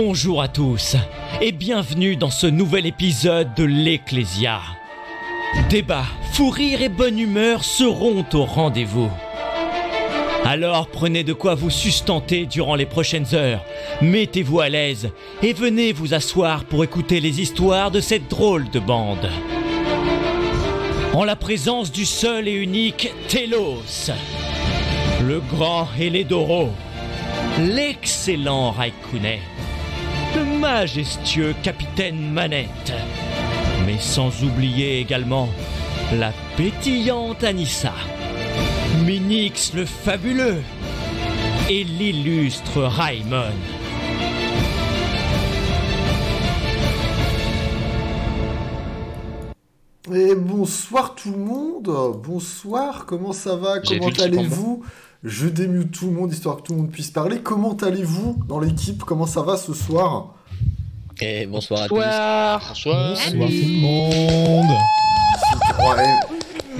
Bonjour à tous et bienvenue dans ce nouvel épisode de l'Ecclésia. Débat, fou rire et bonne humeur seront au rendez-vous. Alors prenez de quoi vous sustenter durant les prochaines heures, mettez-vous à l'aise et venez vous asseoir pour écouter les histoires de cette drôle de bande. En la présence du seul et unique Telos, le grand Hélédoro, l'excellent Raikkonen, le majestueux capitaine Manette, mais sans oublier également la pétillante Anissa, Minix le fabuleux et l'illustre Raimon. Et bonsoir tout le monde, bonsoir, comment ça va, comment allez-vous? Je démute tout le monde histoire que tout le monde puisse parler. Comment allez-vous dans l'équipe? Comment ça va ce soir? Et bonsoir à tous. Bonsoir. Bonsoir. tout le monde.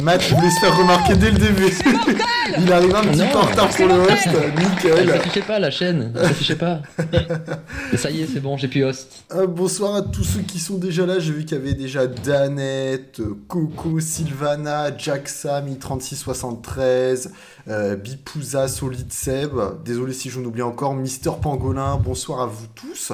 Matt voulait se faire remarquer dès le début. Il arrive un petit Non, peu en retard pour le host, Elle nickel. s'affichait pas la chaîne, elle s'affichait pas. Mais ça y est, c'est bon, j'ai pu host. Euh, bonsoir à tous ceux qui sont déjà là. J'ai vu qu'il y avait déjà Danette, Coco, Sylvana, Jack Sam, I3673, euh, Bipouza, Solid Seb. Désolé si j'en oublie encore. Mister Pangolin, bonsoir à vous tous.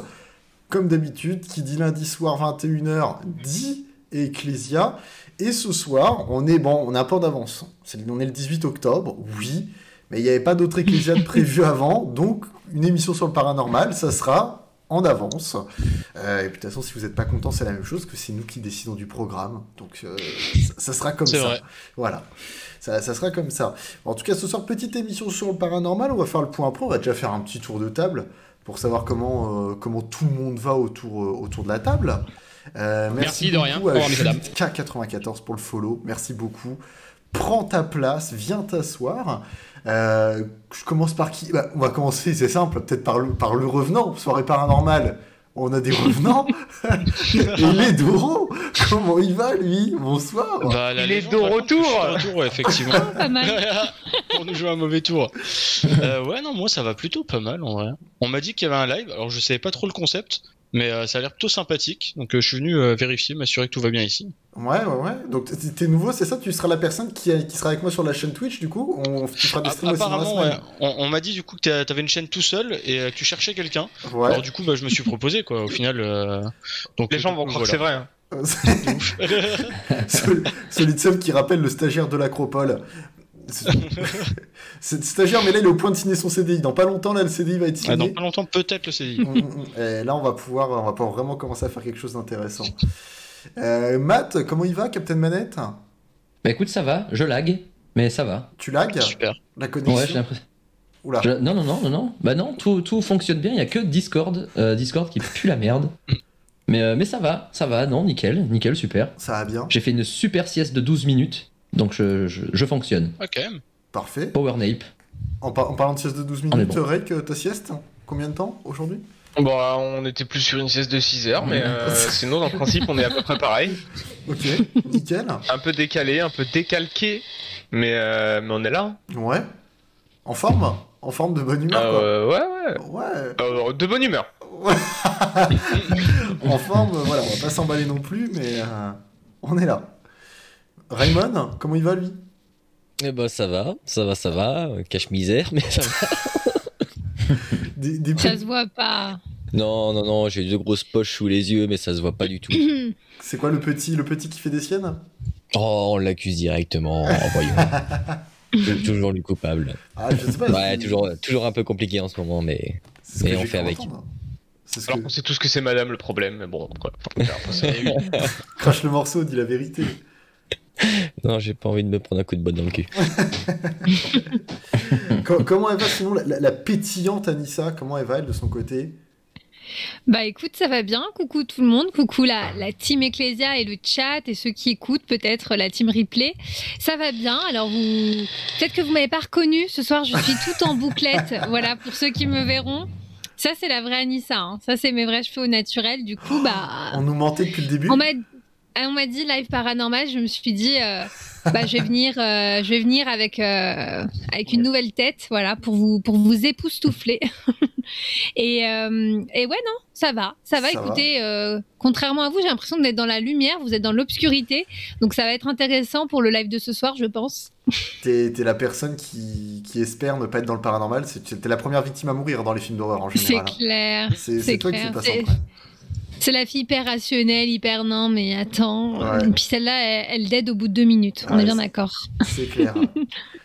Comme d'habitude, qui dit lundi soir 21h dit Ecclesia. Et ce soir, on est bon, on a un peu d'avance. On est le 18 octobre, oui, mais il n'y avait pas d'autre Ecclesia de prévu avant, donc une émission sur le paranormal, ça sera en avance. Euh, et puis de toute façon, si vous n'êtes pas content, c'est la même chose que c'est nous qui décidons du programme. Donc euh, ça, ça sera comme ça. vrai. Voilà. Ça, ça sera comme ça. En tout cas, ce soir, petite émission sur le paranormal. On va faire le point après. On va déjà faire un petit tour de table pour savoir comment, euh, comment tout le monde va autour, autour de la table. Euh, Merci de rien. beaucoup Au à revoir, messieurs, dames. K94 pour le follow. Merci beaucoup. Prends ta place, viens t'asseoir. Euh, je commence par qui? Bah, On va commencer, c'est simple, peut-être par le, par le revenant. Soirée paranormale, on a des revenants. Et les Doro, comment il va lui? Bonsoir. Bah, Il est de retour. retour, effectivement. Pas mal. Pour nous jouer un mauvais tour. Euh, ouais, non, moi ça va plutôt pas mal en vrai. On m'a dit qu'il y avait un live, alors je savais pas trop le concept, mais euh, ça a l'air plutôt sympathique. Donc euh, je suis venu euh, vérifier, m'assurer que tout va bien ici. Ouais, ouais, ouais. Donc t'es- nouveau, c'est ça? Tu seras la personne qui, qui sera avec moi sur la chaîne Twitch, du coup? On tu feras des streams aussi apparemment, ouais, on, on m'a dit du coup que t'a- t'avais une chaîne tout seul et que tu cherchais quelqu'un. Ouais. Alors du coup, bah, je me suis proposé quoi. Au final, euh, donc Les gens vont croire que c'est vrai. hein. Sol- Solid Sub qui rappelle le stagiaire de l'Acropole. C'est stagiaire, mais là il est au point de signer son CDI. Dans pas longtemps, là le CDI va être Ah, dans signé. pas longtemps, peut-être le CDI. Mm, mm, mm. Et là, on va pouvoir, on va pouvoir vraiment commencer à faire quelque chose d'intéressant. Euh, Matt, comment il va, Captain Manette? Bah écoute, ça va, je lag, mais ça va. Tu lag? Super. La Ouais, j'ai connexion l'impression. Oula. je- Non, non, non, non, non. Bah non, tout, tout fonctionne bien, il y a que Discord, euh, Discord qui pue la merde. Mais, euh, mais ça va, ça va, non, nickel, nickel, super. Ça va bien. J'ai fait une super sieste de 12 minutes, donc je, je, je fonctionne. Ah, même. Parfait. Power nape. En, par- en parlant de sieste de 12 On est minutes, bon. Rek, euh, ta sieste Combien de temps aujourd'hui? Bon, bah, on était plus sur une sieste de 6 heures, mais euh, sinon, dans le principe, on est à peu près pareil. Ok, nickel. Un peu décalé, un peu décalqué, mais, euh, mais on est là. Ouais. En forme? En forme de bonne humeur, quoi. Euh, ouais, ouais. Ouais. Euh, de bonne humeur. en forme, voilà, on va pas s'emballer non plus, mais euh, on est là. Raymond, comment il va lui? Eh bah ça va, ça va, ça va, cache-misère, mais ça va. des, des Ça se voit pas. Non, non, non, j'ai deux grosses poches sous les yeux, mais ça se voit pas du tout. C'est quoi le petit, le petit qui fait des siennes? Oh, on l'accuse directement, voyons. toujours du coupable. Ah, je sais pas. Ouais, toujours, toujours un peu compliqué en ce moment, mais ce mais que on fait avec. ce Alors que... qu'on sait tous que c'est madame le problème, mais bon, quoi. Après, Crache le morceau, dis la vérité. non, j'ai pas envie de me prendre un coup de botte dans le cul. Co- comment elle va sinon la, la- la pétillante Anissa Comment elle va elle de son côté? Bah écoute, ça va bien. Coucou tout le monde. Coucou la, la team Ecclesia et le chat et ceux qui écoutent peut-être la team replay. Ça va bien. Alors vous, peut-être que vous m'avez pas reconnu. Ce soir, je suis toute en bouclette. voilà pour ceux qui me verront. Ça c'est la vraie Anissa. hein. Ça c'est mes vrais cheveux au naturel. Du coup, bah On nous mentait depuis le début on m'a on m'a dit live paranormal. Je me suis dit. euh, bah, je vais venir, euh, je vais venir avec euh, avec une nouvelle tête, voilà, pour vous pour vous époustoufler. et et ouais non, ça va, ça va. Ça écoutez, contrairement à vous, j'ai l'impression d'être dans la lumière, vous êtes dans l'obscurité, donc ça va être intéressant pour le live de ce soir, je pense. T'es t'es la personne qui, qui espère ne pas être dans le paranormal. c'est- T'es la première victime à mourir dans les films d'horreur en C'est général. hein. clair. C'est c'est c'est toi qui clair, fais pas c'est- la fille hyper rationnelle, hyper non, mais attends. Ouais. Et puis celle-là, elle, elle dead au bout de deux minutes. On Ouais, est bien d'accord. C'est clair.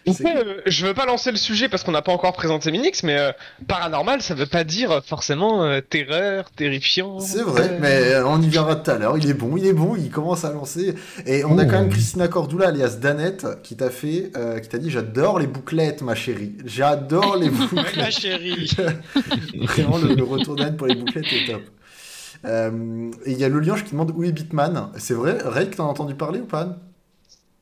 Après, euh, je veux pas lancer le sujet parce qu'on n'a pas encore présenté Minix, mais euh, paranormal, ça veut pas dire forcément euh, terreur, terrifiant. C'est vrai, euh, mais euh, on y viendra tout à l'heure. Il est bon, il est bon, il commence à lancer. Et on a Oh. quand même Christina Cordula, alias Danette, qui t'a fait, euh, qui t'a dit J'adore les bouclettes, ma chérie. J'adore les Ouais, ma bouclettes. chérie. Vraiment, le, le retour d'Anne pour les bouclettes est top. Euh, et il y a le Liange qui demande où est Bitman. C'est vrai, Ray, que t'en as entendu parler ou pas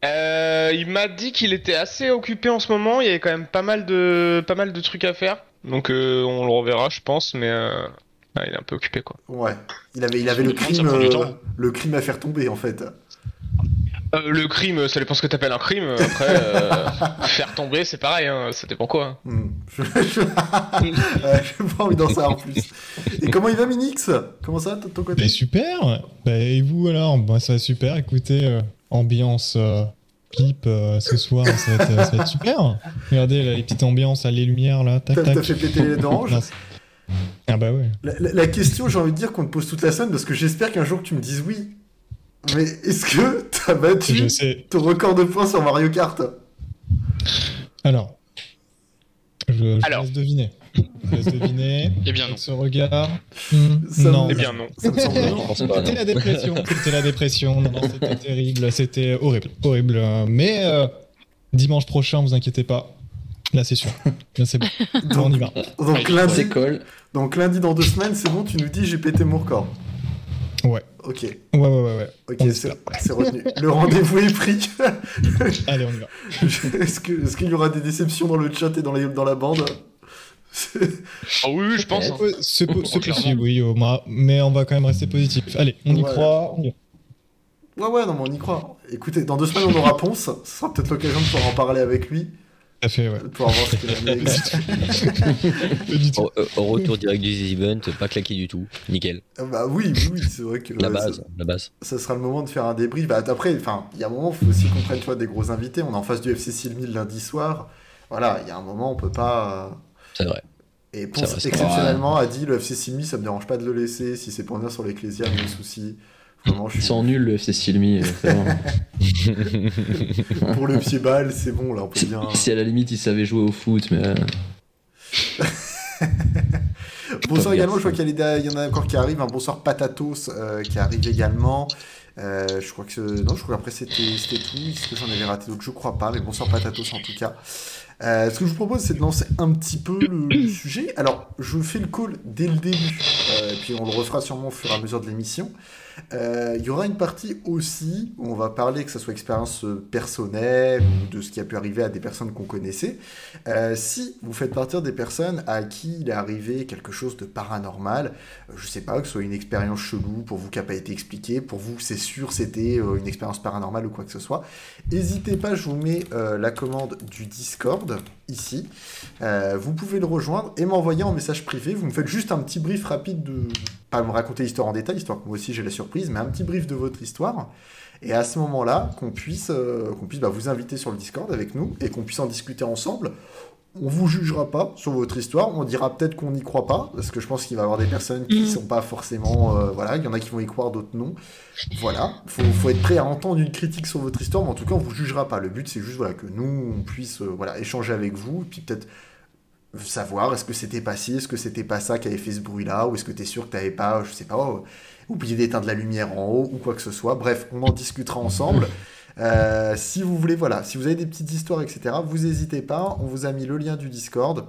Euh, il m'a dit qu'il était assez occupé en ce moment. Il y avait quand même pas mal de, pas mal de trucs à faire. Donc euh, on le reverra, je pense, mais euh, ah, il est un peu occupé quoi. Ouais, il avait, il avait le crime, euh, le crime à faire tomber en fait. Euh, le crime, ça dépend ce que t'appelles un crime. Après, euh, faire tomber, c'est pareil. Hein, ça dépend quoi. hein. Hmm. Je j'ai pas envie d'en savoir plus. Et comment il va, Minix? Comment ça, de ton côté? Bah, super Bah, Et vous alors? Bah, Ça va super, écoutez, euh, ambiance euh, clip euh, ce soir, ça va, être, ça va être super Regardez là, les petites ambiances, là, les lumières là, tac T'as tac. t'as fait péter les c'est- Ah bah ouais. La, la- la question, j'ai envie de dire qu'on te pose toute la semaine parce que j'espère qu'un jour tu me dises oui. Mais est-ce que t'as battu Je sais. ton record de points sur Mario Kart Alors, je, je Alors. laisse deviner. Je laisse deviner. Eh bien non. Avec ce regard. Ça non. Eh bien non. Ça me semble Je non. pense pas, C'était la dépression. C'était la dépression. Non, non, c'était terrible. C'était horrible. Horrible. Mais euh, dimanche prochain, vous inquiétez pas. Là, c'est sûr. Là, c'est bon. On y va. Donc On lundi, donc lundi dans deux semaines, c'est bon, tu nous dis j'ai pété mon record. Ouais. Ok, Ouais, ouais, ouais, ouais. ok, c'est retenu. Le rendez-vous est pris. Allez, on y va. Est-ce que- est-ce qu'il y aura des déceptions dans le chat et dans, les- dans la bande Ah oui, oui, je pense. hein. C'est possible, oui, Omar, mais on va quand même rester positif. Allez, on y Ouais. croit. on y va. Ouais, ouais, non, mais on y croit. Écoutez, dans deux semaines, on aura Ponce. Ce sera peut-être l'occasion de pouvoir en parler avec lui, à fait, ouais. de pouvoir voir ce qu'il a mis. Pas du tout. Au, au retour direct du event, pas claqué du tout. Nickel. Ah Bah oui, oui, oui, c'est vrai que La base, ça, la base. ça sera le moment de faire un débrief. Bah, après, enfin, il y a un moment, il faut aussi qu'on prenne des gros invités. On est en face du FC 6000 lundi soir. Voilà, il y a un moment, on peut pas. euh, C'est vrai. Et Ponce, exceptionnellement, a dit le FC 6000, ça me dérange pas de le laisser. Si c'est pour venir sur l'Ecclésia, mais le souci. Vraiment, je Ils sont nuls le FC Silmi. euh, bon. pour le pied balle, c'est bon, là, on peut bien. Si à la limite ils savaient jouer au foot, mais. euh, Bonsoir également, je vois qu'il y, en a encore qui arrivent. Un bonsoir Patatos euh, qui arrive également. Euh, je crois que ce- non, je crois qu'après c'était c'était tout. Est-ce que j'en avais raté d'autres? Je crois pas, mais bonsoir Patatos en tout cas. Euh, ce que je vous propose, c'est de lancer un petit peu le, le sujet. Alors, je fais le call dès le début, euh, et puis on le refera sûrement au fur et à mesure de l'émission. Euh, Il y aura une partie aussi où on va parler, que ce soit expérience euh, personnelle ou de ce qui a pu arriver à des personnes qu'on connaissait. Euh, si vous faites partir des personnes à qui il est arrivé quelque chose de paranormal, je sais pas, que ce soit une expérience chelou pour vous qui n'a pas été expliquée, pour vous c'est sûr c'était une expérience paranormale ou quoi que ce soit, n'hésitez pas, je vous mets la commande du Discord ici. Vous pouvez le rejoindre et m'envoyer en message privé. Vous me faites juste un petit brief rapide de. Pas me raconter l'histoire en détail, histoire que moi aussi j'ai la surprise, mais un petit brief de votre histoire. Et à ce moment-là, qu'on puisse, euh, qu'on puisse bah, vous inviter sur le Discord avec nous et qu'on puisse en discuter ensemble. On vous jugera pas sur votre histoire, on dira peut-être qu'on n'y croit pas, parce que je pense qu'il va y avoir des personnes qui Mhm. sont pas forcément. euh, voilà, il y en a qui vont y croire, d'autres non. Voilà, faut, faut être prêt à entendre une critique sur votre histoire, mais en tout cas, on vous jugera pas. Le but, c'est juste voilà, que nous, on puisse euh, voilà, échanger avec vous, et puis peut-être savoir est-ce que c'était pas ci, est-ce que c'était pas ça qui avait fait ce bruit-là, ou est-ce que tu es sûr que t'avais pas, je sais pas, euh, oublié d'éteindre la lumière en haut, ou quoi que ce soit. Bref, on en discutera ensemble. Euh, si vous voulez, voilà, si vous avez des petites histoires, etc., vous n'hésitez pas. On vous a mis le lien du Discord.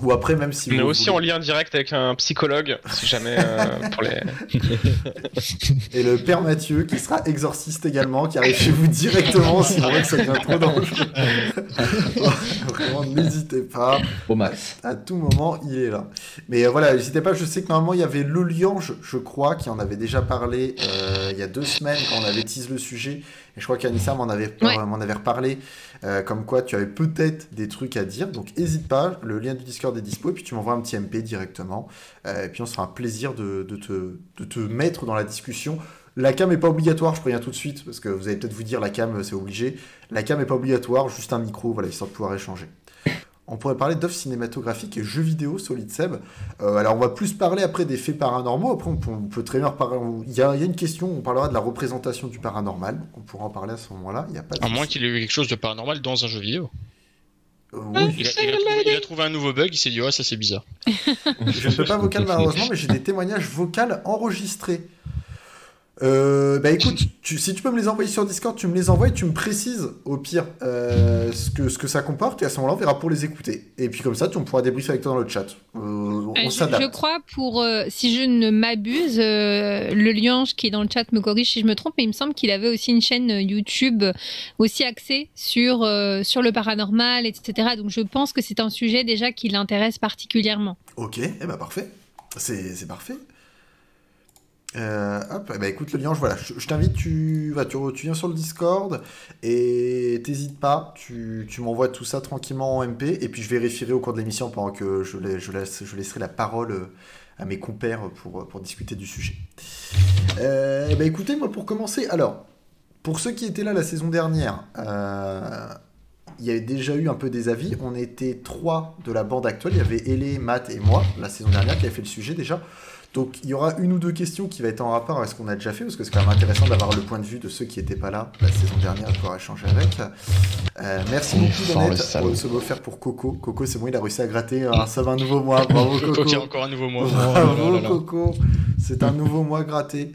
Ou après, même si On est aussi voulez- en lien direct avec un psychologue, si jamais euh, pour les. Et le père Mathieu, qui sera exorciste également, qui arrive chez vous directement si vous voyez que ça devient trop dangereux. Vraiment, n'hésitez pas. Au max. À tout moment, il est là. Mais euh, voilà, n'hésitez pas, je sais que normalement, il y avait le Liange, je crois, qui en avait déjà parlé euh, il y a deux semaines quand on avait teasé le sujet. Et je crois qu'Anissa m'en avait, Ouais. avait reparlé, euh, comme quoi tu avais peut-être des trucs à dire. Donc n'hésite pas, le lien du Discord est dispo, et puis tu m'envoies un petit MP directement. Euh, et puis on sera un plaisir de, de te, de te mettre dans la discussion. La cam est pas obligatoire, je préviens tout de suite, parce que vous allez peut-être vous dire la cam euh, c'est obligé. La cam est pas obligatoire, juste un micro, voilà, histoire de pouvoir échanger. On pourrait parler d'offres cinématographiques et jeux vidéo, Solid Seb. Euh, alors, on va plus parler après des faits paranormaux. Après, on peut, on peut très bien reparler. Il y, a, il y a une question, on parlera de la représentation du paranormal. On pourra en parler à ce moment-là. Il y a pas de À moins qu'il ait eu quelque chose de paranormal dans un jeu vidéo. Euh, oui, Il a, il a trouvé, il a trouvé un nouveau bug, il s'est dit, ouais, ça c'est bizarre. je ne peux pas vocal malheureusement, mais j'ai des témoignages vocaux enregistrés. Euh, bah écoute, tu- si tu peux me les envoyer sur Discord, tu me les envoies et tu me précises au pire euh, ce, que, ce que ça comporte et à ce moment-là on verra pour les écouter. Et puis comme ça, tu on pourra débriefer avec toi dans le chat. Euh, on Euh, je, s'adapte. je crois, pour si je ne m'abuse, le Liange qui est dans le chat me corrige si je me trompe, mais il me semble qu'il avait aussi une chaîne YouTube aussi axée sur, sur le paranormal, etc. Donc je pense que c'est un sujet déjà qui l'intéresse particulièrement. Ok, eh ben parfait. C'est parfait. Euh, hop, ben écoute le lien, je- voilà, je, t'invite, tu, vas tu, tu viens sur le Discord et t'hésites pas, tu, tu m'envoies tout ça tranquillement en MP et puis je vérifierai au cours de l'émission pendant que je, lai- je, laisse, je laisserai la parole euh, à mes compères pour, pour discuter du sujet. Euh, eh ben écoutez, moi pour commencer, alors, pour ceux qui étaient là la saison dernière, euh, il y avait déjà eu un peu des avis. On était trois de la bande actuelle. Il y avait Elé, Matt et moi, la saison dernière, qui avait fait le sujet déjà. Donc il y aura une ou deux questions qui va être en rapport avec ce qu'on a déjà fait, parce que c'est quand même intéressant d'avoir le point de vue de ceux qui n'étaient pas là la saison dernière et pouvoir échanger avec. Euh, merci beaucoup salaud. pour se beau faire pour Coco. Coco, c'est bon, il a réussi à gratter un sub un nouveau mois. Bravo Coco. Coco qui a encore un nouveau mois. Bravo Oh là là. Coco, c'est un nouveau mois gratté.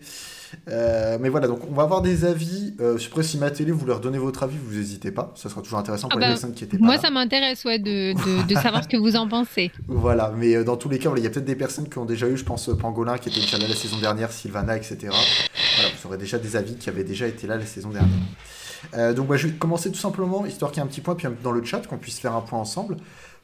Euh, mais voilà, donc on va avoir des avis. Euh, je si ma télé, vous leur donnez votre avis, vous n'hésitez pas. Ça sera toujours intéressant pour Ah les bah, personnes qui étaient pas Moi, là. ça m'intéresse ouais, de, de, de savoir ce que vous en pensez. Voilà, mais euh, dans tous les cas, voilà, il y a peut-être des personnes qui ont déjà eu, je pense, euh, Pangolin qui était déjà là la saison dernière, Sylvana, etc. Voilà, vous aurez déjà des avis qui avaient déjà été là la saison dernière. Euh, donc, bah, je vais commencer tout simplement, histoire qu'il y ait un petit point, puis dans le chat, qu'on puisse faire un point ensemble.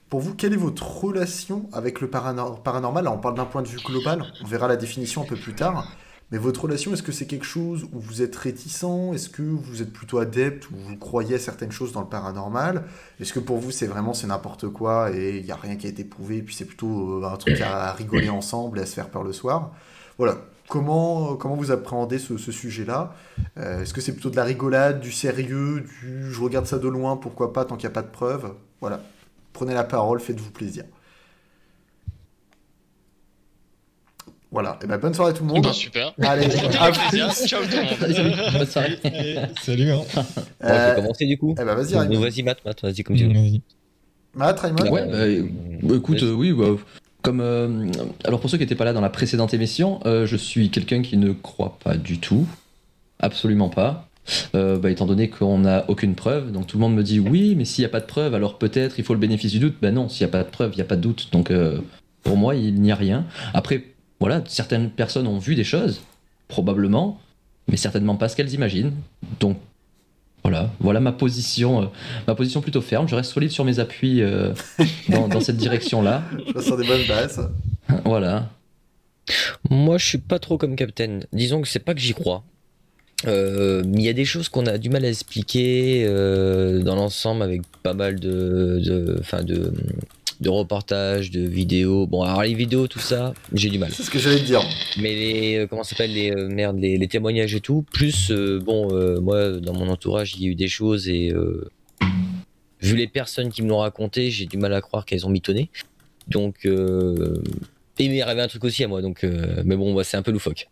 Pour vous, quelle est votre relation avec le paranor- paranormal? Là, on parle d'un point de vue global, on verra la définition un peu plus tard. Mais votre relation, est-ce que c'est quelque chose où vous êtes réticent? Est-ce que vous êtes plutôt adepte ou vous croyez à certaines choses dans le paranormal? Est-ce que pour vous, c'est vraiment c'est n'importe quoi et il n'y a rien qui a été prouvé, puis c'est plutôt euh, un truc à rigoler ensemble et à se faire peur le soir? Voilà. Comment, euh, comment vous appréhendez ce, ce sujet-là? Euh, Est-ce que c'est plutôt de la rigolade, du sérieux, du je regarde ça de loin, pourquoi pas, tant qu'il n'y a pas de preuves? Voilà. Prenez la parole, faites-vous plaisir. Voilà. Et ben, bonne soirée à tout le monde. Bah, super. Allez, à plus. Ciao tout le monde. Bonne soirée. Allez, Salut, hein. Bon, on Euh, peut commencer du coup eh ben, vas-y, Raymond. Vas-y, Matt, Matt, vas-y comme tu veux. Vas-y. Matt, Raymond Ouais, bah, Euh, bah, écoute, euh, oui, bah, comme euh, alors pour ceux qui n'étaient pas là dans la précédente émission, euh, je suis quelqu'un qui ne croit pas du tout, absolument pas. Euh, bah, étant donné qu'on n'a aucune preuve, donc tout le monde me dit oui, mais s'il n'y a pas de preuve, alors peut-être il faut le bénéfice du doute. Ben non, s'il n'y a pas de preuve, il n'y a pas de doute. Donc euh, pour moi, il n'y a rien. Après, voilà, certaines personnes ont vu des choses, probablement, mais certainement pas ce qu'elles imaginent. Donc voilà, voilà ma position, euh, ma position plutôt ferme. Je reste solide sur mes appuis euh, dans, dans cette direction-là. Je sur des bonnes bases. Voilà. Moi, je suis pas trop comme Captain. Disons que c'est pas que j'y crois. Euh, Il y a des choses qu'on a du mal à expliquer euh, dans l'ensemble avec pas mal de, de, enfin de, de reportages, de vidéos. Bon, alors les vidéos, tout ça, j'ai du mal. C'est ce que j'allais te dire. Mais les, euh, comment s'appelle les euh, merde, les, les témoignages et tout. Plus, euh, bon, euh, moi, dans mon entourage, il y a eu des choses et vu les personnes qui me l'ont raconté, j'ai du mal à croire qu'elles ont mitonné. Donc, et il m'est arrivé un truc aussi à moi. Donc, mais bon, bah, c'est un peu loufoque.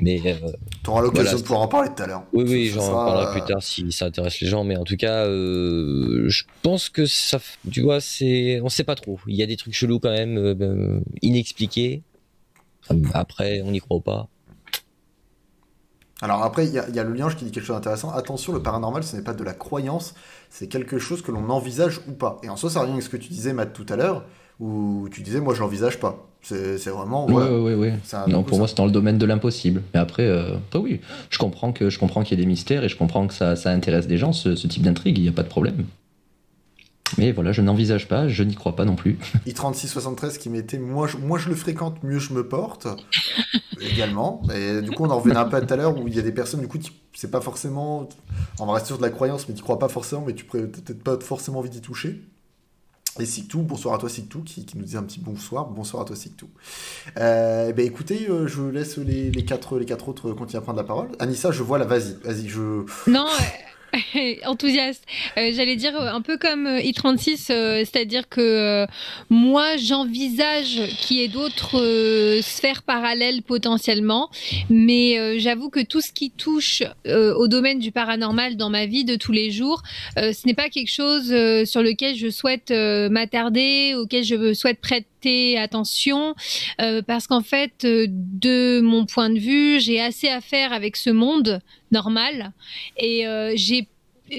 Mais euh, T'auras l'occasion Voilà, de pouvoir en parler tout à l'heure. oui, oui, j'en parlerai euh, plus tard si ça intéresse les gens. Mais en tout cas, euh, je pense que ça, tu vois, c'est, on sait pas trop. Il y a des trucs chelous quand même, euh, ben, inexpliqués. Après, on n'y croit pas. Alors après, il y, y a le lien qui dit quelque chose d'intéressant. Attention, le paranormal, ce n'est pas de la croyance, c'est quelque chose que l'on envisage ou pas. Et en soi, ça revient avec ce que tu disais, Matt, tout à l'heure, où tu disais, moi, je l'envisage pas. C'est vraiment. Ouais, voilà. ouais, ouais. ouais. Non, pour moi, c'est dans le domaine de l'impossible. Mais après, euh, oui, je comprends que je comprends qu'il y ait des mystères et je comprends que ça, ça intéresse des gens, ce, ce type d'intrigue, il n'y a pas de problème. Mais voilà, je n'envisage pas, je n'y crois pas non plus. I3673 qui mettait moi je, moi je le fréquente, mieux je me porte. également. Et du coup, on en revenait un peu à tout à l'heure où il y a des personnes, du coup, qui- c'est pas forcément. On va rester sur de la croyance, mais tu crois pas forcément, mais tu peut-être pas forcément envie d'y toucher. Et Siktou, bonsoir à toi Siktou, qui, qui nous dit un petit bonsoir. Bonsoir à toi Siktou. Euh, ben écoutez, euh, je laisse les, les, quatre, les quatre autres continuer à prendre la parole. Anissa, je vois là, vas-y, vas-y, je. Non, euh, enthousiaste. Euh, J'allais dire euh, un peu comme euh, i36, euh, c'est-à-dire que euh, moi j'envisage qu'il y ait d'autres euh, sphères parallèles potentiellement, mais j'avoue que tout ce qui touche au domaine du paranormal dans ma vie de tous les jours, ce n'est pas quelque chose sur lequel je souhaite m'attarder, auquel je souhaite prêter attention, euh, parce qu'en fait, euh, de mon point de vue, j'ai assez à faire avec ce monde normal. Et euh, j'ai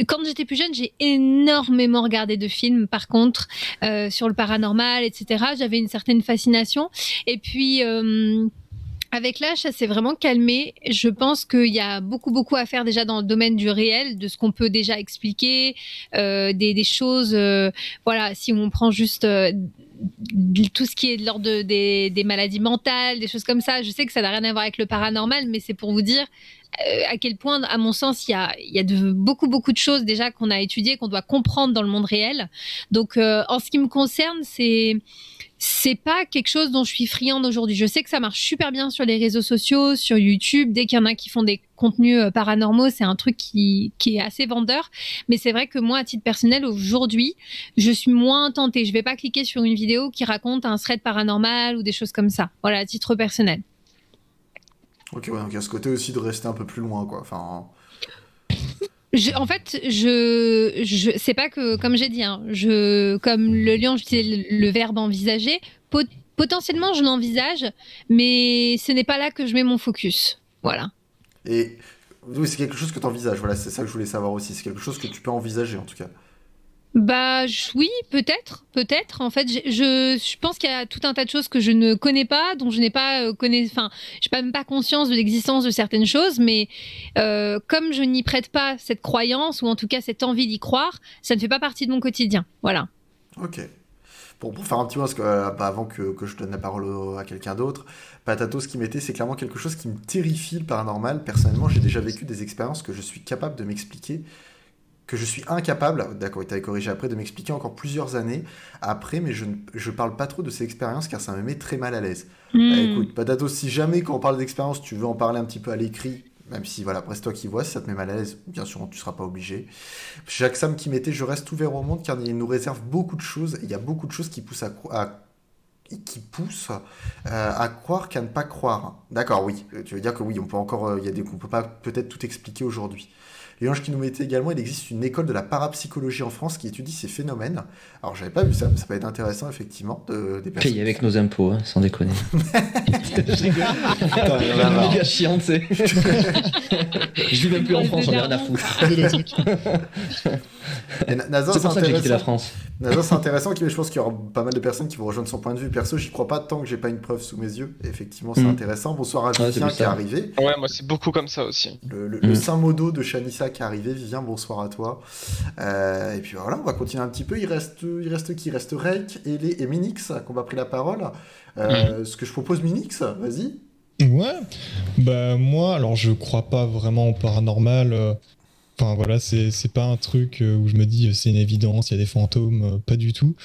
quand j'étais plus jeune, j'ai énormément regardé de films, par contre, euh, sur le paranormal, etc. J'avais une certaine fascination. Et puis, euh, avec l'âge, ça s'est vraiment calmé. Je pense qu'il y a beaucoup, beaucoup à faire déjà dans le domaine du réel, de ce qu'on peut déjà expliquer, euh, des, des choses. euh, voilà, si on prend juste euh, tout ce qui est de l'ordre de- des, des maladies mentales, des choses comme ça. Je sais que ça n'a rien à voir avec le paranormal, mais c'est pour vous dire à quel point, à mon sens, il y a, beaucoup, beaucoup de choses déjà qu'on a étudiées, qu'on doit comprendre dans le monde réel. Donc, euh, en ce qui me concerne, c'est c'est pas quelque chose dont je suis friande aujourd'hui. Je sais que ça marche super bien sur les réseaux sociaux, sur YouTube. Dès qu'il y en a qui font des contenus euh, paranormaux, c'est un truc qui, est assez vendeur. Mais c'est vrai que moi, à titre personnel, aujourd'hui, je suis moins tentée. Je vais pas cliquer sur une vidéo qui raconte un thread paranormal ou des choses comme ça. Voilà, à titre personnel. Ok, ouais, donc il y a ce côté aussi de rester un peu plus loin, quoi. Enfin. Je- en fait, je, je c'est pas que, comme j'ai dit, hein, je, comme le lion, j'utilisais le, le verbe envisager. Pot- potentiellement, je l'envisage, mais ce n'est pas là que je mets mon focus. Voilà. Et oui, c'est quelque chose que tu envisages, voilà, c'est ça que je voulais savoir aussi. C'est quelque chose que tu peux envisager en tout cas. Bah oui, peut-être, peut-être. En fait, je, je pense qu'il y a tout un tas de choses que je ne connais pas, dont je n'ai pas euh, connais, enfin, j'ai pas même pas conscience de l'existence de certaines choses, mais euh, comme je n'y prête pas cette croyance ou en tout cas cette envie d'y croire, ça ne fait pas partie de mon quotidien. Voilà. Ok. Bon, pour faire un petit mot, avant que, que je donne la parole à quelqu'un d'autre, Patato, ce qui m'était, c'est clairement quelque chose qui me terrifie le paranormal. Personnellement, j'ai déjà vécu des expériences que je suis capable de m'expliquer, que je suis incapable, d'accord, tu avais corrigé après, de m'expliquer encore plusieurs années après, mais je ne je parle pas trop de ces expériences car ça me met très mal à l'aise. Bah, Hmm. écoute, Patato, si jamais quand on parle d'expérience, tu veux en parler un petit peu à l'écrit, même si voilà, après c'est toi qui vois, si ça te met mal à l'aise, bien sûr, tu seras pas obligé. Jacques Sam qui mettait Je reste ouvert au monde car il nous réserve beaucoup de choses. Il y a beaucoup de choses qui poussent à, qui euh, à croire qu'à ne pas croire. D'accord, oui. Tu veux dire que oui, on peut encore, euh, il y a des, on peut pas peut-être tout expliquer aujourd'hui. Léonge qui nous mettait également, il existe une école de la parapsychologie en France qui étudie ces phénomènes. Alors j'avais pas vu ça, mais ça peut être intéressant effectivement de, des personnes. Paye avec nos impôts, hein, sans déconner. je rigole. Putain, il y en a marre. méga chiant, tu sais. je vis même plus en France, j'en ai rien à foutre. Et C'est pour ça que j'ai quitté la intéressant. France. Nazar, c'est intéressant, mais je pense qu'il y aura pas mal de personnes qui vont rejoindre son point de vue. Perso, j'y crois pas tant que j'ai pas une preuve sous mes yeux. Et effectivement, c'est Mm. intéressant. Bonsoir à Ouais, Vivien plus qui est arrivé. Ouais, moi c'est beaucoup comme ça aussi. Le, le, Mm. le saint modo de Shanissa qui est arrivé. Vivien, bonsoir à toi. Euh, et puis voilà, on va continuer un petit peu. Il reste, il reste qui? Il reste Rek, Elé et Minix qui ont pas pris la parole. Euh, Ce que je propose, Minix, vas-y. Ouais, bah moi, alors je crois pas vraiment au paranormal. Enfin voilà, c'est pas un truc euh, où je me dis euh, c'est une évidence, il y a des fantômes, euh, pas du tout.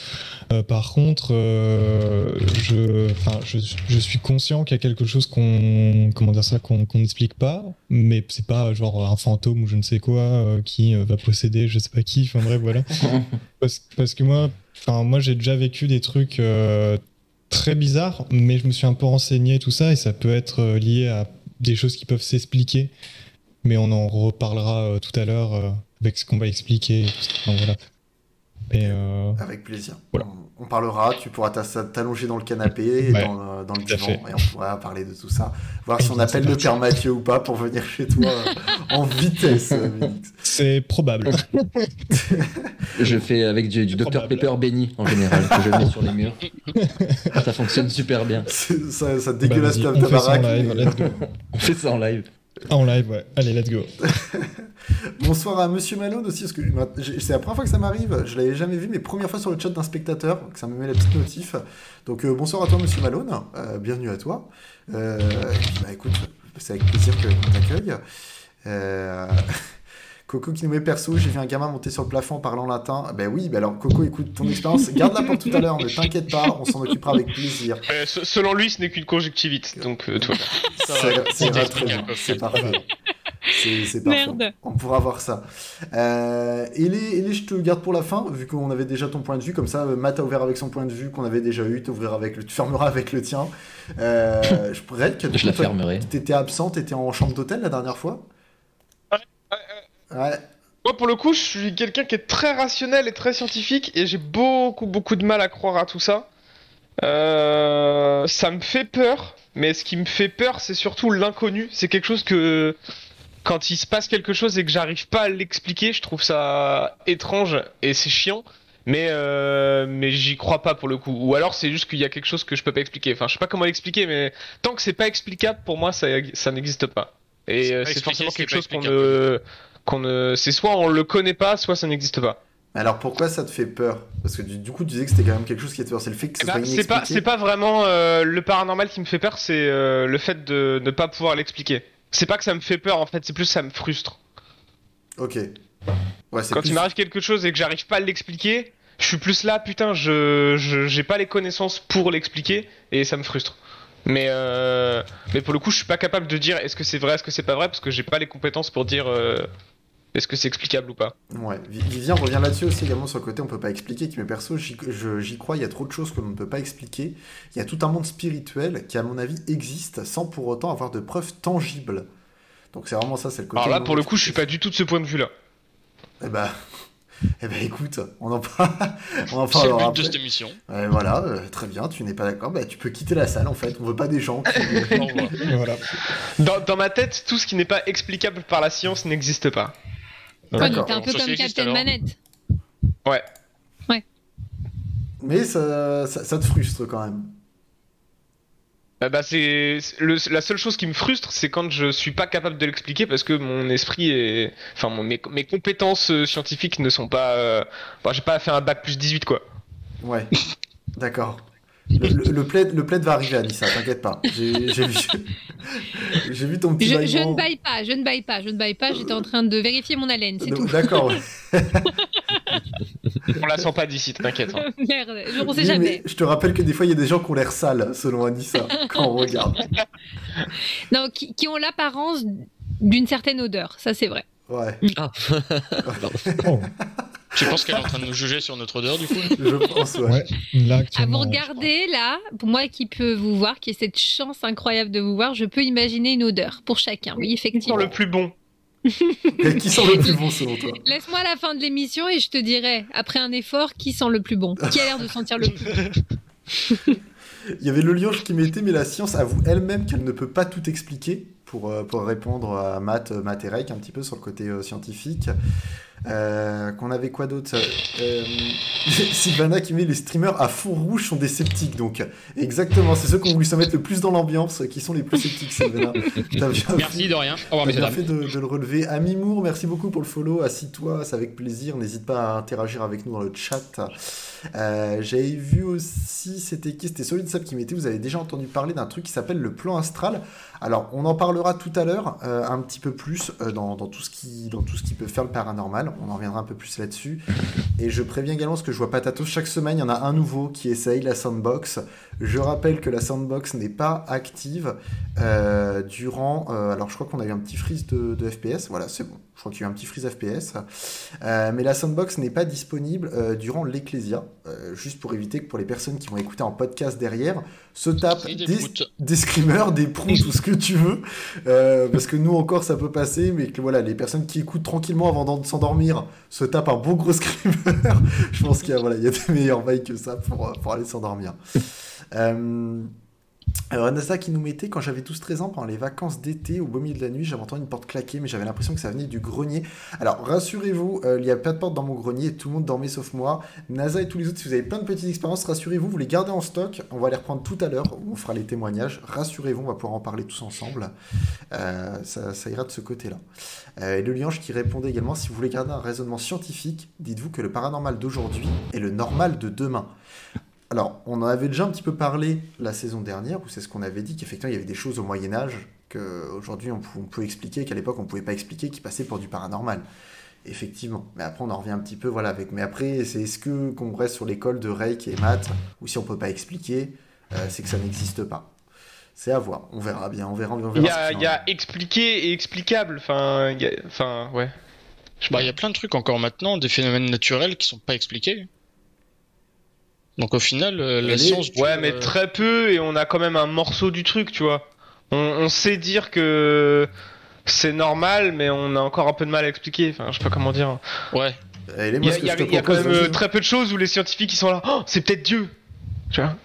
Euh, par contre, euh, je, enfin, je, je suis conscient qu'il y a quelque chose qu'on, comment dire ça, qu'on n'explique pas, mais c'est pas genre un fantôme ou je ne sais quoi euh, qui va posséder je sais pas qui. Enfin bref, voilà. parce, parce que moi, enfin moi j'ai déjà vécu des trucs très bizarres, mais je me suis un peu renseigné tout ça et ça peut être lié à des choses qui peuvent s'expliquer. Mais on en reparlera euh, tout à l'heure euh, avec ce qu'on va expliquer. et tout ça. Donc, voilà. Et euh, Avec plaisir. Voilà. On, on parlera, tu pourras t'allonger dans le canapé, et Ouais, dans le, dans le divan, fait. et on pourra parler de tout ça. Voir si on appelle le père Mathieu ou pas pour venir chez toi euh, en vitesse, c'est probable. Je fais avec du, du Dr. Pepper béni en général, que je mets sur les murs. Ça fonctionne super bien. C'est- ça, ça Bah, dégueulasse vas-y, ta, ta on fait ça en baraque. On fait ça en live. En live, ouais. Allez, let's go. Bonsoir à Monsieur Malone aussi, parce que c'est la première fois que ça m'arrive. Je l'avais jamais vu, mais première fois sur le chat d'un spectateur, que ça me met la petite notif. Donc euh, bonsoir à toi, Monsieur Malone. Euh, bienvenue à toi. Euh, bah écoute, c'est avec plaisir qu'on t'accueille. Coco qui nous met perso, j'ai vu un gamin monter sur le plafond en parlant latin. Ben oui, ben alors Coco, écoute ton expérience, garde-la pour tout à l'heure, ne t'inquiète pas, on s'en occupera avec plaisir. Euh, se- selon lui, ce n'est qu'une conjonctivite, donc euh. Ça C'est très bien, c'est parfait. C'est parfait. Merde. On pourra voir ça. Euh, et, les, et les, je te garde pour la fin, vu qu'on avait déjà ton point de vue. Comme ça, Matt a ouvert avec son point de vue qu'on avait déjà eu. T'ouvriras avec le, tu fermeras avec le tien. Euh, je pourrais que Je la fermerai. T'étais absent, t'étais en chambre d'hôtel la dernière fois? Ouais. Moi, pour le coup, je suis quelqu'un qui est très rationnel et très scientifique, et j'ai beaucoup, beaucoup de mal à croire à tout ça. Euh, ça me fait peur, mais ce qui me fait peur, c'est surtout l'inconnu. C'est quelque chose que, quand il se passe quelque chose et que j'arrive pas à l'expliquer, je trouve ça étrange et c'est chiant. Mais, euh, mais j'y crois pas pour le coup. Ou alors c'est juste qu'il y a quelque chose que je peux pas expliquer. Enfin, je sais pas comment l'expliquer, mais tant que c'est pas explicable, pour moi, ça, ça n'existe pas. Et C'est euh, forcément quelque chose qu'on ne, qu'on ne, c'est soit on le connaît pas, soit ça n'existe pas. Alors pourquoi ça te fait peur? Parce que du, du coup, tu disais que c'était quand même quelque chose qui te fait peur. C'est le fait que Bah, soit c'est pas, c'est pas vraiment euh, le paranormal qui me fait peur, c'est euh, le fait de ne pas pouvoir l'expliquer. C'est pas que ça me fait peur en fait, c'est plus ça me frustre. Ok. Ouais, Quand plus- il m'arrive quelque chose et que j'arrive pas à l'expliquer, je suis plus là, putain, je, je j'ai pas les connaissances pour l'expliquer et ça me frustre. Mais euh, mais pour le coup, je suis pas capable de dire est-ce que c'est vrai, est-ce que c'est pas vrai parce que j'ai pas les compétences pour dire est-ce que c'est explicable ou pas. Ouais, Vi- Vivien revient là-dessus aussi également sur le côté on peut pas expliquer, qui mais perso j'y crois, il y a trop de choses que l'on ne peut pas expliquer. Il y a tout un monde spirituel qui à mon avis existe sans pour autant avoir de preuves tangibles. Donc c'est vraiment ça, c'est le côté... Alors là, pour le coup, je suis pas du tout de ce point de vue là. Eh bah... Eh ben écoute, on en, parle... on en C'est le but de cette émission. Ouais, voilà, euh, très bien, tu n'es pas d'accord, bah tu peux quitter la salle en fait, on veut pas des gens qui... Voilà. Dans, dans ma tête, tout ce qui n'est pas explicable par la science n'existe pas. Ouais, D'accord. t'es un peu Ça comme Captain alors. Manette. Ouais. Mais ça, ça, ça te frustre quand même. Ah bah c'est le- la seule chose qui me frustre, c'est quand je suis pas capable de l'expliquer parce que mon esprit est, enfin mon- mes, mes compétences euh, scientifiques ne sont pas, euh... bon, j'ai pas fait un bac plus 18 quoi. Ouais, d'accord. Le, le, le plaid, le plaid va arriver, Anissa, t'inquiète pas. J'ai j'ai vu, j'ai vu ton petit Je, ne baille pas, je ne baille pas, je ne baille pas. J'étais en train de vérifier mon haleine, c'est Donc, tout. D'accord. On la sent pas d'ici, t'inquiète. hein. Merde, je- on sait Oui, jamais. mais je te rappelle que des fois, il y a des gens qui ont l'air sales, selon Anissa, quand on regarde. Non, qui, qui ont l'apparence d'une certaine odeur, ça c'est vrai. Ouais, Ah, Tu penses qu'elle est en train de nous juger sur notre odeur du coup je pense, ouais. ouais. Là, À vous regarder là, pour moi qui peux vous voir, qui ai cette chance incroyable de vous voir, je peux imaginer une odeur pour chacun. Oui, Qui effectivement. sent le plus bon Et qui sent le plus bon, selon toi? Laisse-moi la fin de l'émission et je te dirai, après un effort, qui sent le plus bon Qui a l'air de sentir le plus Il y avait le lionge qui mettait, mais la science avoue elle-même qu'elle ne peut pas tout expliquer, pour, euh, pour répondre à Matt, euh, Matt et Rake, un petit peu sur le côté euh, scientifique. Euh, Qu'on avait quoi d'autre euh, Sylvana qui met les streamers à fond rouge sont des sceptiques, donc exactement, c'est ceux qui ont voulu se mettre le plus dans l'ambiance qui sont les plus sceptiques, Sylvana. Merci de rien. Au revoir, bien fait de, de le relever. Ami Moore, merci beaucoup pour le follow. Assis-toi, c'est avec plaisir. N'hésite pas à interagir avec nous dans le chat. Euh, J'avais vu aussi, c'était qui? C'était Solid Sap qui mettait. Vous avez déjà entendu parler d'un truc qui s'appelle le plan astral. Alors, on en parlera tout à l'heure, euh, un petit peu plus euh, dans, dans tout ce qui, dans tout ce qui peut faire le paranormal. On en reviendra un peu plus là-dessus. Et je préviens également, parce que je vois Patatos, chaque semaine, il y en a un nouveau qui essaye la sandbox. Je rappelle que la sandbox n'est pas active durant. alors, je crois qu'on a eu un petit freeze de FPS. Voilà, c'est bon. Je crois qu'il y a eu un petit freeze FPS. Euh, mais la sandbox n'est pas disponible euh, durant l'Ecclesia. Euh, juste pour éviter que pour les personnes qui vont écouter en podcast derrière, se tapent des des, screamers, des proutes, tout ce que tu veux. Parce que nous encore ça peut passer, mais que voilà, les personnes qui écoutent tranquillement avant de s'endormir se tapent un bon gros screamer. Je pense qu'il y a, voilà, il y a des meilleurs bails que ça pour, pour aller s'endormir. Euh, alors, Anassa qui nous mettait, quand j'avais 12-13 ans, pendant les vacances d'été, au beau milieu de la nuit, j'avais entendu une porte claquer, mais j'avais l'impression que ça venait du grenier. Alors, rassurez-vous, euh, il n'y a pas de porte dans mon grenier, tout le monde dormait sauf moi. NASA et tous les autres, si vous avez plein de petites expériences, rassurez-vous, vous les gardez en stock, on va les reprendre tout à l'heure, on fera les témoignages. Rassurez-vous, on va pouvoir en parler tous ensemble. Euh, ça, ça ira de ce côté-là. Euh, et le liange qui répondait également, si vous voulez garder un raisonnement scientifique, dites-vous que le paranormal d'aujourd'hui est le normal de demain. Alors, on en avait déjà un petit peu parlé la saison dernière, où c'est ce qu'on avait dit, qu'effectivement, il y avait des choses au Moyen-Âge qu'aujourd'hui on, on peut expliquer, qu'à l'époque on pouvait pas expliquer, qui passaient pour du paranormal. Effectivement. Mais après, on en revient un petit peu, voilà, avec. Mais après, c'est est-ce que qu'on reste sur l'école de Reik et Matt, ou si on peut pas expliquer, euh, c'est que ça n'existe pas. C'est à voir. On verra bien, on verra, on verra. Il y a, il y a expliqué et explicable. Enfin, il y a- enfin, ouais. Bah, il y a plein de trucs encore maintenant, des phénomènes naturels qui sont pas expliqués. Donc au final, euh, la est- science. Ouais, mais euh, très peu et on a quand même un morceau du truc, tu vois. On, on sait dire que c'est normal, mais on a encore un peu de mal à expliquer. Enfin, je sais pas comment dire. Ouais. Il y a, y y quand même euh, très peu de choses où les scientifiques ils sont là. Oh, c'est peut-être Dieu. Tu vois.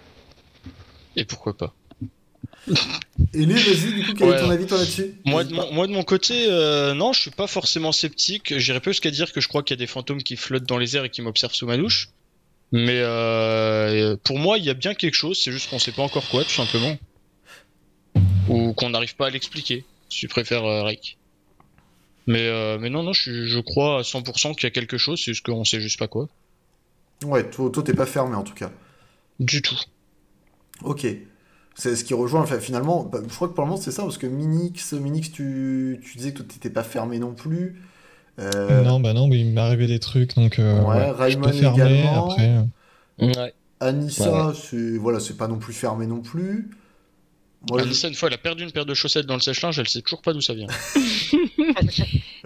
Et pourquoi pas Et lui, vas-y, du coup, quel est ton avis, toi, là-dessus moi de, N'hésite mon, moi, de mon côté, euh, non, je suis pas forcément sceptique. J'irais plus qu'à dire que je crois qu'il y a des fantômes qui flottent dans les airs et qui m'observent sous ma douche. Mais euh, pour moi, il y a bien quelque chose, c'est juste qu'on sait pas encore quoi, tout simplement. Ou qu'on n'arrive pas à l'expliquer, si tu préfères, euh, Rick. Mais, euh, mais non, non, je, je crois à 100% qu'il y a quelque chose, c'est juste qu'on sait juste pas quoi. Ouais, toi, toi, t'es pas fermé, en tout cas. Du tout. Ok. C'est ce qui rejoint, enfin, finalement, bah, je crois que pour le moment, c'est ça, parce que Minix, Minix tu, tu disais que toi, t'étais pas fermé non plus. Euh, Non, bah non, mais il m'est arrivé des trucs, donc euh, Ouais, ouais, je Raymond peux fermer également. après. Ouais. Anissa, Ouais, c'est voilà, c'est pas non plus fermé non plus. Moi, je- une fois, elle a perdu une paire de chaussettes dans le sèche-linge, elle sait toujours pas d'où ça vient.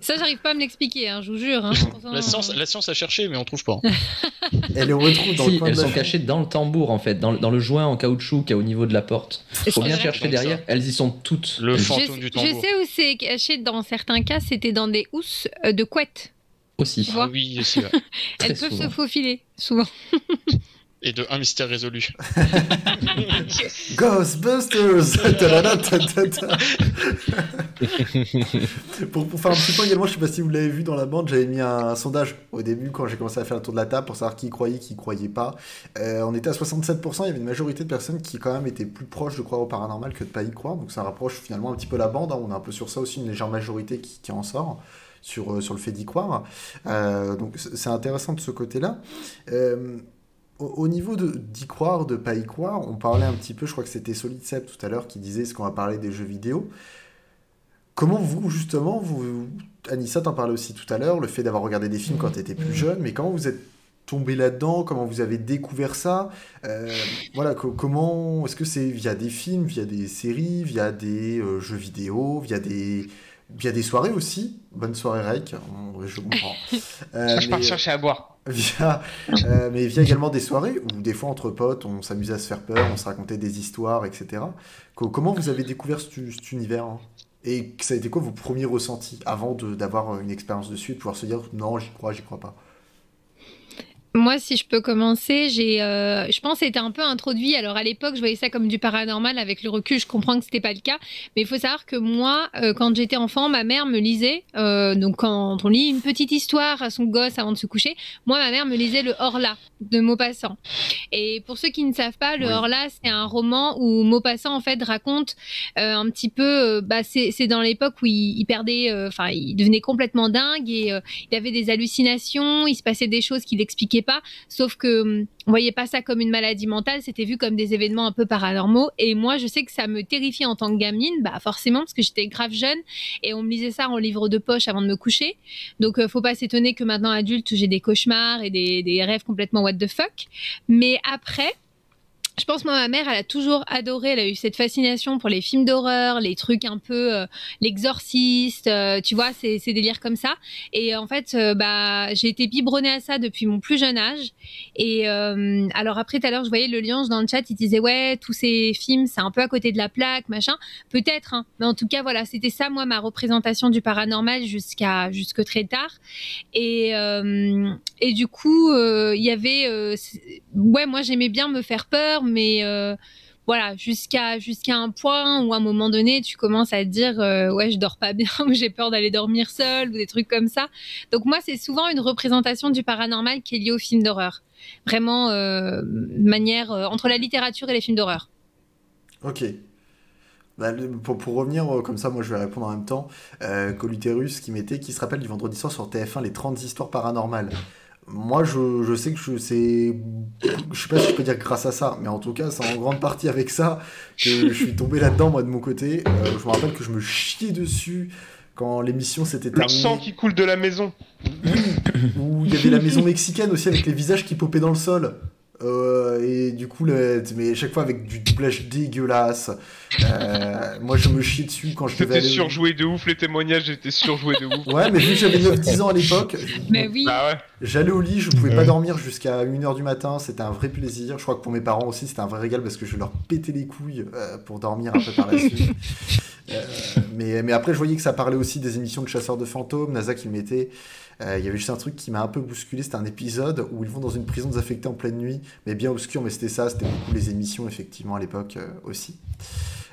Ça, j'arrive pas à me l'expliquer, hein, je vous jure. hein. La science, la science a cherché, mais on trouve pas. elle les retrouve dans Si, le coin elles de sont cachées dans le tambour en fait, dans, le- dans le joint en caoutchouc qu'il y a au niveau de la porte. est-ce Faut bien je- chercher derrière, ça. elles y sont toutes. Le Elles- je, fantôme du je tambour. sais où c'est caché dans certains cas, c'était dans des housses euh, de couette. aussi. Ah oui, aussi, ouais. Elles peuvent souvent. se faufiler, souvent. Et de un mystère résolu. Ghostbusters pour, pour faire un petit point également, je sais pas si vous l'avez vu dans la bande, j'avais mis un, un sondage au début quand j'ai commencé à faire le tour de la table pour savoir qui y croyait, qui y croyait pas. Euh, on était à 67%, il y avait une majorité de personnes qui quand même étaient plus proches de croire au paranormal que de pas y croire, donc ça rapproche finalement un petit peu la bande, hein. on est un peu sur ça aussi, une légère majorité qui, qui en sort. Sur, euh, sur le fait d'y croire. Euh, donc c'est c'est intéressant de ce côté-là. Euh, au, au niveau d'y croire, de pas y croire, on parlait un petit peu, je crois que c'était Solid Seb tout à l'heure qui disait ce qu'on va parler des jeux vidéo. Comment vous, justement, vous, Anissa t'en parlait aussi tout à l'heure, le fait d'avoir regardé des films quand tu étais plus jeune, mais comment vous êtes tombé là-dedans, comment vous avez découvert ça Euh, Voilà, co- comment, est-ce que c'est via des films, via des séries, via des euh, jeux vidéo, via des, via des soirées aussi? Bonne soirée, Rek, on- je comprends. Euh, je pars chercher à boire. via, euh, mais via également des soirées où des fois entre potes on s'amusait à se faire peur, on se racontait des histoires, etc. Co- comment vous avez découvert cet, cet univers hein? Et ça a été quoi vos premiers ressentis avant d'avoir une expérience dessus et de pouvoir se dire non j'y crois, j'y crois pas? Moi, si je peux commencer, j'ai, euh, je pense, que c'était un peu introduit. Alors à l'époque, je voyais ça comme du paranormal. Avec le recul, je comprends que c'était pas le cas. Mais il faut savoir que moi, euh, quand j'étais enfant, ma mère me lisait. euh, donc quand on lit une petite histoire à son gosse avant de se coucher, moi, ma mère me lisait le Horla de Maupassant. Et pour ceux qui ne savent pas, le Oui. Horla, c'est un roman où Maupassant en fait raconte un petit peu. bah, c'est, c'est dans l'époque où il, il perdait, enfin, il devenait complètement dingue et il avait des hallucinations. Il se passait des choses qu'il n'expliquait pas. Sauf que hum, on voyait pas ça comme une maladie mentale, c'était vu comme des événements un peu paranormaux. Et moi, je sais que ça me terrifiait en tant que gamine, bah forcément parce que j'étais grave jeune et on me lisait ça en livre de poche avant de me coucher. Donc, euh, faut pas s'étonner que maintenant adulte, j'ai des cauchemars et des, des rêves complètement what the fuck. Mais après. Je pense, moi, ma mère, elle a toujours adoré, elle a eu cette fascination pour les films d'horreur, les trucs un peu, euh, l'exorciste, euh, tu vois, ces, ces délires comme ça. Et en fait, euh, bah, j'ai été biberonnée à ça depuis mon plus jeune âge. Et euh, alors après, tout à l'heure, je voyais le lion dans le chat, il disait, ouais, tous ces films, c'est un peu à côté de la plaque, machin. Peut-être, hein. mais en tout cas, voilà, c'était ça, moi, ma représentation du paranormal jusqu'à jusque très tard. Et, euh, et du coup, euh, il y avait, euh, ouais, moi, j'aimais bien me faire peur, mais euh, voilà, jusqu'à un point où à un moment donné, tu commences à te dire, euh, ouais, je dors pas bien, ou j'ai peur d'aller dormir seule, ou des trucs comme ça. Donc moi, c'est souvent une représentation du paranormal qui est liée au film d'horreur. Vraiment, euh, manière euh, entre la littérature et les films d'horreur. Ok. Bah, pour, pour revenir, comme ça, moi je vais répondre en même temps. Coluterus qui mettait, qui se rappelle du vendredi soir sur TF1 les 30 histoires paranormales. Moi je, je sais que je c'est. Je sais pas si je peux dire grâce à ça, mais en tout cas, c'est en grande partie avec ça que je suis tombé là-dedans, moi de mon côté. Euh, je me rappelle que je me chiais dessus quand l'émission s'était Le terminée. sang qui coule de la maison. Où il y avait la maison mexicaine aussi avec les visages qui popaient dans le sol. Euh, et du coup, le- mais chaque fois avec du doublage dégueulasse. Euh, moi, je me chiais dessus quand je devais C'était aller. surjoué de ouf, les témoignages étaient surjoués de ouf. Ouais, mais vu que j'avais 9-10 ans à l'époque, Mais oui. Bah ouais. j'allais au lit, je pouvais pas dormir jusqu'à 1h du matin, c'était un vrai plaisir. Je crois que pour mes parents aussi, c'était un vrai régal parce que je leur pétais les couilles euh, pour dormir un peu par la suite. Euh, mais, mais après, je voyais que ça parlait aussi des émissions de chasseurs de fantômes, NASA qui mettait. Euh, Il y avait juste un truc qui m'a un peu bousculé, c'était un épisode où ils vont dans une prison désaffectée en pleine nuit, mais bien obscure, mais c'était ça, c'était beaucoup les émissions, effectivement, à l'époque euh, aussi.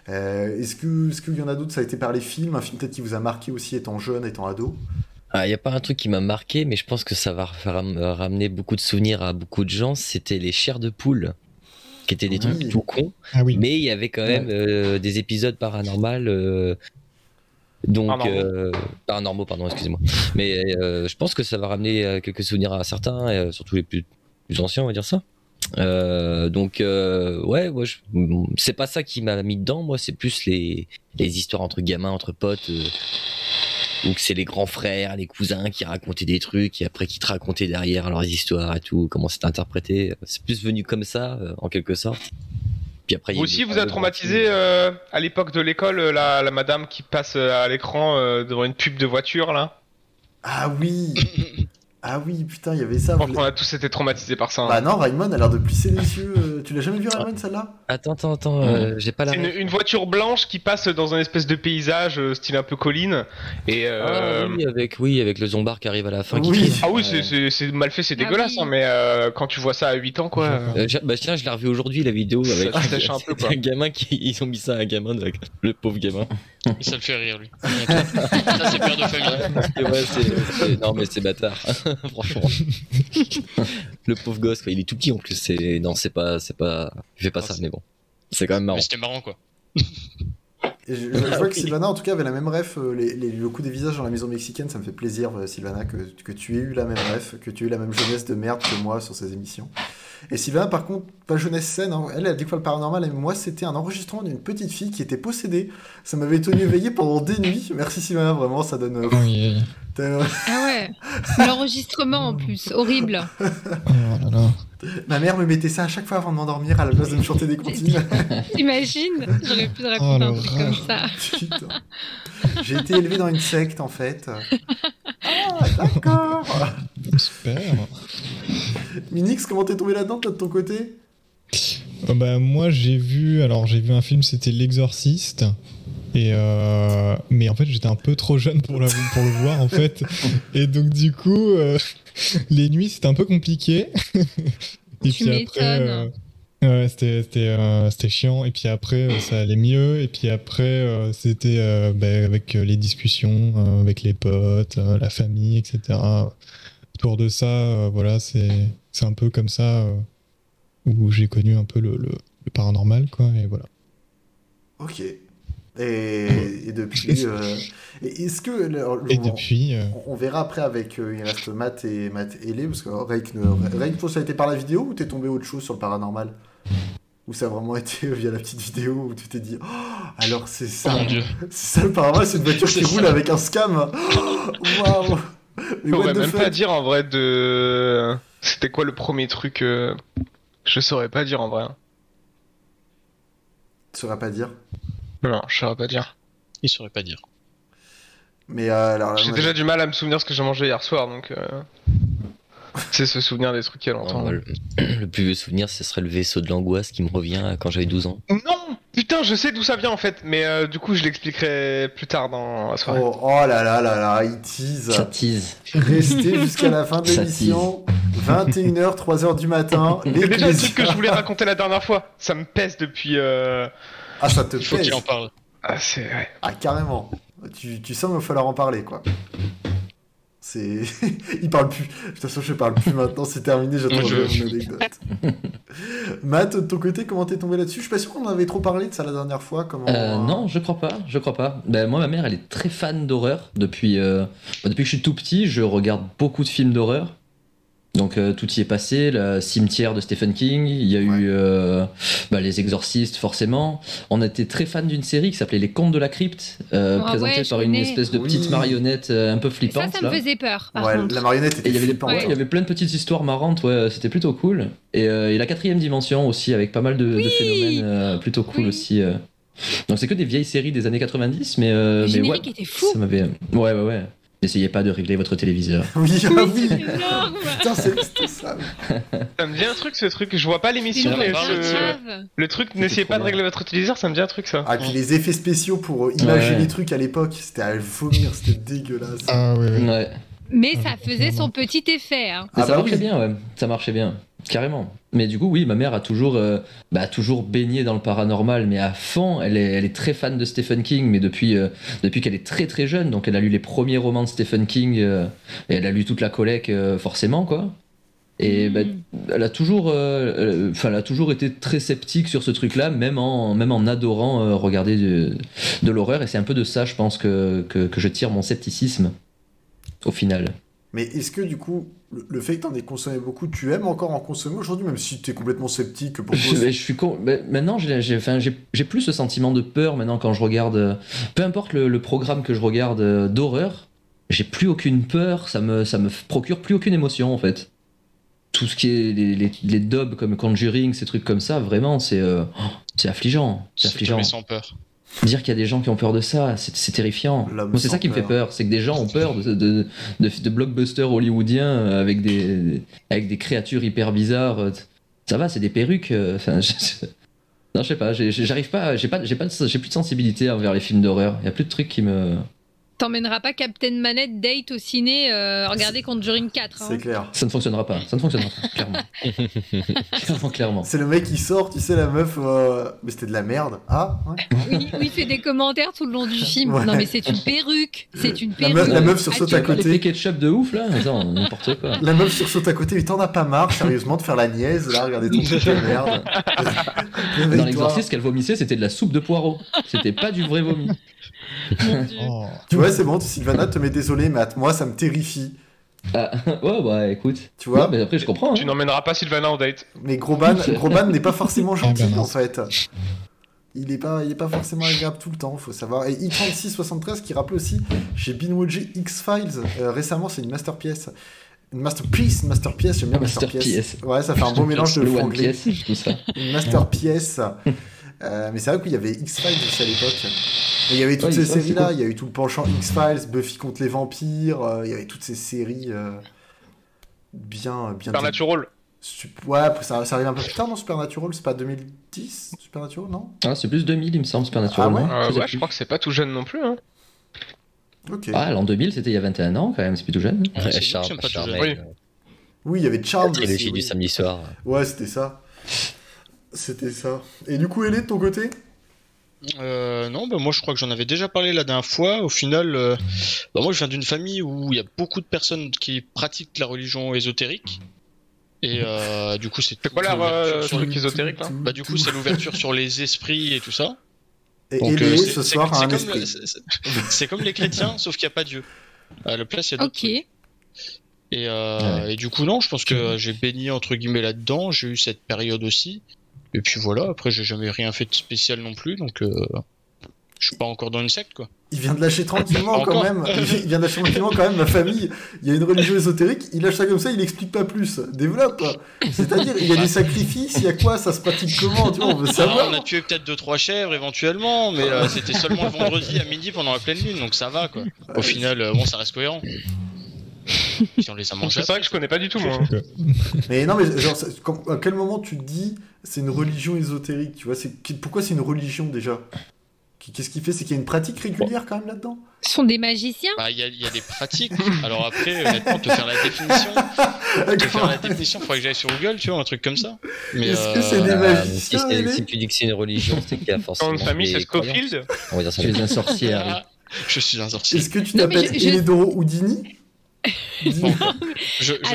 Euh, Est-ce que- est-ce qu'il y en a d'autres? Ça a été par les films, un film peut-être qui vous a marqué aussi étant jeune, étant ado? Ah, y a pas un truc qui m'a marqué, mais je pense que ça va ram- ramener beaucoup de souvenirs à beaucoup de gens. C'était les chairs de poule, qui étaient des Oui. trucs tout cons, Ah oui. mais il y avait quand même euh, des épisodes paranormaux. euh, donc, euh, paranormaux, pardon, excusez-moi. Mais euh, je pense que ça va ramener euh, quelques souvenirs à certains, euh, surtout les plus, plus anciens, on va dire ça. Euh, donc, euh, ouais, moi, je- c'est pas ça qui m'a mis dedans. Moi, c'est plus les, les histoires entre gamins, entre potes. où que c'est les grands frères, les cousins qui racontaient des trucs et après qui te racontaient derrière leurs histoires et tout, comment c'était interprété. C'est plus venu comme ça, euh, en quelque sorte. Puis après, Vous aussi, vous a traumatisé euh, à l'époque de l'école euh, la, la madame qui passe euh, à l'écran euh, devant une pub de voiture là Ah oui Ah oui, putain, il y avait ça. Je vous qu'on a tous été traumatisés par ça. hein. Bah non, Raymond a l'air de plisser les yeux. Tu l'as jamais vu Raymond celle-là? Films. Attends, attends, attends, euh, j'ai pas la. C'est une, une voiture blanche qui passe dans un espèce de paysage euh, style un peu colline et Ah, euh, oui, avec, oui, avec le zombard qui arrive à la fin. qui Oui. ah oui c'est- mal fait c'est Ah dégueulasse oui. hein, mais euh, quand tu vois ça à 8 ans quoi bah tiens, je l'ai revu aujourd'hui la vidéo avec un peu, quoi. un gamin qui ils ont mis ça à un gamin, de- le pauvre gamin. Et ça le fait rire, lui. ça, c'est père de famille. Ouais, c'est- c'est- non mais c'est bâtard, franchement. Le pauvre gosse, quoi. il est tout petit en plus. C'est non, c'est pas, c'est pas, il fait pas Ah, ça, mais bon, c'est quand même marrant. C'était marrant, quoi. Et je, je- je vois que Sylvana, en tout cas, avait la même ref. euh, les- les- le coup des visages dans la maison mexicaine, ça me fait plaisir, euh, Sylvana, que, que tu aies eu la même ref, que tu aies eu la même jeunesse de merde que moi sur ces émissions. Et Sylvana, par contre, pas jeunesse saine, hein, elle, elle a découvert le paranormal, et moi, c'était un enregistrement d'une petite fille qui était possédée. Ça m'avait tenu éveillé pendant des nuits. Merci Sylvana, vraiment, ça donne. euh, Oui, Ah ouais. L'enregistrement en plus, horrible. Oh là là. Ma mère me mettait ça à chaque fois avant de m'endormir à la place de me chanter des comptines. T'imagines J'aurais pu te raconter Oh, un truc comme ça. Putain. J'ai été élevé dans une secte en fait. Ah, d'accord. Super. Minix, comment t'es tombé là-dedans, toi de ton côté? Euh, bah, moi, j'ai vu, alors j'ai vu un film, c'était L'Exorciste. Et euh, mais en fait, j'étais un peu trop jeune pour, la- pour le voir en fait. Et donc du coup, euh, les nuits c'était un peu compliqué. Et Tu puis après, euh, ouais, c'était c'était euh, c'était chiant. Et puis après, euh, ça allait mieux. Et puis après, euh, c'était euh, bah, avec les discussions, euh, avec les potes, euh, la famille, etc. Autour de ça, euh, voilà, c'est c'est un peu comme ça euh, où j'ai connu un peu le, le, le paranormal, quoi. Et voilà. Ok. Et, et depuis. euh, et Est-ce que. alors, Et on- depuis, euh, On, verra après avec. euh, il reste Matt et, Matt et Lé, parce que Rake, ne- Rake, toi, ça a été par la vidéo ou t'es tombé autre chose sur le paranormal? Ou ça a vraiment été via la petite vidéo où tu t'es dit. Oh, alors c'est ça. Oh mon dieu. C'est ça le paranormal, c'est une voiture qui roule avec un scam. Oh, Waouh on what va the même pas dire en vrai de c'était quoi le premier truc euh, je saurais pas dire en vrai hein. Tu saurais pas dire? Non, je saurais pas dire. Il saurait pas dire. Mais euh, alors, J'ai déjà du mal à me souvenir ce que j'ai mangé hier soir, donc. Euh... C'est se souvenir des trucs il y a longtemps. Oh, le, le plus vieux souvenir, ce serait le vaisseau de l'angoisse qui me revient quand j'avais 12 ans. Non Putain, je sais d'où ça vient en fait, mais euh, du coup, je l'expliquerai plus tard dans la soirée. Oh, oh là là là là, il tease. Ça tease. Restez jusqu'à la fin de l'émission. 21h, 3h du matin. C'est déjà le truc que je voulais raconter la dernière fois. Ça me pèse depuis. Euh... Ah, ça te Il faut qu'il en parle. Ah, c'est. Ouais. Ah, carrément. Tu, tu sens qu'il va falloir en parler, quoi. C'est. il parle plus. De toute façon, je parle plus maintenant, c'est terminé, j'attends je- mon anecdote. Matt, de ton côté, comment t'es tombé là-dessus? Je suis pas sûr qu'on en avait trop parlé de ça la dernière fois. Comment... Euh, non, je crois pas, je crois pas. Ben, moi, ma mère, elle est très fan d'horreur. Depuis, euh, bah, depuis que je suis tout petit, je regarde beaucoup de films d'horreur. Donc euh, tout y est passé, le cimetière de Stephen King, il y a Ouais. eu euh, bah, les exorcistes forcément. On était très fan d'une série qui s'appelait Les Contes de la Crypte, euh, Ah présentée ouais, par une connais. espèce de Oui. petite marionnette euh, un peu Ça, flippante. ça me là. faisait peur, par Ouais, contre. la marionnette Et était il y avait des- il y avait plein de petites histoires marrantes, ouais, c'était plutôt cool. Et, euh, et la quatrième dimension aussi, avec pas mal de, phénomènes euh, plutôt cool Oui. aussi. euh. Donc c'est que des vieilles séries des années 90, mais, euh, Le mais ouais, générique était fou. ça m'avait. Ouais, ouais, ouais. N'essayez pas de régler votre téléviseur. Oui, ah Oui. Putain, c'est ça. Ça me dit un truc, ce truc. Je vois pas l'émission, mais grave. le truc, C'était n'essayez pas de régler votre téléviseur, ça me dit un truc, ça. Ah, puis les effets spéciaux pour euh, imaginer Ouais. les trucs à l'époque, c'était à vomir, c'était dégueulasse. Ah. Ouais. Mais ça faisait son petit effet. hein. Ah ça bah marchait oui. bien, ouais. Ça marchait bien. Carrément. Mais du coup, oui, ma mère a toujours, euh, bah, toujours baigné dans le paranormal, mais à fond. Elle est, elle est très fan de Stephen King, mais depuis, euh, depuis qu'elle est très très jeune. Donc elle a lu les premiers romans de Stephen King, euh, et elle a lu toute la collecte, forcément, quoi. Et Mm. bah, elle a toujours, enfin, elle a toujours été très sceptique sur ce truc-là, même en, même en adorant regarder de, de l'horreur. Et c'est un peu de ça, je pense, que, que, que je tire mon scepticisme au final. Mais est-ce que du coup, le, le fait que t'en aies consommé beaucoup, tu aimes encore en consommer aujourd'hui, même si t'es complètement sceptique pour Je, je suis con- mais maintenant, j'ai enfin, plus ce sentiment de peur maintenant quand je regarde. euh, Peu importe le, le programme que je regarde euh, d'horreur, j'ai plus aucune peur, ça me, ça me f- procure plus aucune émotion en fait. Tout ce qui est les, les, les dubs comme Conjuring, ces trucs comme ça, vraiment, c'est euh, oh, c'est affligeant. C'est affligeant. sans peur. Dire qu'il y a des gens qui ont peur de ça, c'est terrifiant. Moi, c'est ça qui me fait peur. c'est que des gens ont peur de, de, de, de blockbusters hollywoodiens euh, avec des, avec des créatures hyper bizarres. euh, Ça va, c'est des perruques. euh, Enfin, je- je- non, je sais pas, j'arrive pas, j'ai pas, j'ai pas, de- j'ai plus de sensibilité envers les films d'horreur. Il y a plus de trucs qui me. T'emmèneras pas Captain Manette date au ciné, euh, regarder Conjuring 4. hein. C'est clair. Ça ne fonctionnera pas, ça ne fonctionnera pas, clairement. clairement, clairement. C'est le mec qui sort, tu sais, la meuf, euh, mais c'était de la merde. Ah, ouais. Oui, oui, fait des commentaires tout le long du film. Ouais. Non, mais c'est une perruque. C'est une La, perruque. meuf- la meuf sursaute à tu- côté. Ketchup de ouf là, Attends, n'importe quoi. La meuf sursaute à côté, mais t'en as pas marre, sérieusement, de faire la niaise, là, regardez ton truc de merde. Dans l'exorciste, qu'elle vomissait, c'était de la soupe de poireaux. C'était pas du vrai vomi. Oh. Tu vois, c'est bon, Sylvana te met désolé, Matt, moi, ça me terrifie. Ah, ouais, bah écoute. Tu vois mais après, je comprends. Tu hein. n'emmèneras pas Sylvana en date. Mais Groban, Groban n'est pas forcément gentil, Ah ben en fait. Il est pas, il est pas forcément agréable tout le temps, faut savoir. Et i3673 qui rappelait aussi, j'ai binwatché X-Files euh, récemment, c'est une masterpiece. Une masterpiece, une masterpiece, j'aime bien masterpiece. Masterpiece. Ouais, ça fait un beau mélange de le faux One anglais. Piece, tout ça. Une masterpiece. Euh, mais c'est vrai qu'il y avait X-Files aussi à l'époque. Et Il y avait toutes Ouais, ces séries-là, cool. il y a eu tout le penchant X-Files, Buffy contre les vampires, euh, il y avait toutes ces séries euh, bien, bien. Supernatural. Sup- Ouais, ça, ça arrive un peu plus tard, non Supernatural, c'est pas 2010 Supernatural, non? Ah, c'est plus 2000, il me semble, Supernatural. Ah ouais Euh, Je sais ouais, plus. je crois que c'est pas tout jeune non plus. Hein. Ok. Ah, l'an 2000, c'était il y a 21 ans quand même, c'est plutôt jeune. Ouais, Charme, pas Charme. Oui. Oui, il y avait Charmed. La trilogie du samedi soir. Ouais, c'était ça. C'était ça. Et du coup, elle est de ton côté? Euh, non, bah moi je crois que j'en avais déjà parlé la dernière fois. Au final, euh, bah moi je viens d'une famille où il y a beaucoup de personnes qui pratiquent la religion ésotérique. Et euh, du coup, c'est quoi sur- truc ésotérique là? Bah du coup, c'est l'ouverture sur les esprits et tout ça. Et Donc, euh, c'est- ce soir, un comme, esprit. le- c'est- comme les chrétiens, sauf qu'il n'y a pas Dieu. À la place, il y a d'autres. Et, et du coup, non, je pense que j'ai baigné entre guillemets là-dedans. J'ai eu cette période aussi. Et puis voilà, après, j'ai jamais rien fait de spécial non plus. Donc, euh, Je suis pas encore dans une secte, quoi. Il vient de lâcher tranquillement quand même. Il vient de lâcher tranquillement quand même ma famille. Il y a une religion ésotérique, il lâche ça comme ça, il explique pas plus. Développe. C'est-à-dire, il y a des sacrifices, il y a quoi, ça se pratique comment, tu vois, on veut Ah, on a tué peut-être deux trois chèvres éventuellement, mais euh, c'était seulement le vendredi à midi pendant la pleine lune, donc ça va quoi. Au final, euh, bon, ça reste cohérent. Si on les a mangés. C'est vrai que je connais pas du tout, moi. Mais non, mais genre, ça- quand- à quel moment tu te dis c'est une religion ésotérique, tu vois c'est, Pourquoi c'est une religion déjà? Qu'est-ce qui fait? C'est qu'il y a une pratique régulière quand même là-dedans? Ce sont des magiciens. Bah, il y, a- il y a des pratiques. Alors après, honnêtement, te faire la définition, te faire la définition, faudrait que j'aille sur Google, tu vois, un truc comme ça. Mais Est-ce que c'est euh, des Euh, magiciens c'est- si tu dis que c'est une religion, c'est qu'il y a forcément. Dans une famille, des c'est. Scofield. On va dire ça Tu comme es ça. un sorcier, Harry. ah, je suis un sorcier. Est-ce que tu t'appelles je- je- Eleodoro Houdini? Je,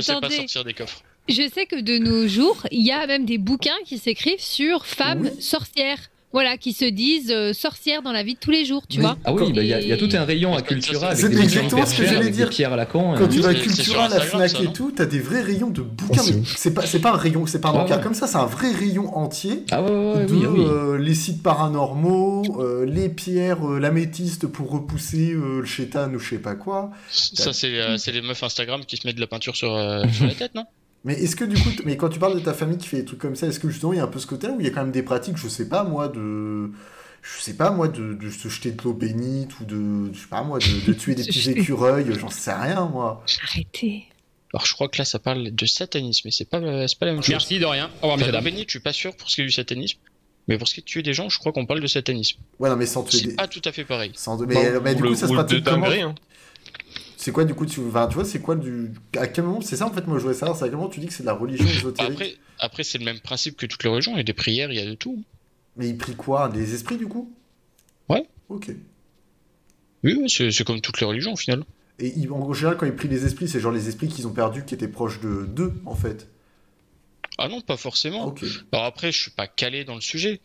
sais pas sortir des coffres. Je sais que de nos jours, il y a même des bouquins qui s'écrivent sur femmes Oui. sorcières. Voilà, qui se disent euh, sorcières dans la vie de tous les jours, tu Oui. vois. Ah oui, bah, il y, a- il y a tout un rayon à C'est Cultura avec des exactement ce que j'allais dire. des pierres à la con. Quand euh, tu vas à Cultura, la Fnac ça, et non tout, t'as des vrais rayons de bouquins. Oh, c'est pas, c'est pas un rayon, c'est pas un ouais. comme ça, c'est un vrai rayon entier. Ah ouais, ouais, ouais, de oui, oui. euh, les sites paranormaux, euh, les pierres, euh, l'améthyste pour repousser euh, le chétan ou je sais pas quoi. Ça, c'est euh, c'est les meufs Instagram qui se mettent de la peinture sur, euh, sur la tête, non? Mais est-ce que du coup, mais quand tu parles de ta famille qui fait des trucs comme ça, est-ce que justement il y a un peu ce côté-là où il y a quand même des pratiques, je sais pas moi, de. Je sais pas moi, de, de se jeter de l'eau bénite ou de. Je sais pas moi, de, de tuer des petits écureuils, j'en sais rien moi. Arrêtez. Alors je crois que là ça parle de satanisme, mais c'est pas, euh, c'est pas la même chose. Merci de rien. Au revoir, la bénite, je suis pas sûr pour ce qui est du satanisme, mais pour ce qui est de tuer des gens, je crois qu'on parle de satanisme. Ouais, non, mais sans tuer C'est des. pas tout à fait pareil. Sans. Mais, Bon, mais du le- coup, ça se pratique comment? hein. C'est quoi du coup tu... Enfin, tu vois, c'est quoi du. À quel moment C'est ça en fait, moi je voudrais savoir, c'est à quel moment tu dis que c'est de la religion ésotérique Après, après c'est le même principe que toutes les religions, il y a des prières, il y a de tout. Mais il prie quoi Des esprits du coup? Ouais. Ok. Oui, oui, c'est comme toutes les religions au final. Et il- en général, quand il prie les esprits, c'est genre les esprits qu'ils ont perdus qui étaient proches de d'eux en fait. Ah non, pas forcément. Ok. Alors après, je suis pas calé dans le sujet,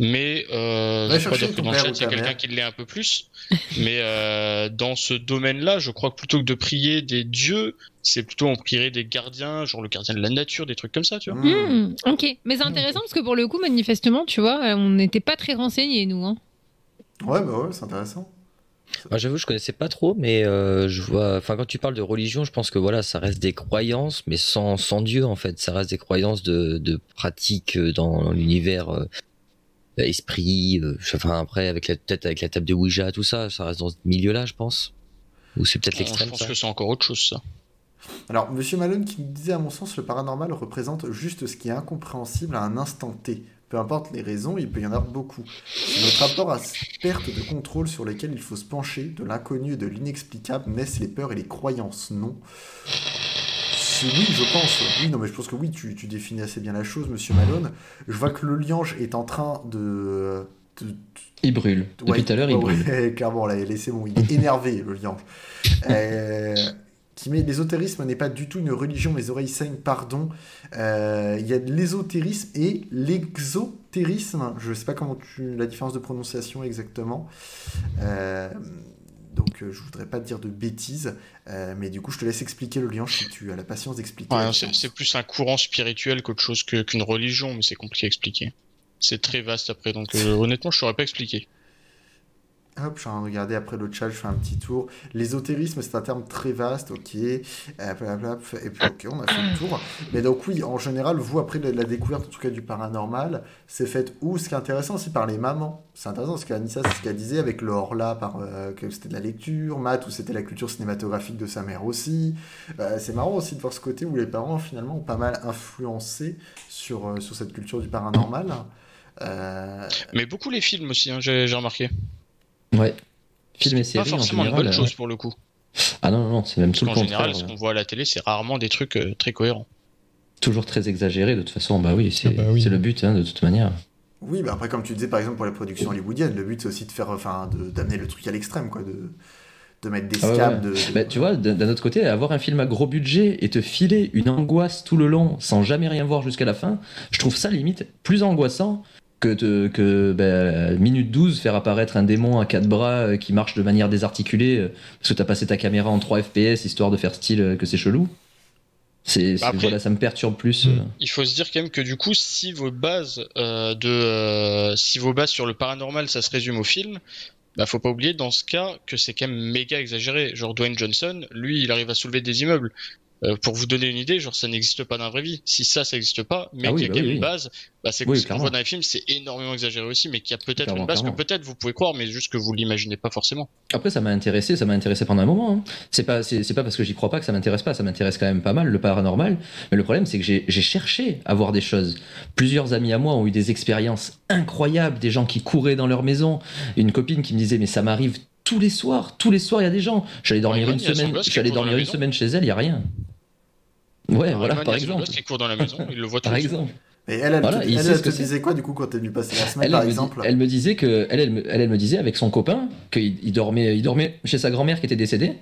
mais euh, je pas dire que dans le chat, il y a quelqu'un qui l'est un peu plus. mais euh, dans ce domaine-là, je crois que plutôt que de prier des dieux, c'est plutôt on prierait des gardiens, genre le gardien de la nature, des trucs comme ça, tu vois. Hmm. Hmm, ok, mais c'est intéressant parce que pour le coup, manifestement, tu vois, euh, on n'était pas très renseignés, nous. Hein. Ouais, bah ouais, c'est intéressant. Moi, j'avoue, je connaissais pas trop, mais euh, je vois. Enfin, quand tu parles de religion, je pense que voilà, ça reste des croyances, mais sans, sans Dieu en fait. Ça reste des croyances de, de pratiques dans l'univers euh, esprit. euh, enfin, après, avec la peut-être avec la table de Ouija, tout ça, ça reste dans ce milieu-là, je pense. Ou c'est peut-être Alors, je l'extrême. pense ça. que c'est encore autre chose, ça. Alors, Monsieur Malone qui nous disait, à mon sens, le paranormal représente juste ce qui est incompréhensible à un instant T. Peu importe les raisons, il peut y en avoir beaucoup. C'est notre rapport à cette perte de contrôle sur lesquelles il faut se pencher, de l'inconnu et de l'inexplicable, naissent les peurs et les croyances, non? Oui, je pense. Oui, non, mais je pense que oui, tu, tu définis assez bien la chose, Monsieur Malone. Je vois que le liange est en train de... de- Il brûle. Depuis Ouais, tout à l'heure, il ouais, brûle. ouais, clairement, là, laissez bon, il est énervé, le liange. Euh, qui met l'ésotérisme n'est pas du tout une religion, mes oreilles saignent, pardon. Euh, Il y a de l'ésotérisme et l'exotérisme. Je sais pas comment tu. la différence de prononciation exactement. Euh, donc, euh, je voudrais pas te dire de bêtises, euh, mais du coup, je te laisse expliquer le liange si tu as la patience d'expliquer. C'est plus un courant spirituel qu'autre chose qu'une religion, mais c'est compliqué à expliquer. C'est très vaste après, donc euh, honnêtement, je saurais pas expliquer. Hop, je suis en regarder après le chat, je fais un petit tour. L'ésotérisme, c'est un terme très vaste, ok. Et puis, ok, on a fait le tour. Mais donc, oui, en général, vous, après la, découverte, en tout cas, du paranormal, c'est fait où? Ce qui est intéressant, c'est par les mamans. C'est intéressant, parce qu'Anissa, c'est ce qu'elle disait avec le par, euh, que c'était de la lecture, Matt, où c'était la culture cinématographique de sa mère aussi. Euh, c'est marrant aussi de voir ce côté où les parents, finalement, ont pas mal influencé sur, euh, sur cette culture du paranormal. Mais beaucoup les films aussi, hein, j'ai remarqué. Ouais. Film et Pas séries en forcément une général. bonne euh, chose pour le coup. Ah non, non, non, c'est même tout le qu'en général, contraire. ce qu'on voit à la télé, c'est rarement des trucs euh, très cohérents. Toujours très exagéré, de toute façon, bah oui, c'est Ah bah oui. le but, hein, de toute manière. Oui, bah après, comme tu disais, par exemple, pour les productions hollywoodiennes, le but, c'est aussi de faire, enfin, de- d'amener le truc à l'extrême, quoi, de, de mettre des Ah ouais, scams, ouais. de... de- Bah, tu vois, d'un autre côté, avoir un film à gros budget et te filer une angoisse tout le long sans jamais rien voir jusqu'à la fin, je trouve ça limite plus angoissant que, que bah, minute 12 faire apparaître un démon à quatre bras euh, qui marche de manière désarticulée euh, parce que t'as passé ta caméra en 3 FPS histoire de faire style euh, que c'est chelou. C'est, Après- voilà, ça me perturbe plus. Mm. euh. Il faut se dire quand même que du coup, si vos bases euh, de, euh, si vos bases sur le paranormal, ça se résume au film, bah faut pas oublier dans ce cas que c'est quand même méga exagéré. Genre Dwayne Johnson, lui, il arrive à soulever des immeubles. Euh, pour vous donner une idée, genre ça n'existe pas dans la vraie vie. Si ça, ça n'existe pas, mais Ah oui, qu'il y a bah quand même une oui. base, bah c'est ce qu'on voit dans les films, c'est énormément exagéré aussi, mais qu'il y a peut-être une base clairement. que peut-être vous pouvez croire, mais juste que vous l'imaginez pas forcément. Après, ça m'a intéressé, ça m'a intéressé pendant un moment. hein. C'est pas, c'est, pas parce que j'y crois pas que ça m'intéresse pas, ça m'intéresse quand même pas mal, le paranormal. Mais le problème, c'est que j'ai, cherché à voir des choses. Plusieurs amis à moi ont eu des expériences incroyables, des gens qui couraient dans leur maison. Une copine qui me disait, mais ça m'arrive tous les soirs, tous les soirs, il y a des gens. J'allais dormir une semaine, j'allais dormir une semaine chez elle, il y a rien. Ouais, voilà, par exemple. qui court dans la maison, il le voit Par exemple. Et elle, elle, Voilà, te, elle, elle disait quoi du coup quand t'es venu passer la semaine Elle, par elle me, exemple dit- elle me disait que elle, elle, me- elle, elle me disait avec son copain qu'il il dormait, il dormait chez sa grand-mère qui était décédée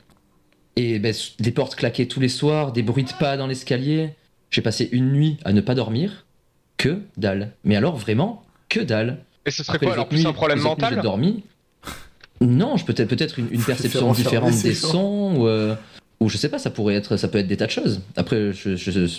et ben, des portes claquaient tous les soirs, des bruits de pas dans l'escalier. J'ai passé une nuit à ne pas dormir, que dalle. Mais alors vraiment que dalle. Et ce serait Après, quoi alors plus nuits- un problème mental J'ai dormi. Non, je peut-être peut-être une, une perception différente des sons ou, euh, ou je sais pas, ça pourrait être, ça peut être des tas de choses. Après, je je, je, je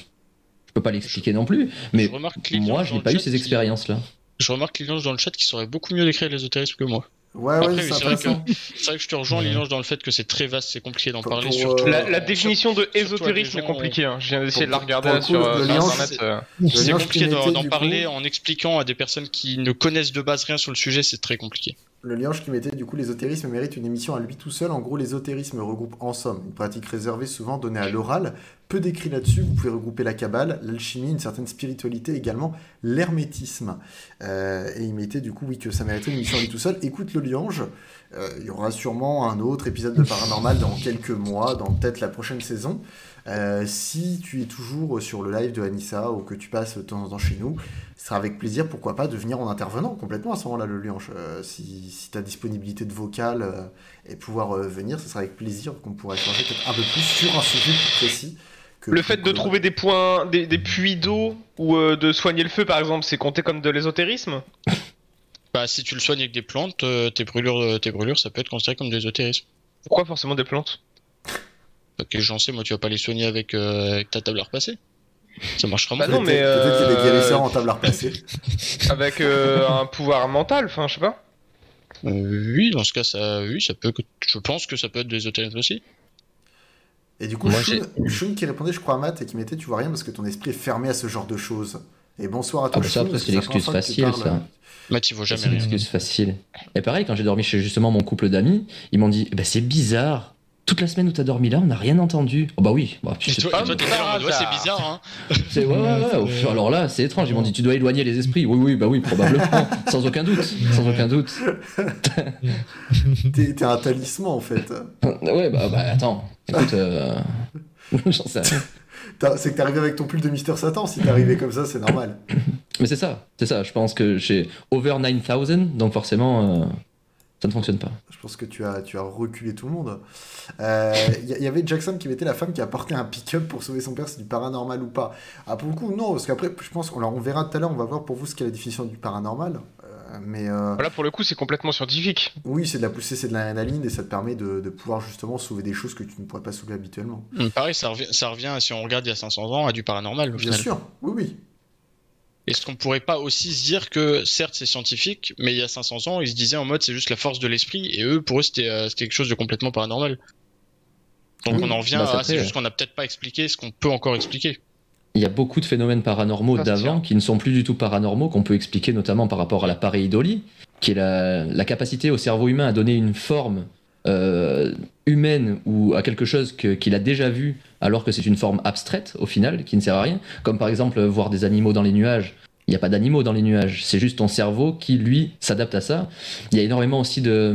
peux pas l'expliquer non plus, mais je remarque Lilian moi je n'ai pas eu ces qui- expériences-là. Je remarque Lilian dans le chat qui saurait beaucoup mieux décrire l'ésotérisme que moi. Ouais, Après, ouais, oui, c'est vrai. C'est vrai que je te rejoins, Lilian, dans le fait que c'est très vaste, c'est compliqué d'en parler. pour, surtout, euh, La, définition de ésotérisme est gens- compliquée. Hein. Je viens d'essayer de la regarder sur, euh, internet. c'est- euh. Compliqué d'en parler coup- en expliquant à des personnes qui ne connaissent de base rien sur le sujet, c'est très compliqué. Le liange qui mettait du coup l'ésotérisme mérite une émission à lui tout seul. En gros, l'ésotérisme regroupe en somme une pratique réservée souvent donnée à l'oral. Peu d'écrits là-dessus, vous pouvez regrouper la cabale, l'alchimie, une certaine spiritualité, également l'hermétisme. Euh, et il mettait du coup, oui, que ça mériterait une émission à lui tout seul. Écoute le liange, euh, il y aura sûrement un autre épisode de Paranormal dans quelques mois, dans peut-être la prochaine saison. Euh, si tu es toujours sur le live de Anissa ou que tu passes de temps en temps chez nous, ce sera avec plaisir, pourquoi pas, de venir en intervenant complètement à ce moment-là, le liange. Euh, si si tu as disponibilité de vocal euh, et pouvoir euh, venir, ce sera avec plaisir qu'on pourra échanger peut-être un peu plus sur un sujet plus précis. Que Le fait de trouver des points, des, des puits d'eau ou euh, de soigner le feu par exemple, c'est compté comme de l'ésotérisme? Bah, si tu le soignes avec des plantes, euh, tes brûlures, euh, tes brûlures, ça peut être considéré comme de l'ésotérisme. Pourquoi forcément des plantes? Que j'en sais, moi, tu vas pas les soigner avec, euh, avec ta table à repasser. Ça marchera Bah moins. non, Peut-être mais, peut-être qu'il y a des euh, guérisseurs en table à repasser. Avec euh, un pouvoir mental, enfin je sais pas. Euh, oui, dans ce cas, ça, oui, ça peut. Je pense que ça peut être de l'ésotérisme aussi. Et du coup, Moi, Shun, Shun qui répondait, je crois, à Matt, et qui mettait Tu vois rien parce que ton esprit est fermé à ce genre de choses. Et bonsoir à toi, Ah, bah ça, après, parce c'est que l'excuse facile, parles, ça. Matt, il vaut jamais C'est une rien. excuse facile. Et pareil, quand j'ai dormi chez justement mon couple d'amis, ils m'ont dit bah, c'est bizarre. Toute la semaine où t'as dormi là, on n'a rien entendu. Oh bah oui, bah, puis Et c'est toi, pas- toi, là ouais, bizarre, hein. c'est- ouais, ouais, ouais, Alors là, c'est étrange. Ils m'ont dit tu dois éloigner les esprits. Oui, oui, bah oui, probablement. sans aucun doute. Sans aucun doute. T'es un talisman en fait. Ouais, bah, bah attends. Écoute, euh... j'en sais rien. T'as- C'est que t'es arrivé avec ton pull de Mister Satan. Si t'es arrivé comme ça, c'est normal. Mais c'est ça, c'est ça. Je pense que j'ai over 9000, donc forcément, euh, ça ne fonctionne pas. Je pense que tu as, tu as reculé tout le monde. Il y, y avait Jackson qui mettait la femme qui a porté un pick-up pour sauver son père, c'est du paranormal ou pas? Ah, pour le coup, non, parce qu'après, je pense qu'on on verra tout à l'heure, on va voir pour vous ce qu'est la définition du paranormal. Euh, mais euh, Voilà pour le coup c'est complètement scientifique. oui, c'est de la poussée, c'est de l'adrénaline et ça te permet de, de pouvoir justement sauver des choses que tu ne pourrais pas sauver habituellement. Pareil, ça revient, ça revient, si on regarde il y a 500 ans, à du paranormal, au Bien final. sûr, oui, oui. Est-ce qu'on pourrait pas aussi se dire que, certes, c'est scientifique, mais il y a 500 ans, ils se disaient en mode c'est juste la force de l'esprit, et eux, pour eux, c'était euh, c'était quelque chose de complètement paranormal. Donc Oui, on en revient bah, ça à, c'est juste qu'on a peut-être pas expliqué ce qu'on peut encore expliquer. Il y a beaucoup de phénomènes paranormaux d'avant qui ne sont plus du tout paranormaux, qu'on peut expliquer notamment par rapport à la pareidolie, qui est la, la capacité au cerveau humain à donner une forme euh, humaine ou à quelque chose qu'il a déjà vu, alors que c'est une forme abstraite au final, qui ne sert à rien. Comme par exemple voir des animaux dans les nuages. Il n'y a pas d'animaux dans les nuages, c'est juste ton cerveau qui, lui, s'adapte à ça. Il y a énormément aussi de-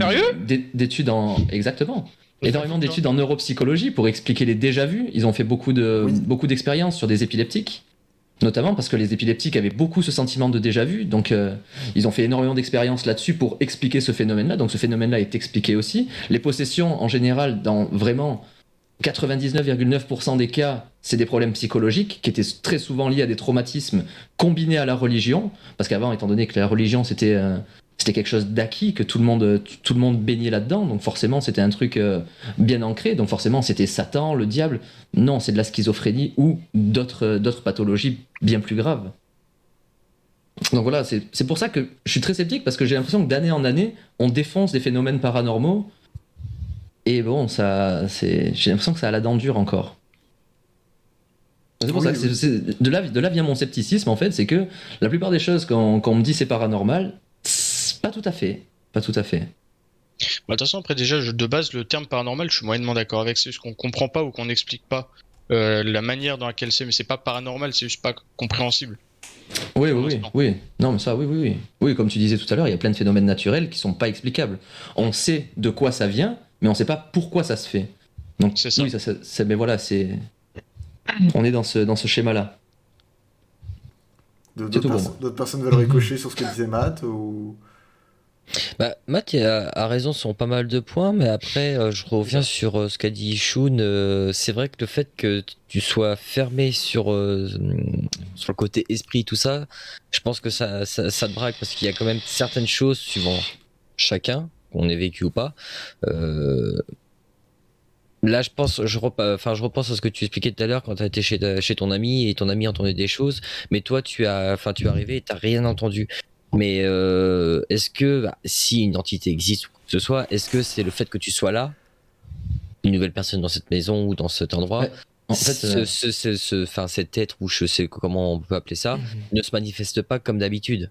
d'études en... Exactement. Énormément d'études en neuropsychologie pour expliquer les déjà-vus. Ils ont fait beaucoup de Oui. beaucoup d'expériences sur des épileptiques, notamment parce que les épileptiques avaient beaucoup ce sentiment de déjà-vu. Donc, euh, ils ont fait énormément d'expériences là-dessus pour expliquer ce phénomène-là. Donc, ce phénomène-là est expliqué aussi. Les possessions, en général, dans vraiment 99,9% des cas, c'est des problèmes psychologiques qui étaient très souvent liés à des traumatismes combinés à la religion. Parce qu'avant, étant donné que la religion, c'était euh, c'était quelque chose d'acquis, que tout le monde, tout le monde baignait là-dedans, donc forcément c'était un truc euh, bien ancré, donc forcément c'était Satan, le diable. Non, c'est de la schizophrénie ou d'autres d'autres pathologies bien plus graves. donc voilà, c'est c'est pour ça que je suis très sceptique parce que j'ai l'impression que d'année en année, on défonce des phénomènes paranormaux. Et bon, ça, c'est, j'ai l'impression que ça a la dent dure encore. C'est pour Oui, ça que oui. de, là, de là vient mon scepticisme en fait, c'est que la plupart des choses quand, quand on me dit c'est paranormal, pas tout à fait, pas tout à fait. Bah, de toute façon, après, déjà, je- de base, le terme paranormal, je suis moyennement d'accord avec. C'est juste qu'on comprend pas ou qu'on n'explique pas euh, la manière dans laquelle c'est. Mais c'est pas paranormal, c'est juste pas compréhensible. Oui, oui, oui. Non, mais ça, oui, oui, oui. Oui, comme tu disais tout à l'heure, il y a plein de phénomènes naturels qui sont pas explicables. On sait de quoi ça vient, mais on sait pas pourquoi ça se fait. Donc, C'est ça. oui, ça, ça- c'est- mais voilà, c'est. On est dans ce, dans ce schéma-là. D'autres personnes veulent ricocher sur ce que disait Matt ou... Bah, Matt a, a raison sur pas mal de points, mais après, euh, je reviens sur euh, ce qu'a dit Shun. euh, c'est vrai que le fait que tu sois fermé sur, sur le côté esprit, tout ça, je pense que ça, ça, te braque parce qu'il y a quand même certaines choses, suivant chacun, qu'on ait vécu ou pas. Là, je pense, je, je repense à ce que tu expliquais tout à l'heure quand tu étais chez, chez ton ami et ton ami entendait des choses, mais toi, tu as, tu es arrivé et t'as rien entendu. Mais euh, est-ce que bah, si une entité existe ou quoi que ce soit, est-ce que c'est le fait que tu sois là, une nouvelle personne dans cette maison ou dans cet endroit, Ouais. En fait, ce, euh, ce- ce- ce- enfin, cet être ou je sais comment on peut appeler ça, ne se manifeste pas comme d'habitude?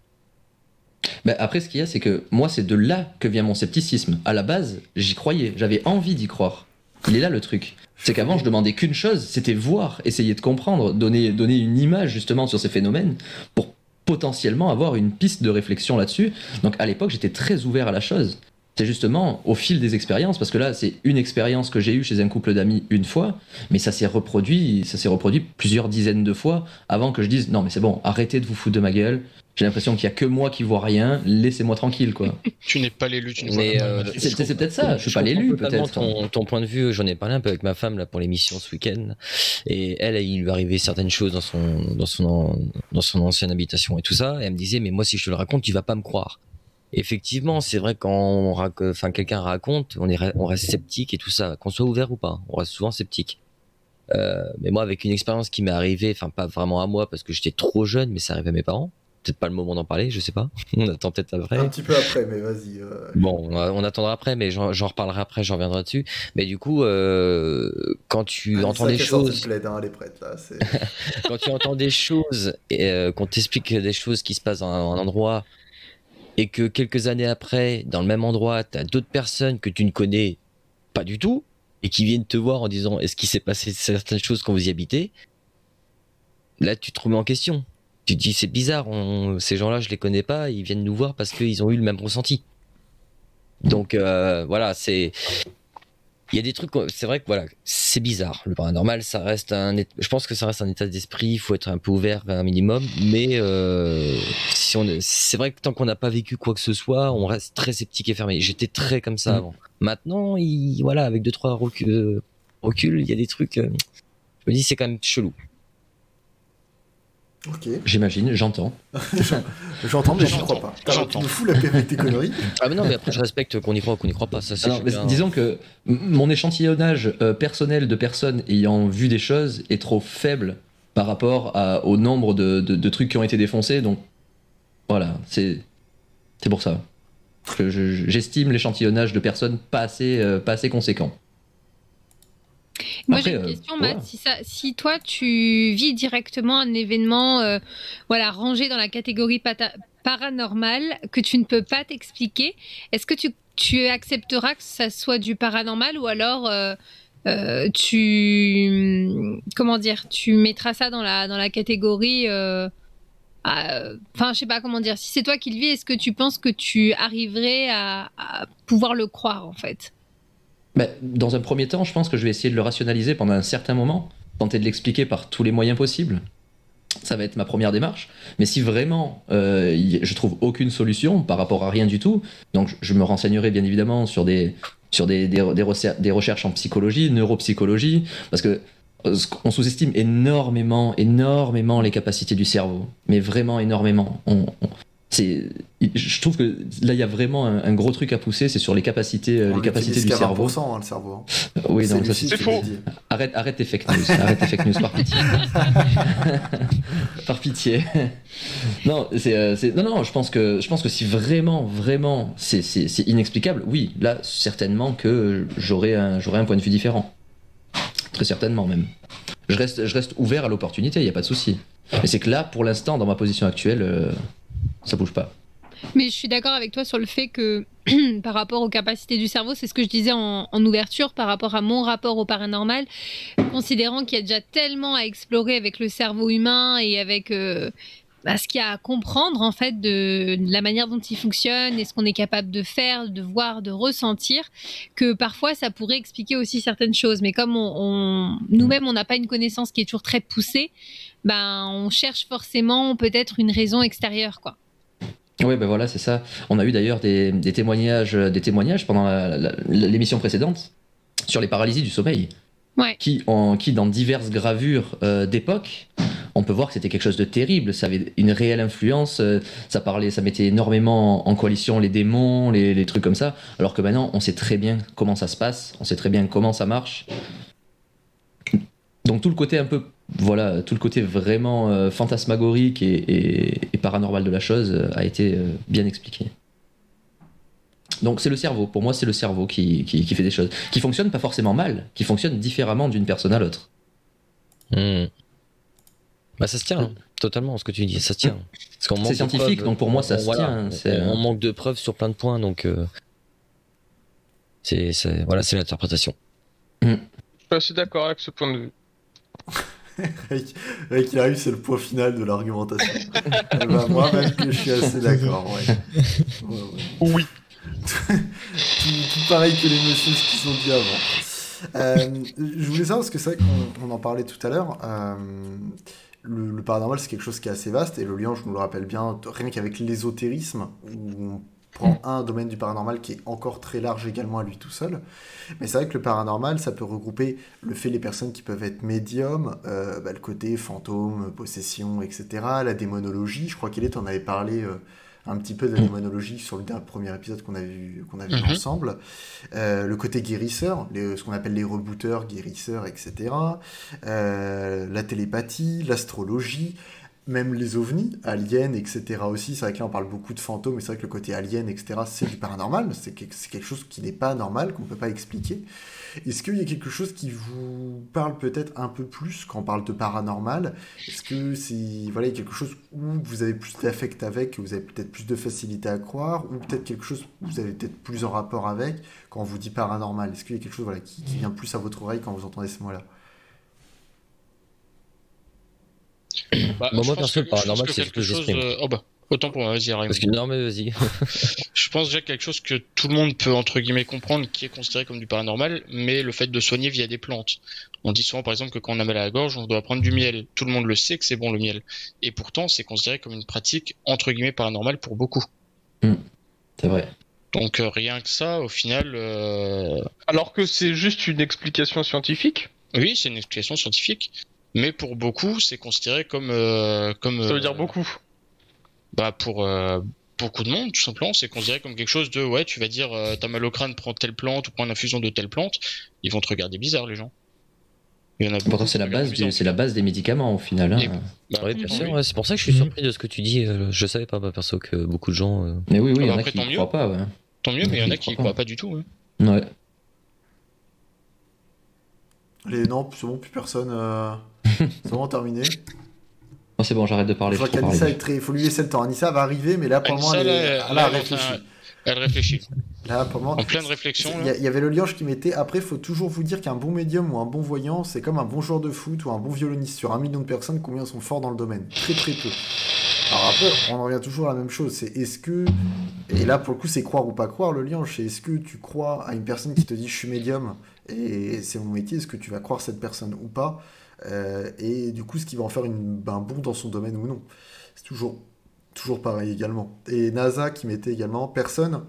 bah, après, ce qu'il y a, c'est que moi, c'est de là que vient mon scepticisme. À la base, j'y croyais, j'avais envie d'y croire. Il est là le truc. C'est qu'avant, je demandais qu'une chose, c'était voir, essayer de comprendre, donner, donner une image justement sur ces phénomènes pour potentiellement avoir une piste de réflexion là-dessus. Donc à l'époque, j'étais très ouvert à la chose. C'est justement au fil des expériences, parce que là, c'est une expérience que j'ai eue chez un couple d'amis une fois, mais ça s'est reproduit, ça s'est reproduit plusieurs dizaines de fois avant que je dise non, mais c'est bon, arrêtez de vous foutre de ma gueule. J'ai l'impression qu'il y a que moi qui vois rien, laissez-moi tranquille, quoi. Tu n'es pas l'élu, tu ne vois euh, C'est c'est peut-être ça, je suis pas l'élu, peut-être. Ton, ton point de vue, j'en ai parlé un peu avec ma femme là pour l'émission ce week-end, et elle, il lui arrivait certaines choses dans son dans son dans son ancienne habitation et tout ça, et elle me disait mais moi si je te le raconte, tu vas pas me croire. Effectivement, c'est vrai quand on rac- enfin quelqu'un raconte, on est on reste sceptique et tout ça, qu'on soit ouvert ou pas, on reste souvent sceptique. Euh, mais moi, avec une expérience qui m'est arrivée, enfin pas vraiment à moi parce que j'étais trop jeune, mais ça arrivait à mes parents. Peut-être pas le moment d'en parler, je sais pas. On attend peut-être après. Un petit peu après, mais vas-y. euh, Bon, on, attendra après, mais j'en reparlerai après, j'en reviendrai dessus. Mais du coup, euh, quand tu entends des choses, hein, elle est prête là. c'est- quand tu entends des choses et qu'on t'explique des choses qui se passent dans un, un endroit et que quelques années après, dans le même endroit, t'as d'autres personnes que tu ne connais pas du tout et qui viennent te voir en disant est-ce qu'il s'est passé certaines choses quand vous y habitez, là tu te remets en question. Tu te dis c'est bizarre, ces gens-là je les connais pas, ils viennent nous voir parce qu'ils ont eu le même ressenti. Donc euh, voilà, c'est il y a des trucs, c'est vrai que voilà, c'est bizarre. Le paranormal, ça reste un, je pense que ça reste un état d'esprit. Il faut être un peu ouvert un minimum, mais euh, si on, est- c'est vrai que tant qu'on n'a pas vécu quoi que ce soit, on reste très sceptique et fermé. J'étais très comme ça Mm. avant. Maintenant, il, voilà, avec deux trois recul, euh, recul, il y a des trucs. euh, je me dis c'est quand même chelou. Ok, J'imagine, j'entends. j'entends, mais J'entends. crois pas. T'as- Tu J'entends. nous fous la paix avec tes conneries. Ah mais non, mais après je respecte qu'on y croit ou qu'on y croit pas. Ça c'est Alors, mais chacun. disons que mon échantillonnage euh, personnel de personnes ayant vu des choses est trop faible par rapport à- au nombre de, de- de trucs qui ont été défoncés. Donc voilà, c'est pour ça. Je- je- J'estime l'échantillonnage de personnes pas assez, euh, pas assez conséquent. Moi, j'ai une euh, question, voilà. Matt. Si, ça, si toi, tu vis directement un événement euh, voilà, rangé dans la catégorie pata- paranormal que tu ne peux pas t'expliquer, est-ce que tu, tu accepteras que ça soit du paranormal ou alors euh, tu. Comment dire Tu mettras ça dans la, dans la catégorie. euh, Enfin, je sais pas comment dire. Si c'est toi qui le vis, est-ce que tu penses que tu arriverais à, à pouvoir le croire en fait? Ben, dans un premier temps, je pense que je vais essayer de le rationaliser pendant un certain moment, tenter de l'expliquer par tous les moyens possibles. Ça va être ma première démarche. Mais si vraiment euh, je trouve aucune solution par rapport à rien du tout, donc je- me renseignerai bien évidemment sur des, sur des, des, des recherches en psychologie, neuropsychologie, parce que euh, qu'on sous-estime énormément, énormément les capacités du cerveau, mais vraiment énormément. On- on- c'est, je trouve que là il y a vraiment un, un gros truc à pousser, c'est sur les capacités, euh, On les capacités du cerveau. 20%, hein, le cerveau. hein. Oui, non, ça, c'est faux. Arrête, arrête tes fake news, arrête tes fake news par pitié. par pitié. Non, c'est, euh, non, non, je pense que, je pense que si vraiment, vraiment, c'est, inexplicable, oui, là, certainement que j'aurais un, j'aurais un point de vue différent. Très certainement même. Je reste, je reste ouvert à l'opportunité, il n'y a pas de souci. Mais c'est que là, pour l'instant, dans ma position actuelle, euh, ça bouge pas. Mais je suis d'accord avec toi sur le fait que par rapport aux capacités du cerveau, c'est ce que je disais en, ouverture par rapport à mon rapport au paranormal, considérant qu'il y a déjà tellement à explorer avec le cerveau humain et avec euh, bah, ce qu'il y a à comprendre en fait de, la manière dont il fonctionne et ce qu'on est capable de faire, de voir, de ressentir, que parfois ça pourrait expliquer aussi certaines choses. Mais comme on- nous-mêmes on n'a pas une connaissance qui est toujours très poussée, ben on cherche forcément peut-être une raison extérieure quoi. Oui, ben voilà, c'est ça. On a eu d'ailleurs des, des témoignages, des témoignages pendant l'émission précédente sur les paralysies du sommeil, Ouais. qui, qui dans diverses gravures euh, d'époque, on peut voir que c'était quelque chose de terrible. Ça avait une réelle influence. euh, ça parlait, ça mettait énormément en coalition les démons, les, les trucs comme ça. Alors que maintenant, on sait très bien comment ça se passe, on sait très bien comment ça marche. Donc tout le côté un peu, voilà, tout le côté vraiment euh, fantasmagorique et, et- et paranormal de la chose euh, a été euh, bien expliqué. Donc c'est le cerveau, pour moi c'est le cerveau qui, qui, qui fait des choses, qui fonctionne pas forcément mal, qui fonctionne différemment d'une personne à l'autre. Hmm. Bah ça se tient, hein, totalement ce que tu dis, ça se tient. C'est scientifique, preuves. donc pour moi, ça On- se voilà, tient, on- On, manque de preuves sur plein de points, donc euh, c'est c'est- voilà, c'est l'interprétation. Je suis assez d'accord avec ce point de vue. Avec, avec Yariu, c'est le point final de l'argumentation. Eh ben, moi, même que je suis assez d'accord, ouais. Ouais, ouais. Oui. tout, tout pareil que les messieurs qui sont dit avant. Euh, je voulais savoir, parce que c'est vrai qu'on on en parlait tout à l'heure, euh, le, le paranormal c'est quelque chose qui est assez vaste, et le lien, je nous le rappelle bien, rien qu'avec l'ésotérisme, où on prend un domaine du paranormal qui est encore très large également à lui tout seul. Mais c'est vrai que le paranormal, ça peut regrouper le fait les personnes qui peuvent être médiums, euh, bah, le côté fantôme, possession, etc., la démonologie, je crois qu'Elite en avait parlé euh, un petit peu de la démonologie sur le dernier- premier épisode qu'on a vu, qu'on a vu Mhm. ensemble. Euh, le côté guérisseur, les- ce qu'on appelle les rebooteurs, guérisseurs, etc. Euh, la télépathie, l'astrologie, même les ovnis, aliens, etc. aussi. C'est vrai que là on parle beaucoup de fantômes, mais c'est vrai que le côté alien, etc. c'est du paranormal. C'est que- c'est quelque chose qui n'est pas normal, qu'on ne peut pas expliquer. Est-ce qu'il y a quelque chose qui vous parle peut-être un peu plus quand on parle de paranormal? Est-ce que c'est voilà, il y a quelque chose où vous avez plus d'affect avec, que vous avez peut-être plus de facilité à croire, ou peut-être quelque chose où vous avez peut-être plus en rapport avec quand on vous dit paranormal? Est-ce qu'il y a quelque chose voilà, qui, qui vient plus à votre oreille quand vous entendez ce mot-là Bah, Bah, je moi, pense perso, le que- c'est quelque chose. j'exprime. euh, Oh bah, autant pour moi, vas-y. Parce que non mais vas-y. Je pense déjà quelque chose que tout le monde peut entre guillemets comprendre, qui est considéré comme du paranormal, mais le fait de soigner via des plantes. On dit souvent par exemple que quand on a mal à la gorge, on doit prendre du miel. Tout le monde le sait que c'est bon le miel. Et pourtant, c'est considéré comme une pratique entre guillemets paranormale pour beaucoup. C'est vrai. Donc euh, rien que ça, au final, euh, Alors que c'est juste une explication scientifique? oui, c'est une explication scientifique, mais pour beaucoup, c'est considéré comme euh, comme. Ça veut euh, dire beaucoup. Bah pour euh, beaucoup de monde, tout simplement, c'est considéré comme quelque chose de ouais, tu vas dire euh, t'as mal au crâne, prends telle plante ou prends l'infusion de telle plante, ils vont te regarder bizarre les gens. Il y en a Pourtant, c'est la qui base, du- c'est la base des médicaments au final. hein. Et- Bah, Ouais, oui, bien sûr, oui. ouais, c'est pour ça que je suis Mhm. surpris de ce que tu dis. Je savais pas, bah, perso, que beaucoup de gens. euh, Mais oui, oui, il y bah en a après, qui tant ne croient pas. Ouais. Tant mieux, mais il y en a qui crois croient pas. pas du tout. hein. Ouais. Allez, non, c'est bon, plus personne. euh, c'est vraiment terminé. Oh, c'est bon, j'arrête de parler. Je peux qu'Anissa est très. Il faut lui laisser le temps. Anissa va arriver, mais là, pour le moment, Anissa, elle, est- là, elle là, a elle réfléchit. Là, pour moment. En pleine réflexion. Il y, avait le liange qui mettait. Après, il faut toujours vous dire qu'un bon médium ou un bon voyant, c'est comme un bon joueur de foot ou un bon violoniste. Sur un million de personnes, combien sont forts dans le domaine? Très très peu. Alors après, on en revient toujours à la même chose. C'est est-ce que. Et là, pour le coup, c'est croire ou pas croire le liange. C'est est-ce que tu crois à une personne qui te dit je suis médium et c'est mon métier, est-ce que tu vas croire cette personne ou pas? Euh, Et du coup, ce qui va en faire une, ben, un bon dans son domaine ou non. C'est toujours, toujours pareil également. Et NASA qui mettait également personne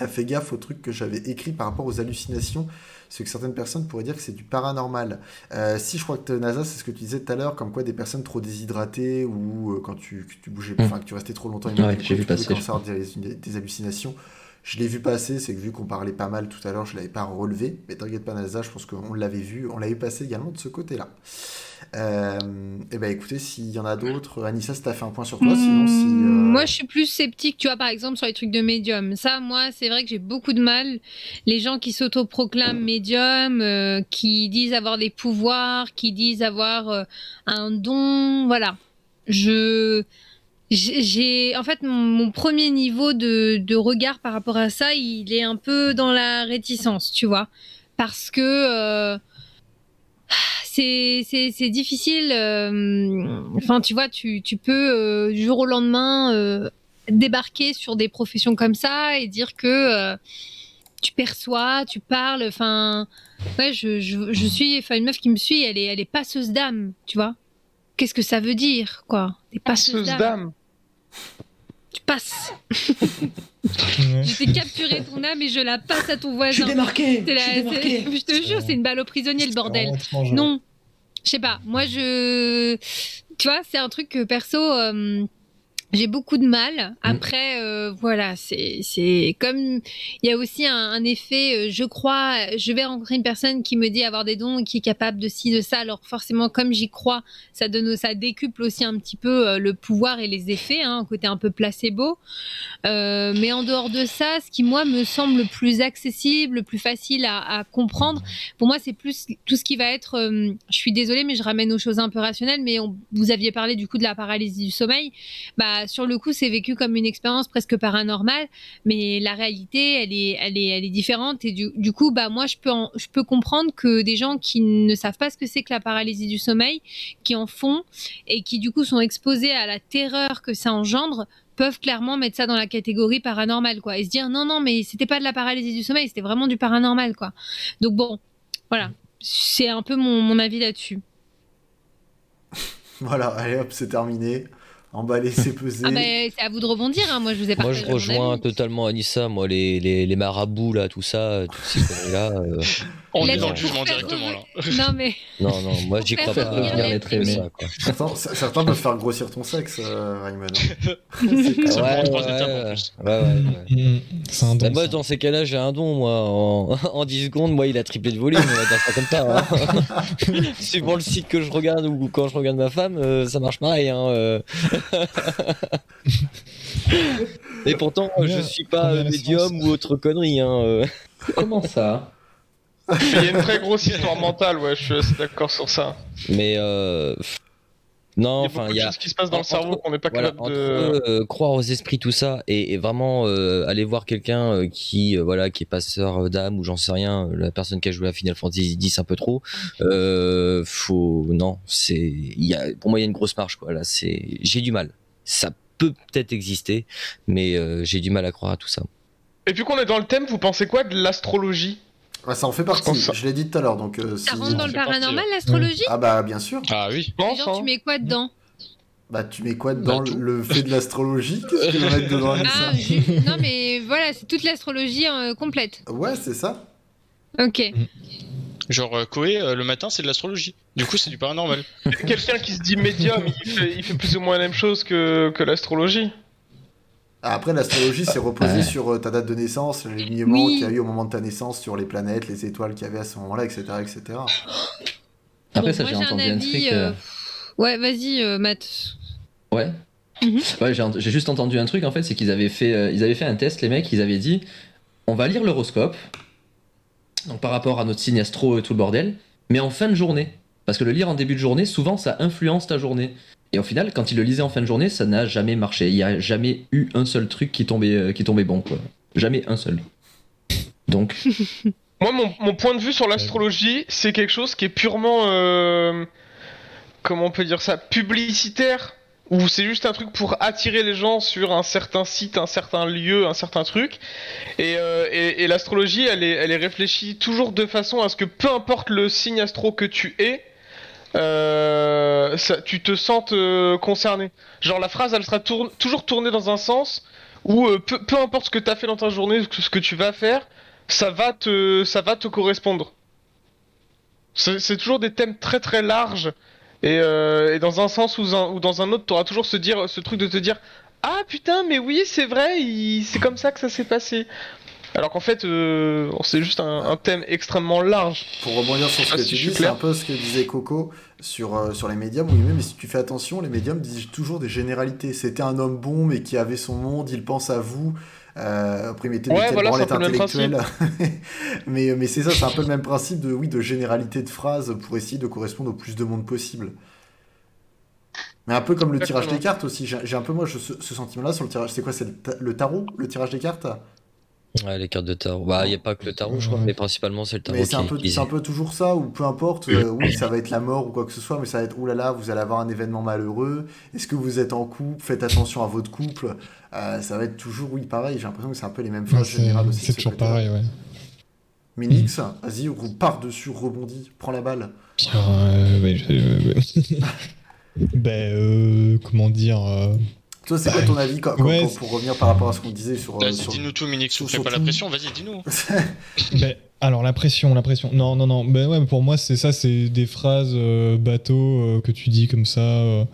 Ah, Fais gaffe au truc que j'avais écrit par rapport aux hallucinations. C'est que certaines personnes pourraient dire que c'est du paranormal. Euh, si je crois que NASA, c'est ce que tu disais tout à l'heure, comme quoi des personnes trop déshydratées ou euh, quand tu, que tu bougeais, Mm. enfin que tu restais trop longtemps Ouais, j'ai vu tu pouvais passer, des, des hallucinations. Je l'ai vu passer, c'est que vu qu'on parlait pas mal tout à l'heure, je l'avais pas relevé. Mais t'inquiète pas, NASA, je pense qu'on l'avait vu, on l'avait passé également de ce côté-là. Euh, et ben écoutez, s'il y en a d'autres, Anissa, si t'as fait un point sur toi, sinon si. euh, Moi, je suis plus sceptique, tu vois, par exemple, sur les trucs de médium. Ça, moi, c'est vrai que j'ai beaucoup de mal. Les gens qui s'autoproclament médium, euh, qui disent avoir des pouvoirs, qui disent avoir euh, un don, voilà. Je. J'ai- en fait, mon, mon premier niveau de, de regard par rapport à ça, il est un peu dans la réticence, tu vois, parce que euh, c'est c'est c'est difficile. euh, Enfin, tu vois, tu tu peux euh, du jour au lendemain euh, débarquer sur des professions comme ça et dire que euh, tu perçois, tu parles. Enfin, ouais, je, je, je suis, enfin, une meuf qui me suit, elle est elle est passeuse d'âme, tu vois. Qu'est-ce que ça veut dire, quoi? T'es passeuse Passeuse d'âme. Tu passes. Je t'ai capturé ton âme et je la passe à ton voisin. démarqué C'est la- c'est- je te jure, c'est une balle au prisonnier, le bordel. ouais. Non, je sais pas. Moi, je, tu vois, c'est un truc que perso, euh, j'ai beaucoup de mal. Après, euh, voilà, c'est comme il y a aussi un, un effet. euh, je crois, je vais rencontrer une personne qui me dit avoir des dons, et qui est capable de ci, de ça. Alors forcément, comme j'y crois, ça donne, ça décuple aussi un petit peu euh, le pouvoir et les effets, hein, côté un peu placebo. Euh, mais en dehors de ça, ce qui moi me semble le plus accessible, le plus facile à, à comprendre, pour moi, c'est plus tout ce qui va être. euh, je suis désolée, mais je ramène aux choses un peu rationnelles. Mais on- vous aviez parlé du coup de la paralysie du sommeil. Bah, sur le coup, c'est vécu comme une expérience presque paranormale, mais la réalité, elle est, elle est, elle est différente. Et du, coup, bah, moi, je peux, je peux comprendre que des gens qui ne savent pas ce que c'est que la paralysie du sommeil, qui en font et qui du coup sont exposés à la terreur que ça engendre peuvent clairement mettre ça dans la catégorie paranormale quoi et se dire non non mais c'était pas de la paralysie du sommeil c'était vraiment du paranormal quoi donc bon voilà c'est un peu mon, mon avis là-dessus Voilà, allez hop, c'est terminé. Emballer, c'est pesé. ah ben c'est à vous de rebondir hein. moi je vous ai Moi, partagé je mon rejoins totalement Anissa. Moi, les, les, les marabouts, là, tout ça, toutes ces conneries-là. euh, On est dans le jugement directement là. non mais Non, non, moi, j'y crois faire pas. revenir euh, l'être aimé. ça, quoi. Certains, certains peuvent faire grossir ton sexe, euh, Raymond. C'est un Bah, don. moi, ça. dans ces cas-là, j'ai un don, moi. En, en 10 secondes, moi, il a triplé de volume, on comme ça. Hein. Suivant le site que je regarde ou quand je regarde ma femme, euh, ça marche pareil. Hein, euh. Et pourtant, Combien- je suis pas médium ou autre connerie. Hein, euh. Comment ça? Il y a une très grosse histoire mentale, ouais, je suis assez d'accord sur ça. Mais euh, non, Il y a enfin, beaucoup il de y a choses qui se passent dans le cerveau qu'on n'est pas voilà, capable entre de. euh, croire aux esprits tout ça et, et vraiment euh, aller voir quelqu'un euh, qui euh, voilà qui est passeur d'âme ou j'en sais rien la personne qui a joué à Final Fantasy X un peu trop. Euh, faut non c'est il y a pour moi il y a une grosse marche quoi. Là c'est j'ai du mal. Ça peut peut-être exister mais euh, j'ai du mal à croire à tout ça. Et puis qu'on est dans le thème, vous pensez quoi de l'astrologie? Ouais, ça en fait partie, je l'ai dit tout à l'heure. Donc, euh, ça si- rentre dans le paranormal l'astrologie Ah bah bien sûr. Ah oui. Je pense, genre tu mets quoi dedans Bah tu mets quoi dans Bah, le fait de l'astrologie? Qu'est-ce que tu veux mettre dedans ah non mais voilà c'est toute l'astrologie euh, complète Ouais, c'est ça. ok Genre euh, Koé, euh, le matin, c'est de l'astrologie. Du coup, c'est du paranormal. Quelqu'un qui se dit médium, il fait, il fait plus ou moins la même chose que, que l'astrologie. Après, l'astrologie, c'est reposé Ouais. sur euh, ta date de naissance, l'alignement Oui. qu'il y a eu au moment de ta naissance sur les planètes, les étoiles qu'il y avait à ce moment-là, etc. etc. Après, Bon, ça, j'ai entendu un, avis, truc. euh, euh, ouais vas-y euh, Matt Ouais. Mhm. Ouais, j'ai juste entendu un truc en fait, c'est qu'ils avaient fait, euh, ils avaient fait un test, les mecs, ils avaient dit, on va lire l'horoscope, donc par rapport à notre signe astro et tout le bordel, mais en fin de journée, parce que le lire en début de journée, souvent ça influence ta journée. Et au final, quand ils le lisaient en fin de journée, ça n'a jamais marché. Il n'y a jamais eu un seul truc qui tombait, euh, qui tombait bon, quoi. Jamais un seul. Donc, Moi, mon, mon point de vue sur l'astrologie, c'est quelque chose qui est purement. euh, comment on peut dire ça Publicitaire. Ou c'est juste un truc pour attirer les gens sur un certain site, un certain lieu, un certain truc. Et, euh, et, et l'astrologie, elle est, elle est réfléchie toujours de façon à ce que peu importe le signe astro que tu es, euh, tu te sentes euh, concerné. Genre la phrase, elle sera toujours tournée dans un sens où euh, peu, importe ce que tu as fait dans ta journée, ce que- tu vas faire, ça va te, correspondre. C'est toujours des thèmes très très larges et, dans un sens ou, dans un autre, tu auras toujours ce, dire, ce truc de te dire Ah putain, mais oui, c'est vrai, c'est comme ça que ça s'est passé. Alors qu'en fait, euh, c'est juste un, un thème extrêmement large. Pour rebondir sur ce Ah, que si tu dis, c'est un peu ce que disait Coco sur, euh, sur les médiums. Oui, mais si tu fais attention, les médiums disent toujours des généralités. C'était un homme bon, mais qui avait son monde, il pense à vous. Euh, après, il mettait Ouais, voilà, intellectuelles. mais mais c'est ça, c'est un peu le même principe de, oui, de généralité de phrases pour essayer de correspondre au plus de monde possible. Mais un peu comme le tirage des cartes aussi. J'ai j'ai un peu, moi, je- ce, ce sentiment-là sur le tirage. C'est quoi C'est le, ta- le tarot Le tirage des cartes? Ouais, les cartes de tarot. Bah, il n'y a pas que le tarot, je crois, Ouais. mais principalement c'est le tarot Mais qui c'est un, peu, utilisé. c'est un peu toujours ça, ou peu importe, euh, oui, ça va être la mort ou quoi que ce soit, mais ça va être, oulala, vous allez avoir un événement malheureux, est-ce que vous êtes en couple, faites attention à votre couple, Euh, ça va être toujours, oui, pareil, j'ai l'impression que c'est un peu les mêmes Ouais, phrases c'est générales aussi. c'est toujours pareil, ouais. Minix, vas-y, on part dessus, rebondis, prends la balle. Euh, ouais, ben, euh, comment dire euh, Toi, c'est quoi ton avis quand- quand- Ouais, c'est- pour revenir par rapport à ce qu'on disait sur... euh, Vas-y, sur- dis-nous tout, Minix, sur- on fait pas la pression, vas-y, dis-nous. Ben, alors la pression, la pression. Non, non, non. Ben ouais, pour moi c'est ça, c'est des phrases euh, bateau euh, que tu dis comme ça, euh,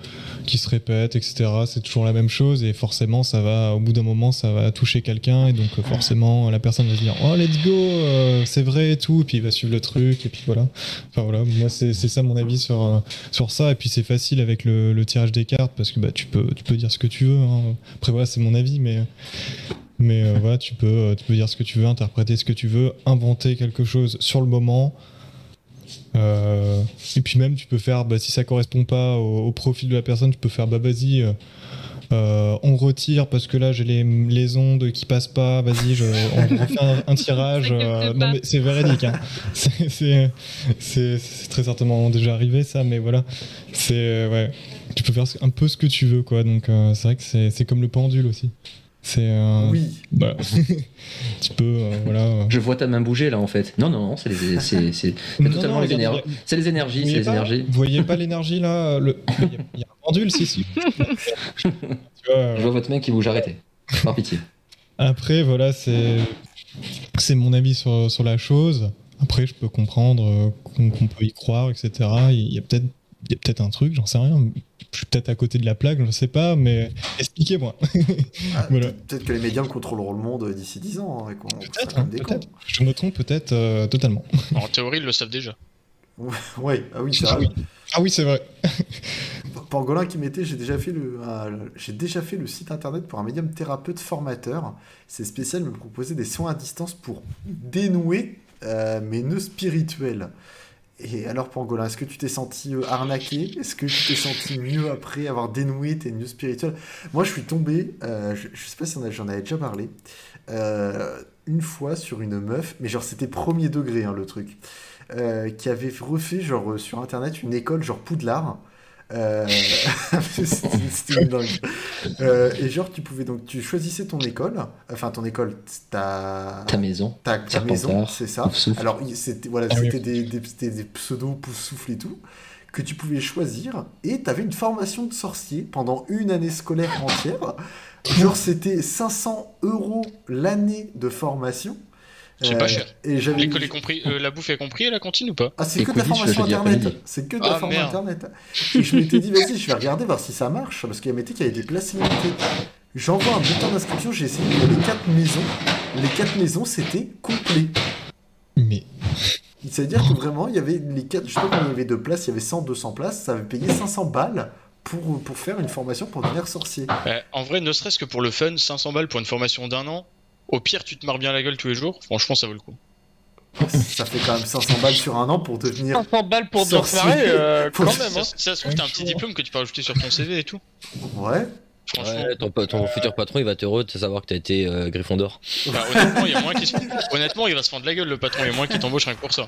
qui se répètent, etc. C'est toujours la même chose et forcément ça va, au bout d'un moment, ça va toucher quelqu'un et donc forcément la personne va se dire oh let's go, c'est vrai et tout, et puis il va suivre le truc et puis voilà. Enfin voilà, moi c'est ça mon avis sur sur ça et puis c'est facile avec le, le tirage des cartes parce que bah tu peux tu peux dire ce que tu veux. hein. Après voilà c'est mon avis mais mais euh, voilà, tu peux, euh, tu peux dire ce que tu veux, interpréter ce que tu veux, inventer quelque chose sur le moment. Euh, et puis même, tu peux faire, bah, si ça correspond pas au, au profil de la personne, tu peux faire, bah vas-y, on retire parce que là j'ai les, les ondes qui passent pas, vas-y, on refait un, un tirage. Non mais c'est véridique, hein. c'est, très certainement déjà arrivé ça, mais voilà, c'est ouais, tu peux faire un peu ce que tu veux quoi. Donc c'est vrai que c'est comme le pendule aussi. C'est euh, Oui, bah, tu peux, euh, voilà. Je vois ta main bouger là en fait. Non, non, non, c'est les, c'est, totalement non, les, énergies. C'est les énergies, Vous c'est voyez les pas énergies. Vous voyez pas l'énergie là le... Il y, a- il y a un pendule, si, si. tu vois, euh, Je vois votre main qui bouge, arrêtez. Par pitié. Après, voilà, c'est c'est mon avis sur, sur la chose. Après, je peux comprendre euh, qu'on qu'on peut y croire, etc. Il y a peut-être il y a peut-être un truc, j'en sais rien. Je suis peut-être à côté de la plaque, je ne sais pas, mais expliquez-moi. Ah, Voilà. peut-être que les médiums contrôleront le monde d'ici 10 ans, hein, Peut-être, hein, des peut-être. Je me trompe peut-être euh, totalement. En théorie, ils le savent déjà. Ouais, ah oui, c'est Ah vrai. oui. Ah oui, c'est vrai. Pangolin qui mettait, j'ai déjà fait le, euh, j'ai déjà fait le site internet pour un médium thérapeute formateur. C'est spécial, me proposait des soins à distance pour dénouer euh, mes nœuds spirituels. Et alors Pangolin, est-ce que tu t'es senti euh, arnaqué? Est-ce que tu t'es senti mieux après avoir dénoué tes nœuds spirituels Moi, je suis tombé, euh, je, je sais pas si j'en avais déjà parlé, euh, une fois sur une meuf, mais genre c'était premier degré hein, le truc, qui avait refait genre sur internet une école genre Poudlard. Euh, c'était dingue. Euh, et genre, tu pouvais donc, tu choisissais ton école, enfin ton école, ta, Ta maison. ta, ta maison, c'est ça. Alors, c'était voilà, Ah oui. c'était des, des, c'était des pseudos pouf-souffle et tout, que tu pouvais choisir, et tu avais une formation de sorcier pendant une année scolaire entière. Genre, c'était 500 euros l'année de formation. C'est Euh, pas cher. Et j'avais L'école est compris, euh, la bouffe est compris et la cantine ou pas ah, c'est que de la formation internet. C'est que de la Ah, formation internet. Et je m'étais dit, vas-y, je vais regarder, voir si ça marche. Parce qu'il y avait des places limitées. J'envoie un bulletin d'inscription, j'ai essayé pour les quatre maisons. Les quatre maisons, c'était complet. Mais C'est-à-dire que vraiment, il y avait les quatre, je sais pas combien il y avait de places, il y avait 100, 200 places, ça avait payé 500 balles pour, pour faire une formation pour devenir sorcier. Euh, En vrai, ne serait-ce que pour le fun, 500 balles pour une formation d'un an. Au pire, tu te marres bien la gueule tous les jours. Franchement, ça vaut le coup. Ça fait quand même 500 balles sur un an pour devenir. 500 balles pour te marrer, euh, quand même. Ça, Hein. ça se trouve, t'as un petit diplôme que tu peux rajouter sur ton CV et tout. Ouais. Franchement, Ouais, ton, ton futur patron, il va être heureux de savoir que t'as été euh, Gryffondor. bah, honnêtement, il y a moins qui se... honnêtement, il va se fendre la gueule le patron. Il y a moins qui t'embauche rien que pour ça.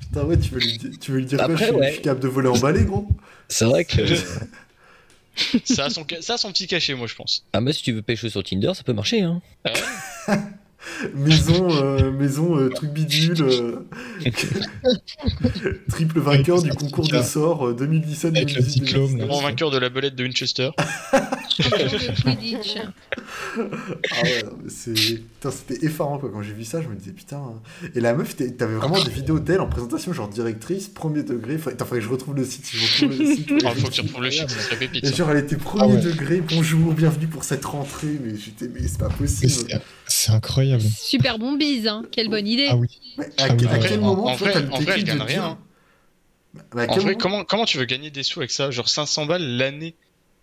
Putain, ouais, tu veux lui, tu veux lui dire quoi? Après, je, suis, ouais. je suis capable de voler en balai, gros C'est vrai que. Ça a son, ca- ça a son petit cachet, moi, je pense. ah, mais si tu veux pêcher sur Tinder, ça peut marcher, hein. Maison, euh, maison euh, truc bidule. euh, triple vainqueur du concours de sort euh, 2017 Avec le diplôme, là. Grand vainqueur de la belette de Winchester. Ah ouais, c'était effarant quoi. Quand j'ai vu ça, je me disais putain. Et la meuf, t'avais vraiment des vidéos d'elle en présentation, genre directrice, premier degré. Faut... Attends, faudrait que je retrouve le site. Si je retrouve le site. Ah, faut que tu retrouves le shit, ça serait pépite. Et ça. genre, elle était premier Ah ouais. degré, bonjour, bienvenue pour cette rentrée. Mais j'étais, mais c'est pas possible. c'est- C'est incroyable. Super bon bise, hein. Quelle bonne idée. Ah oui. Mais à, Ah oui, à ouais. quel En- moment vrai- en vrai, elle gagne rien. Bah, à En vrai, comment, comment tu veux gagner des sous avec ça? Genre 500 balles l'année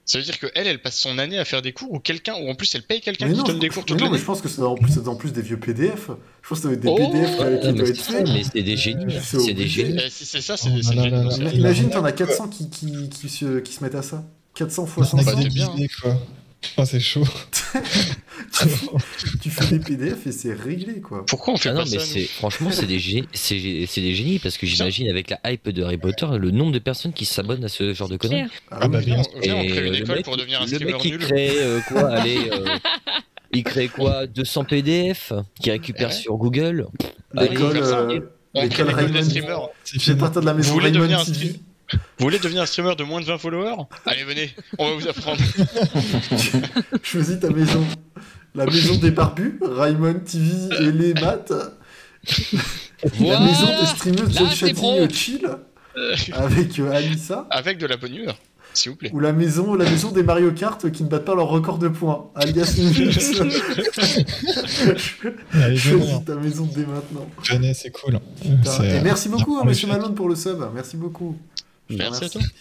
Ça veut dire que elle, elle passe son année à faire des cours ou quelqu'un, ou en plus elle paye quelqu'un qui non, donne je- des cours mais toute non, mais l'année je pense que c'est en plus, c'est en plus des vieux PDF. Je pense que ça doit être des Oh, PDF qui- Ouais, qui doivent être faits. mais c'est des génies. C'est C'est des génies. Eh, Si c'est ça, c'est Oh c'est là génial. là là c'est là. génial. Imagine, Il y en t'en a as 400 qui, qui, qui, se, qui se mettent à ça. 400 fois On a 500. bah, bien. quoi. Oh, c'est chaud. tu fais des PDF et c'est réglé, quoi. Pourquoi on fait Ah non, pas mais ça c'est franchement, c'est des, gé- c'est gé- c'est des génies parce que j'imagine avec la hype de Harry Potter, le nombre de personnes qui s'abonnent à ce genre de conneries. Ah, Ah bah, oui. bien Viens, on- crée euh, une le école mec- pour devenir un Le streamer mec qui nul. crée euh, quoi Allez, euh, il crée quoi 200 PDF qui récupère Ouais. sur Google? L'école, Allez, euh, On l'école. C'est vais fini. partir de la maison Vous voulez Raymond devenir un. Vous voulez devenir un streamer de moins de 20 followers? Allez, venez, on va vous apprendre. Choisis ta maison. La maison des barbus, Raymond TV et les maths. La maison des streameuses John euh, Chill avec euh, Anissa. Avec de la bonne humeur, s'il vous plaît. Ou la maison, la maison des Mario Kart qui ne battent pas leur record de points, alias venez. Choisis ta maison dès maintenant. Venez, c'est cool. Et euh, merci beaucoup, hein, Monsieur. Malone, pour le sub. Merci beaucoup. Je te Merci à remercie.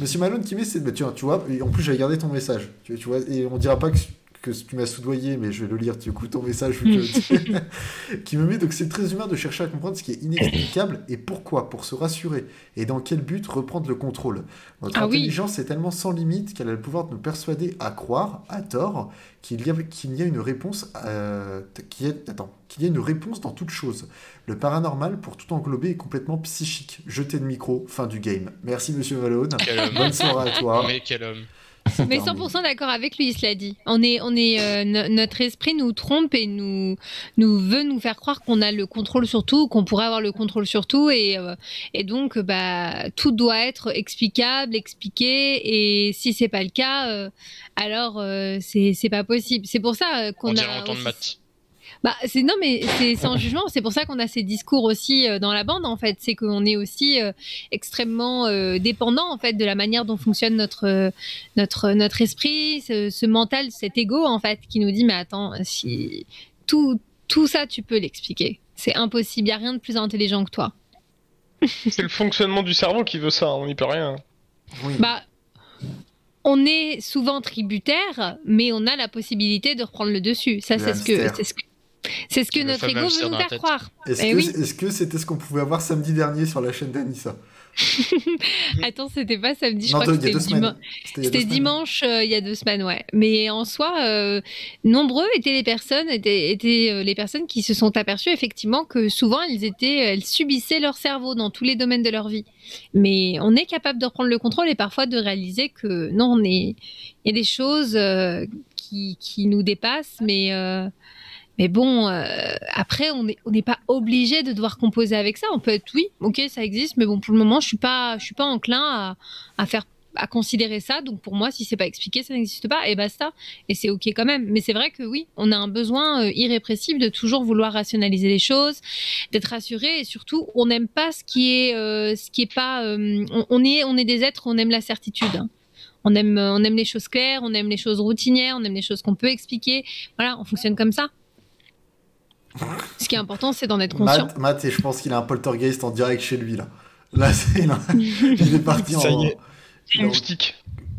Monsieur Malone qui met, c'est, bah, tu, vois, en plus j'ai regardé ton message. Tu, tu vois, et on dira pas que, que tu m'as soudoyé, mais je vais le lire. Du coup, ton message que- qui me met donc c'est très humain de chercher à comprendre ce qui est inexplicable et pourquoi, pour se rassurer et dans quel but reprendre le contrôle. Notre Ah oui. intelligence est tellement sans limite qu'elle a le pouvoir de nous persuader à croire, à tort, qu'il y a, qu'il y a une réponse, euh, qu'il y a, attends, qu'il y a une réponse dans toute chose. Le paranormal, pour tout englober, est complètement psychique. Jeter le micro, fin du game. Merci Monsieur Malone. Quel homme. Bonne soirée à toi. Mais quel homme. Mais 100% d'accord avec lui, cela dit. On est, on est, euh, no- notre esprit nous trompe et nous, nous veut nous faire croire qu'on a le contrôle sur tout, qu'on pourrait avoir le contrôle sur tout, et, euh, et donc bah tout doit être explicable, expliqué, et si c'est pas le cas, euh, alors euh, c'est pas possible. C'est pour ça euh, On qu'on dirait a. un temps de maths. Bah, c'est non, mais c'est sans jugement. C'est pour ça qu'on a ces discours aussi euh, dans la bande, en fait. C'est qu'on est aussi euh, extrêmement euh, dépendant, en fait, de la manière dont fonctionne notre notre notre esprit, ce, ce mental, cet ego, en fait, qui nous dit mais attends, si tout tout ça, tu peux l'expliquer. C'est impossible. Il y a rien de plus intelligent que toi. C'est le fonctionnement du cerveau qui veut ça, on n'y peut rien. Oui. Bah. On est souvent tributaire, mais on a la possibilité de reprendre le dessus. Ça, Le c'est ce que hamster. c'est ce que c'est ce que notre ego veut nous faire croire. Est-ce Eh que oui. est-ce que c'était ce qu'on pouvait voir samedi dernier sur la chaîne d'Anissa? Attends, c'était pas samedi, je Non, crois que c'était deux dima- semaines. il y a deux C'était semaines. dimanche euh, il y a deux semaines, ouais. Mais en soi, euh, nombreux étaient les personnes, étaient, étaient euh, les personnes qui se sont aperçues effectivement que souvent elles étaient, elles subissaient leur cerveau dans tous les domaines de leur vie. Mais on est capable de reprendre le contrôle et parfois de réaliser que non, on est, il y a des choses euh, qui, qui nous dépassent, mais euh, mais bon, euh, après, on n'est on n'est pas obligé de devoir composer avec ça. On peut être, oui, ok, ça existe, mais bon, pour le moment, je suis pas, je suis pas enclin à, à faire, à considérer ça. Donc pour moi, si c'est pas expliqué, ça n'existe pas, et basta. Et c'est ok quand même. Mais c'est vrai que oui, on a un besoin euh, irrépressible de toujours vouloir rationaliser les choses, d'être rassuré, et surtout, on n'aime pas ce qui est, euh, ce qui est pas. euh, on, est, on est des êtres, on aime la certitude. On aime, on aime les choses claires, on aime les choses routinières, on aime les choses qu'on peut expliquer. Voilà, on fonctionne comme ça. Ce qui est important, c'est d'en être conscient. Matt, Matt, et je pense qu'il a un poltergeist en direct chez lui là. Là, c'est là. il est parti en. Y est. il est en- Moustique.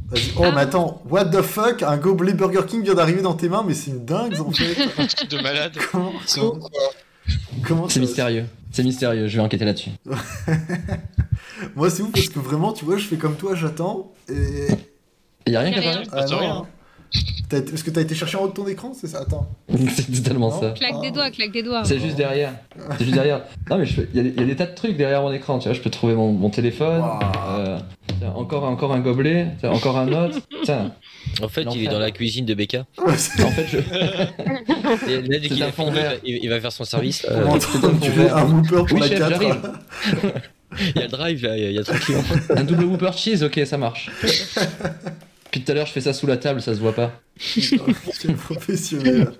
Vas-y. Oh, Ah. mais attends, what the fuck? Un gobelet Burger King vient d'arriver dans tes mains, mais c'est une dingue en fait. Un truc de malade. comment C'est comment, comment mystérieux. C'est mystérieux, je vais enquêter là-dessus. Moi, c'est ouf parce que vraiment, tu vois, je fais comme toi, j'attends. Et. Il y a rien Y a qu'à rien. parler Ah Est-ce que t'as été chercher en haut de ton écran C'est ça? Attends. C'est totalement Non? ça. Claque des doigts, claque des doigts. C'est juste derrière. C'est juste derrière. Non mais il y, a des- il y a des tas de trucs derrière mon écran. Tu vois, je peux trouver mon, mon téléphone. Wow. euh, tiens, encore encore un gobelet. tiens, encore un autre. Tiens. En fait, il est dans la cuisine de Becca. En fait, je. Et là, dès C'est qu'il un a fond fini, il va- vert. il il va faire son service. en c'est train un Whooper pour Oui, la chef, 4. j'arrive. Il y a le drive, là, il y a, il y a tranquille. Un double Whooper cheese, ok, ça marche. Depuis tout à l'heure, je fais ça sous la table, ça se voit pas. Quel professionnel.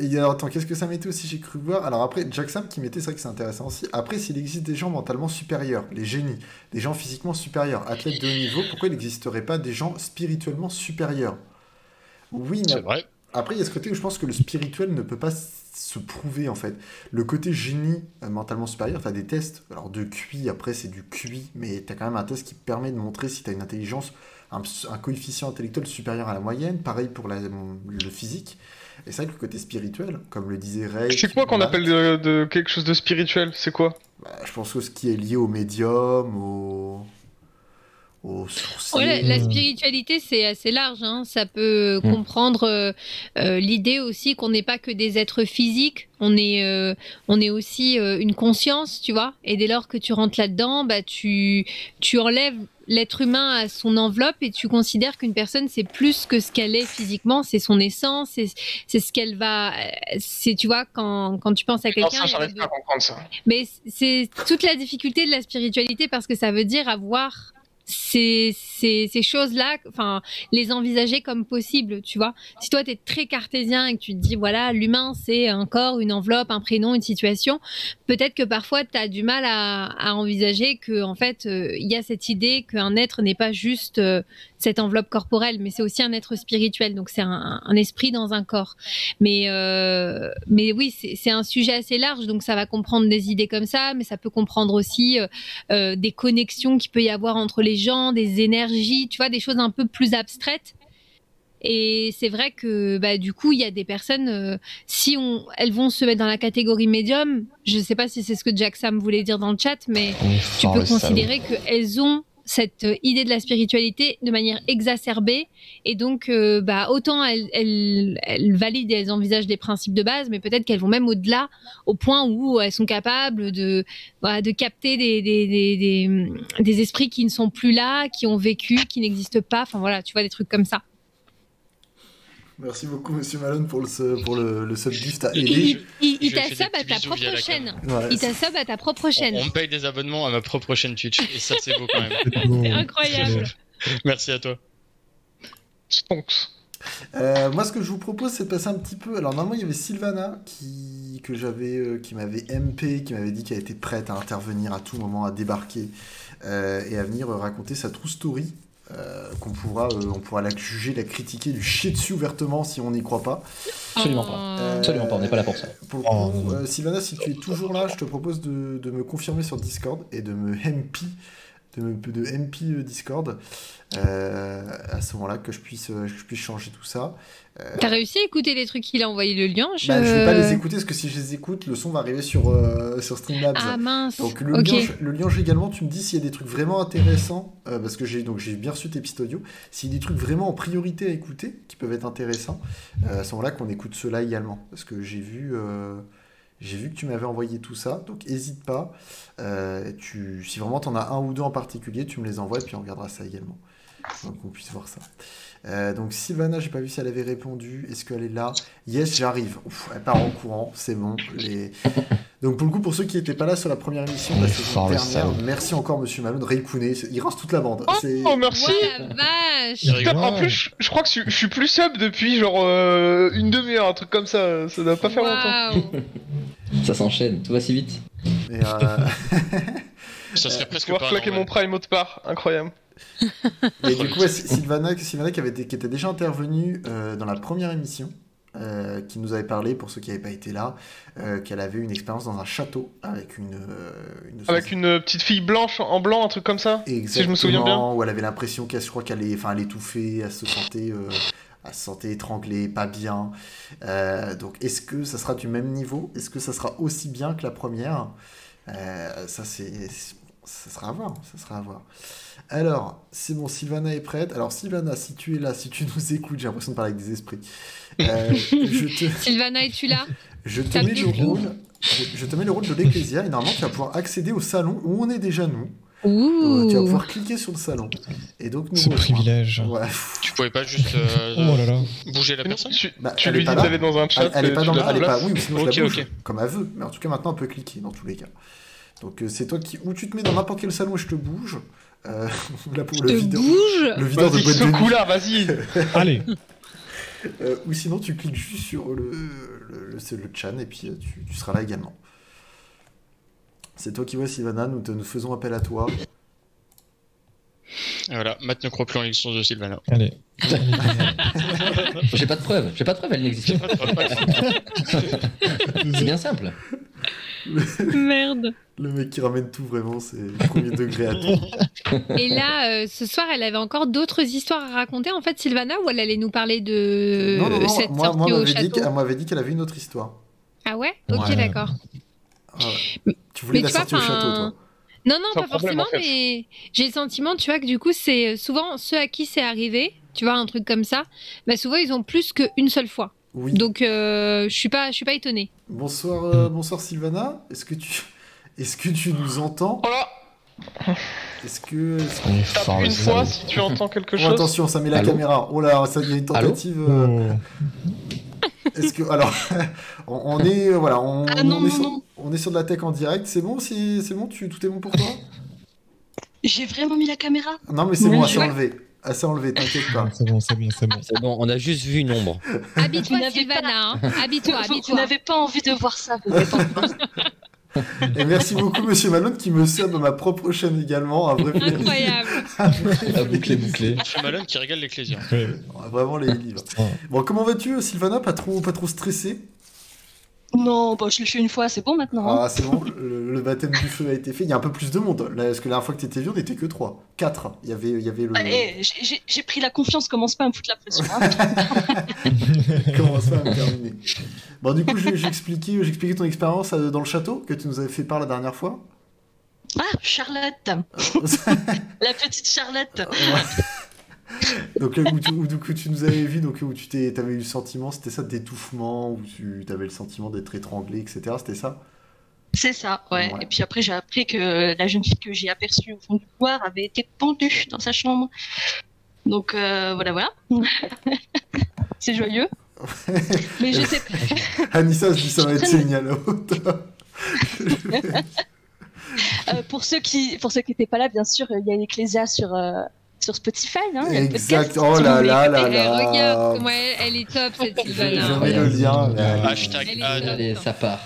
Et alors, attends, qu'est-ce que ça mettait aussi J'ai cru voir. Alors après, Jack Sam qui mettait, c'est vrai que c'est intéressant aussi. Après, s'il existe des gens mentalement supérieurs, les génies, des gens physiquement supérieurs, athlètes de haut niveau, pourquoi il n'existerait pas des gens spirituellement supérieurs? Oui, mais C'est vrai. après, il y a ce côté où je pense que le spirituel ne peut pas se prouver en fait. Le côté génie euh, mentalement supérieur, tu as des tests, alors de QI, après c'est du QI, mais tu as quand même un test qui permet de montrer si tu as une intelligence, un, un coefficient intellectuel supérieur à la moyenne, pareil pour la- le physique. Et c'est vrai que le côté spirituel, comme le disait Ray. C'est quoi qu'on appelle de, de quelque chose de spirituel? C'est quoi? Bah, Je pense que ce qui est lié au médium, au. Ouais, la, la spiritualité, c'est assez large. hein. Ça peut Mm. comprendre euh, euh, l'idée aussi qu'on n'est pas que des êtres physiques. On est, euh, on est aussi euh, une conscience, tu vois. Et dès lors que tu rentres là-dedans, bah, tu, tu enlèves l'être humain à son enveloppe et tu considères qu'une personne, c'est plus que ce qu'elle est physiquement. C'est son essence, c'est c'est ce qu'elle va. C'est, tu vois, quand, quand tu penses à quelqu'un. mais c'est toute la difficulté de la spiritualité parce que ça veut dire avoir ces, ces, choses-là, enfin, les envisager comme possibles, tu vois. Si toi, tu es très cartésien et que tu te dis, voilà, l'humain, c'est un corps, une enveloppe, un prénom, une situation, peut-être que parfois, tu as du mal à, à envisager que, en fait, euh, il y a cette idée qu'un être n'est pas juste euh, cette enveloppe corporelle, mais c'est aussi un être spirituel, donc c'est un, un esprit dans un corps. Mais, euh, mais oui, c'est un sujet assez large, donc ça va comprendre des idées comme ça, mais ça peut comprendre aussi euh, euh, des connexions qu'il peut y avoir entre les gens, des énergies, tu vois, des choses un peu plus abstraites. Et c'est vrai que bah, du coup, il y a des personnes, euh, si on, elles vont se mettre dans la catégorie médium, je ne sais pas si c'est ce que Jack Sam voulait dire dans le chat, mais tu peux considérer qu'elles ont cette euh, idée de la spiritualité de manière exacerbée et donc euh, bah, autant elles, valident et elles envisagent des principes de base mais peut-être qu'elles vont même au-delà au point où elles sont capables de, voilà, de capter des, des, des, des esprits qui ne sont plus là, qui ont vécu, qui n'existent pas, enfin voilà, tu vois, des trucs comme ça. Merci beaucoup, monsieur Malone, pour le, pour le, le sub gift à Il, il, il- t'a sub à ta propre chaîne. Ouais, Il t'a sub à ta propre chaîne. On, on me paye des abonnements à ma propre chaîne Twitch. Et ça, c'est beau quand même. C'est incroyable. Merci à toi. Stonks. Euh, moi, ce que je vous propose, c'est de passer un petit peu. Alors, normalement, il y avait Sylvana qui, que j'avais, euh, qui m'avait MP, qui m'avait dit qu'elle était prête à intervenir à tout moment, à débarquer euh, et à venir raconter sa true story. Euh, qu'on pourra, euh, on pourra la juger, la critiquer, lui chier dessus ouvertement si on n'y croit pas. Absolument pas. Euh, Absolument pas, on n'est pas là pour ça. Pour Oh, euh, Sylvana, si tu es toujours là, je te propose de, de me confirmer sur Discord et de me MP, de, de MP euh, Discord euh, à ce moment-là que je puisse, euh, que je puisse changer tout ça. T'as réussi à écouter les trucs qu'il a envoyé le lien je... Bah, je vais pas les écouter parce que si je les écoute, le son va arriver sur, euh, sur Streamlabs. Ah mince. Donc le, ok. lien, le lien, également, tu me dis s'il y a des trucs vraiment intéressants, euh, parce que j'ai donc j'ai bien reçu tes pistes audio, s'il y a des trucs vraiment en priorité à écouter, qui peuvent être intéressants, euh, à ce moment-là qu'on écoute cela également. Parce que j'ai vu, euh, j'ai vu que tu m'avais envoyé tout ça, donc hésite pas. Euh, tu, si vraiment tu en as un ou deux en particulier, tu me les envoies et puis on regardera ça également. Donc qu'on puisse voir ça. Euh, donc Sylvana, j'ai pas vu si elle avait répondu. Est-ce qu'elle est là? Yes, j'arrive. Elle part en courant, c'est bon. Donc pour le coup, pour ceux qui n'étaient pas là sur la première émission de la Oh, saison le dernière, merci encore Monsieur Malone, Raikouné, il rince toute la bande. C'est- Oh, merci. Ouais, la vache. En plus, je, je crois que je, je suis plus sub depuis genre euh, une demi-heure, un truc comme ça. Ça doit pas faire longtemps. Ça s'enchaîne, tout va si vite. Et, euh, Ça serait presque Pouvoir pas claquer mon prime mot de part, incroyable. Et du coup, Sylvana, Sylvana qui, avait été, qui était déjà intervenue euh, dans la première émission, euh, qui nous avait parlé, pour ceux qui n'avaient pas été là, euh, qu'elle avait une expérience dans un château avec une... euh, une Avec une petite fille blanche en blanc, un truc comme ça. Exactement, je me souviens bien. Où elle avait l'impression qu'elle, je crois qu'elle est, enfin, elle étouffait, elle se sentait, elle se sentait étranglée, pas bien. Donc, est-ce que ça sera du même niveau? Est-ce que ça sera aussi bien que la première? Ça, c'est, ça sera à voir. Ça sera à voir. Alors, c'est bon, Sylvana est prête. Alors, Sylvana, si tu es là, si tu nous écoutes, j'ai l'impression de parler avec des esprits. Euh, je te, Sylvana, es-tu là? Je te mets me le rôle. Je, je te mets le rôle de l'Ecclésia et normalement tu vas pouvoir accéder au salon où on est déjà nous. Euh, Ouh. tu vas pouvoir cliquer sur le salon. Et donc nous Ce privilège. Ouais. Tu pouvais pas juste euh, Oh là là. bouger la Mais personne? tu, Bah, tu lui dis d'aller dans un chat. Elle, elle est pas tu dans la elle est pas, oui, ou sinon Ok, je la bouge comme elle veut. Mais en tout cas maintenant elle peut cliquer dans tous les cas. Donc euh, c'est toi qui ou tu te mets dans n'importe quel salon et je te bouge, Euh, là pour le Te videur, bouge le videur de Vas-y, boîte de nuit. secoue là, vas-y. Allez, Euh, ou sinon, tu cliques juste sur le, le, le chan et puis euh, tu, tu seras là également. C'est toi qui vois, Sylvana, nous, te- nous faisons appel à toi. Et voilà, Matt ne croit plus en l'existence de Sylvana. allez. J'ai pas de preuve, j'ai pas de preuve, elle n'existe pas. C'est bien simple. Merde. Le mec qui ramène tout, vraiment, c'est premier degré à toi. Et là, euh, ce soir, elle avait encore d'autres histoires à raconter, en fait, Sylvana, ou elle allait nous parler de non, non, non, cette moi, sortie moi, au dit château qu'elle elle m'avait dit qu'elle avait une autre histoire. Ah ouais? Ok, Ouais. d'accord. Ah ouais. Tu voulais Mais la tu vois, sortie au château, enfin, toi? Non, non, Sans pas problème, forcément, en fait. mais j'ai le sentiment, tu vois, que du coup, c'est souvent ceux à qui c'est arrivé, tu vois, un truc comme ça, bah souvent, ils ont plus qu'une seule fois. Oui. Donc, euh, je suis pas, je suis pas étonnée. Bonsoir, euh, bonsoir Sylvana. Est-ce que tu, est-ce que tu nous entends Oh là, Est-ce que, est tape une fois si tu entends quelque Oh, chose. attention, ça met la Allô caméra. Oh là, ça y a une tentative. euh, Oh. Est-ce que alors on, on est euh, voilà, on, Ah non, on est sur, non. on est sur de la tech en direct. C'est bon, si c'est bon, tu tout est bon pour toi? J'ai vraiment mis la caméra. Non, mais c'est bon, Oui. assez enlevé, assez enlevé. T'inquiète pas. C'est bon, c'est bon, c'est bon. C'est bon, on a juste vu une ombre. N'avez Sylvana. Hein. Vous, Habille-toi, vous- n'avez pas envie de voir ça. vous n'avez pas envie. Et merci beaucoup, Monsieur Malone, qui me sub ma propre chaîne également. Un vrai plaisir. Incroyable. La boucle est bouclée. Monsieur Malone qui régale l'Ecclésia. Ouais. Vraiment les livres. Bon, comment vas-tu, Sylvana? Pas trop, pas trop stressé? Non, bah, je l'ai fait une fois, c'est bon maintenant. hein. Ah, c'est bon. Le, le baptême du feu a été fait. Il y a un peu plus de monde. Là, parce que la dernière fois que t'étais vu, on était que 3. 4. Il y avait, il y avait le. Allez, j'ai- j'ai- j'ai pris la confiance, commence pas à me foutre la pression. hein. Comment ça va me terminer Bon, du coup, expliqué ton expérience euh, dans le château que tu nous avais fait part la dernière fois. ah, Charlotte, la petite Charlotte. donc, là, où tu, où, du coup, tu nous avais vu, donc où tu avais eu le sentiment, c'était ça, d'étouffement, où tu avais le sentiment d'être étranglé, etc. C'était ça? C'est ça, ouais. Ouais. Et puis après, j'ai appris que la jeune fille que j'ai aperçue au fond du couloir avait été pendue dans sa chambre. Donc euh, voilà, voilà. c'est joyeux. Mais je sais Anissa se dit ça va être génial. Euh, pour ceux qui pour ceux qui n'étaient pas là, bien sûr, il y a l'Ecclésia sur euh, sur Spotify. Hein, exact. podcast, Oh là là là. Eh, là. regarde comment elle, elle est top, cette Je Sylvana. mets le lien. mais- Hashtag ça part.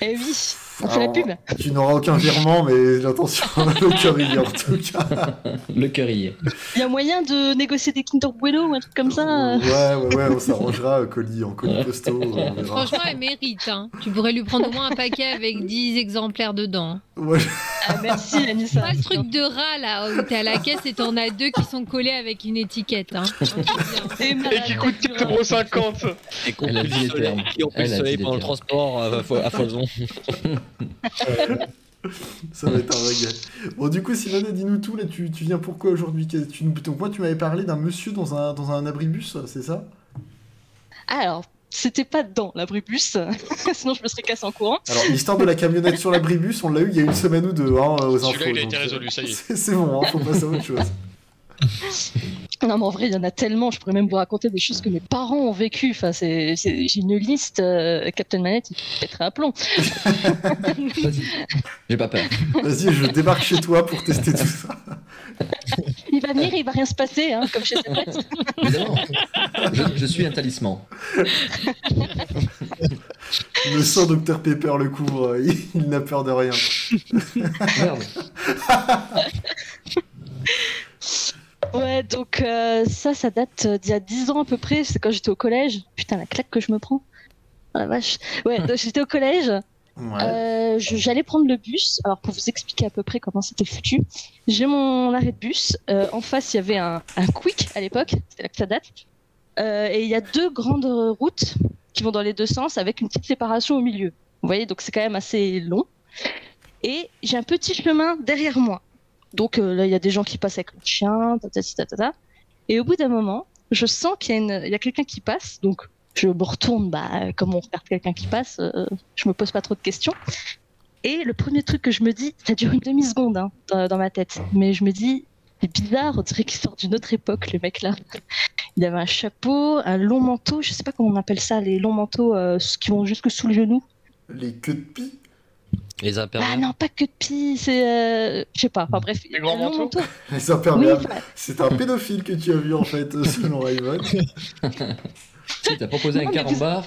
Eh oui, on fait la Alors, pub. Tu n'auras aucun virement, mais attention, le cœur y est en tout cas. Le cœurier. Il y a moyen de négocier des Kinder Bueno ou un truc comme ça. euh. Ouais, ouais, ouais, on s'arrangera, euh, colis en colis postaux. on verra. Franchement, elle mérite. Hein. Tu pourrais lui prendre au moins un paquet avec 10 exemplaires dedans. Ouais, Ah, merci Anissa. Pas ce truc de rat là où t'es à la caisse et t'en as deux qui sont collés avec une étiquette. Hein. Et, Et qui coûte 4,50€. Et qu'on le le les pendant le transport à, fo- à foison. ça va être un régal. Bon, du coup, Sylvana, dis-nous tout. Là, tu, tu viens pourquoi aujourd'hui? Tu, nous- Donc, moi, tu m'avais parlé d'un monsieur dans un, dans un abribus, c'est ça? Alors, c'était pas dans l'abribus, sinon je me serais cassé en courant. Alors, l'histoire de la camionnette sur l'abribus, on l'a eu il y a une semaine ou deux hein, aux infos. Celui-là, il a été euh, résolu, ça y est. C'est c'est bon, hein, faut passer à autre chose. Non, mais en vrai, il y en a tellement. Je pourrais même vous raconter des choses que mes parents ont vécues. Enfin, c'est, c'est- j'ai une liste. euh, Captain Manette, il pèterait un plomb. Vas-y. J'ai pas peur. Vas-y, je débarque chez toi pour tester tout ça. Il va venir, il va rien se passer, hein, comme chez ses potes. Évidemment. Je, je suis un talisman. Le sang Dr Pepper le couvre, il, il n'a peur de rien. Merde. Ouais, donc euh, ça, ça date euh, d'il y a 10 ans à peu près. C'est quand j'étais au collège. Putain, la claque que je me prends. Oh la vache. Ouais, donc j'étais au collège. Ouais. Euh, J'allais prendre le bus. Alors pour vous expliquer à peu près comment c'était foutu, j'ai mon arrêt de bus. Euh, en face, il y avait un, un quick à l'époque. C'était là que ça date. Et il y a deux grandes routes qui vont dans les deux sens avec une petite séparation au milieu. Vous voyez, donc c'est quand même assez long. Et j'ai un petit chemin derrière moi. Donc euh, là, il y a des gens qui passent avec le chien, tatata. Et au bout d'un moment, je sens qu'il y a, quelqu'un qui passe. Donc je me retourne, bah, comme on regarde quelqu'un qui passe, euh, je me pose pas trop de questions. Et le premier truc que je me dis, ça dure une demi-seconde hein, dans, dans ma tête, mais je me dis, c'est bizarre, on dirait qu'il sort d'une autre époque, le mec là. Il avait un chapeau, un long manteau, je sais pas comment on appelle ça, les longs manteaux euh, qui vont jusque sous le genou. Les queues de pie? Les Ah non, pas que de pis, c'est. euh, Je sais pas, enfin bref. Les grands manteaux. Les Oui, imperméables. enfin, C'est un pédophile que tu as vu en fait, selon Raven. Si, t'as proposé un Non, carambar.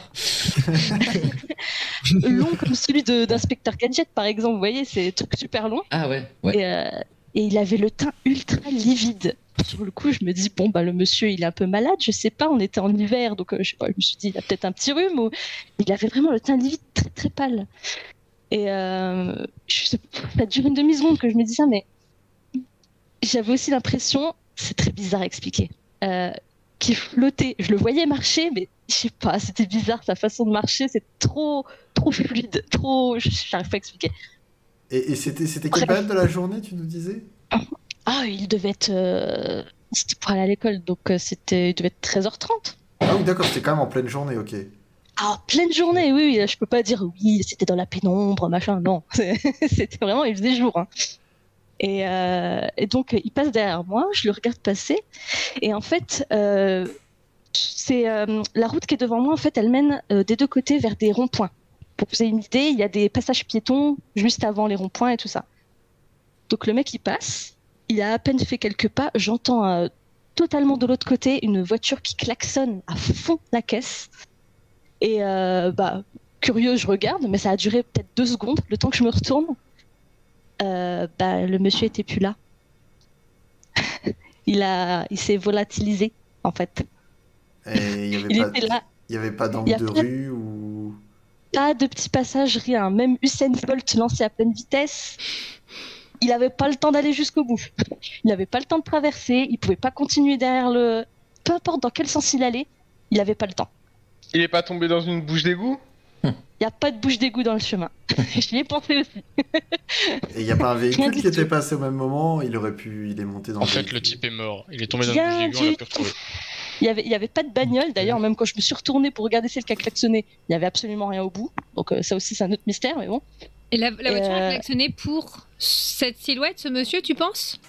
long comme celui de- d'inspecteur Gadget, par exemple, vous voyez, c'est truc super long. Ah ouais, ouais. Et, euh, et il avait le teint ultra livide. Sur le coup, je me dis, bon, bah, le monsieur, il est un peu malade, je sais pas, on était en hiver, donc euh, je sais pas, je me suis dit, il a peut-être un petit rhume, ou il avait vraiment le teint livide très très pâle. Et euh, je sais ça dure une demi-seconde que je me dis ça, mais j'avais aussi l'impression, c'est très bizarre à expliquer, euh, qu'il flottait. Je le voyais marcher, mais je sais pas, c'était bizarre, sa façon de marcher, c'est trop, trop fluide, trop. J'arrive pas à expliquer. Et, et c'était c'était quelle période de la journée, tu nous disais? Ah, il devait être. euh, C'était pour aller à l'école, donc euh, c'était, il devait être 13h30. Ah oui, d'accord, c'était quand même en pleine journée, ok. Ah, pleine journée, oui, oui, je peux pas dire oui, c'était dans la pénombre, machin, non. c'était vraiment, il faisait jour. hein. Et, euh, et donc, il passe derrière moi, je le regarde passer, et en fait, euh, c'est euh, la route qui est devant moi, en fait, elle mène des deux côtés vers des ronds-points. Pour que vous ayez une idée, il y a des passages piétons juste avant les ronds-points et tout ça. Donc, le mec, il passe, il a à peine fait quelques pas, j'entends totalement de l'autre côté une voiture qui klaxonne à fond la caisse. Et euh, bah, curieux, je regarde, mais ça a duré peut-être deux secondes, le temps que je me retourne. Euh, bah, le monsieur était plus là. il a, il s'est volatilisé, en fait. Et il y avait Il pas, était là, il y avait pas d'angle de pas- rue ou. pas de petits passages, rien. Même Usain Bolt lancé à pleine vitesse, il avait pas le temps d'aller jusqu'au bout. Il avait pas le temps de traverser, il pouvait pas continuer derrière le. Peu importe dans quel sens il allait, il avait pas le temps. Il est pas tombé dans une bouche d'égout Il n'y a pas de bouche d'égout dans le chemin. J'y ai pensé aussi. Et il n'y a pas un véhicule qui était passé au même moment, il aurait pu. Il est monté dans En le fait, le type est mort. Il est tombé dans le bouche d'égout, on l'a pu retrouver. Il y avait, il y avait pas de bagnole d'ailleurs, même quand je me suis retournée pour regarder celle qui a klaxonné, il y avait absolument rien au bout. Donc euh, ça aussi c'est un autre mystère, mais bon. Et la, la voiture a Euh, klaxonné pour cette silhouette, ce monsieur, tu penses?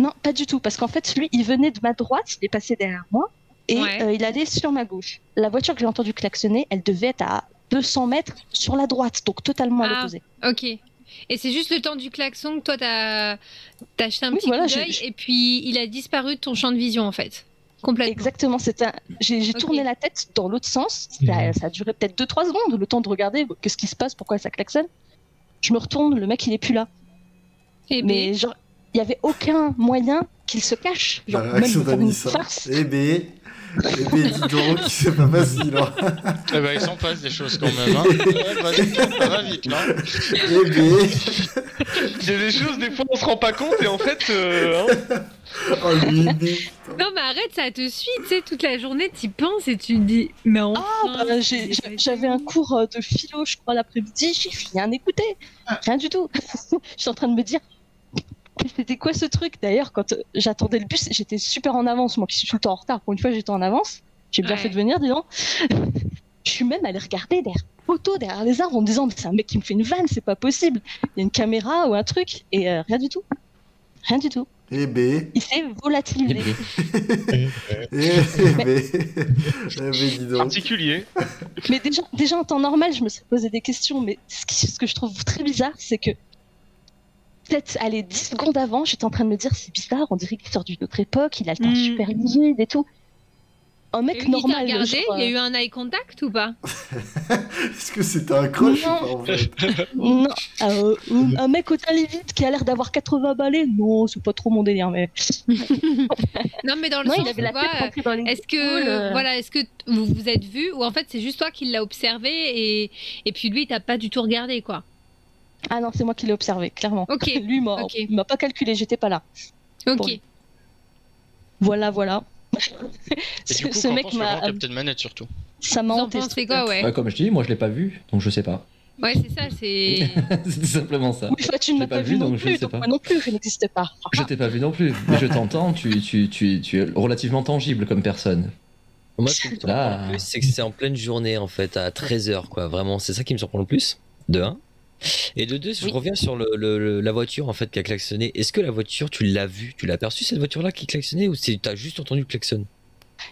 Non, pas du tout, parce qu'en fait lui il venait de ma droite, il est passé derrière moi et Ouais. euh, il allait sur ma gauche. La voiture que j'ai entendu klaxonner, elle devait être à 200 mètres sur la droite, donc totalement à Ah. l'opposé. Ok. Et c'est juste le temps du klaxon que toi t'as as jeté un Oui, petit voilà, coup d'œil et puis il a disparu de ton champ de vision en fait. Complètement. Exactement, un- j'ai tourné la tête dans l'autre sens, ça, ça a duré peut-être 2-3 secondes, le temps de regarder qu'est-ce qui se passe, pourquoi ça klaxonne. Je me retourne, le mec il est plus là. Et Mais genre, il y avait aucun moyen qu'il se cache. Genre, La même me faire une farce. Eh ben. Eh ben, dis donc, c'est pas facile. Hein. Eh ben, il s'en passe des choses quand même. Hein. Ouais, ça va vite là. Eh ben. Il y a des choses, des fois on se rend pas compte et en fait. euh, hein. Oh, lui, lui. Non mais arrête, ça te suit, tu sais, toute la journée t'y penses et tu te dis, mais enfin, Ah, bah, J'avais un cours euh, de philo, je crois, l'après-midi, j'ai rien écouté. Rien du tout. je suis en train de me dire, c'était quoi ce truc D'ailleurs, quand euh, j'attendais le bus, j'étais super en avance, moi qui suis tout le temps en retard. Pour une fois, j'étais en avance. J'ai bien Ouais. fait de venir, dis donc. je suis même allée regarder derrière photos, derrière les arbres, en me disant, c'est un mec qui me fait une vanne, c'est pas possible. Il y a une caméra ou un truc, et euh, rien du tout. Rien du tout. Eh ben. Il s'est volatilisé. Et, Eh ben. Eh ben, dis donc. particulier. Mais déjà, déjà en temps normal, je me suis posé des questions, mais ce, qui- ce que je trouve très bizarre, c'est que peut-être, allez, 10 secondes avant, j'étais en train de me dire, c'est bizarre, on dirait qu'il sort d'une autre époque, il a le teint Mm. super livide et tout. Un Et mec lui, il t'a normal, regardé, genre, il y a eu un eye contact ou pas? Est-ce que c'était un crush ou Non. pas en fait? Non, euh, un- mec au teint livide qui a l'air d'avoir 80 balais, non, c'est pas trop mon délire, mais Non mais dans le non, sens, il avait la tête dans les Est-ce que euh, voilà, est-ce que t- vous vous êtes vu ou en fait c'est juste toi qui l'as observé et et puis lui il t'a pas du tout regardé quoi. Ah non, c'est moi qui l'ai observé, clairement. Ok, Lui, il m'a ok. il m'a pas calculé, j'étais pas là. ok. Bon. Voilà, voilà. Et ce du coup, ce qu'en mec m'a. grand Captain Manette surtout Ça Vous m'a en hanté. ce pensez truc-là. quoi ouais Ouais, comme je dis, moi je l'ai pas vu, donc je sais pas. Ouais c'est ça, c'est c'est tout simplement ça. Oui, tu ne Je m'as l'ai pas, pas vu vu, non donc je plus, ne sais donc pas. moi non plus, je n'existe pas. Je t'ai pas vu non plus, mais je t'entends, tu, tu, tu, tu es relativement tangible comme personne. Moi, ce qui me surprend Là. le plus, c'est que c'est en pleine journée, en fait, à 13h, quoi. Vraiment, c'est ça qui me surprend le plus, de 1. Et de 2, je Oui. reviens sur le, la voiture, en fait, qui a klaxonné. Est-ce que la voiture, tu l'as vue? Tu l'as aperçue, cette voiture-là, qui klaxonnait Ou t'as juste entendu le klaxon?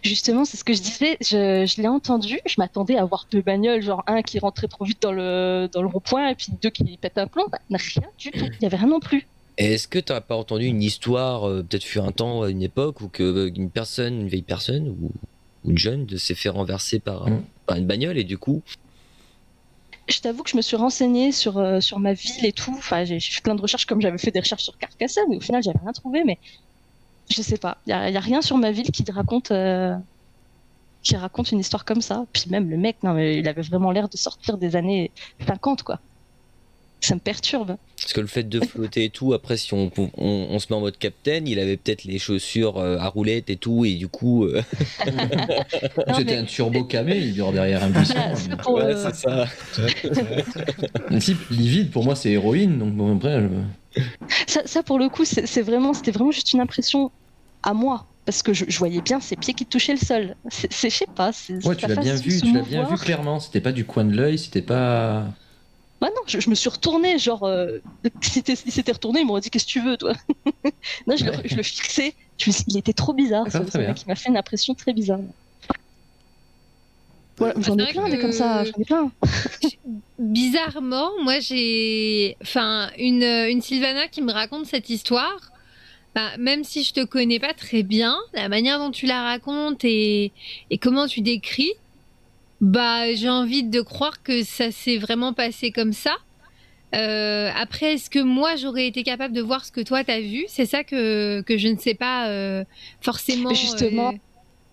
Justement, c'est ce que je disais. Je, je l'ai entendu. Je m'attendais à voir deux bagnoles, genre un qui rentrait trop vite dans le, dans le rond-point et puis deux qui pètent un plomb. Bah, rien du tout. Il y avait rien non plus. Et Est-ce que t'as pas entendu une histoire, euh, peut-être fut un temps, à une époque, où que euh, une personne, une vieille personne ou, ou une jeune, de- s'est fait renverser par, un- Mm. par une bagnole et du coup, Je t'avoue que je me suis renseignée sur, euh, sur ma ville et tout. Enfin, j'ai fait plein de recherches comme j'avais fait des recherches sur Carcassonne, mais au final, j'avais rien trouvé. Mais je sais pas. Il y a, a rien sur ma ville qui te raconte, euh, qui raconte une histoire comme ça. Puis même le mec, non, mais il avait vraiment l'air de sortir des années 50, quoi. Ça me perturbe. parce que le fait de flotter et tout, après si on, on, on se met en mode capitaine, il avait peut-être les chaussures euh, à roulettes et tout, et du coup, euh, C'était mais- un turbo camé, il dure derrière un buisson. Voilà, c'est pour, ouais, euh, c'est ça. Le type livide, pour moi, c'est héroïne. Donc bon, après, je- Ça, ça, pour le coup, c'est c'est vraiment, c'était vraiment juste une impression à moi. Parce que je, je voyais bien ses pieds qui touchaient le sol. C'est, c'est- je sais pas. c'est- ouais, tu l'as bien vu, tu l'as bien vu clairement. C'était pas du coin de l'œil, c'était pas. Ouais, non, je, je me suis retournée, genre, euh, si c'était- s'il s'était retourné, il m'aurait dit Qu'est-ce que tu veux, toi? Non, je, le, je le fixais. Je me suis dit, il était trop bizarre. Ce- mec, il m'a fait une impression très bizarre. Voilà, j'en c'est ai plein des que- comme ça, j'en ai plein. Bizarrement, moi j'ai, enfin, une, une Sylvana qui me raconte cette histoire. Bah, même si je te connais pas très bien, la manière dont tu la racontes et, et comment tu décris, bah j'ai envie de croire que ça s'est vraiment passé comme ça. Euh, après, est-ce que moi j'aurais été capable de voir ce que toi t'as vu? C'est ça que, que je ne sais pas euh, forcément. Justement, euh,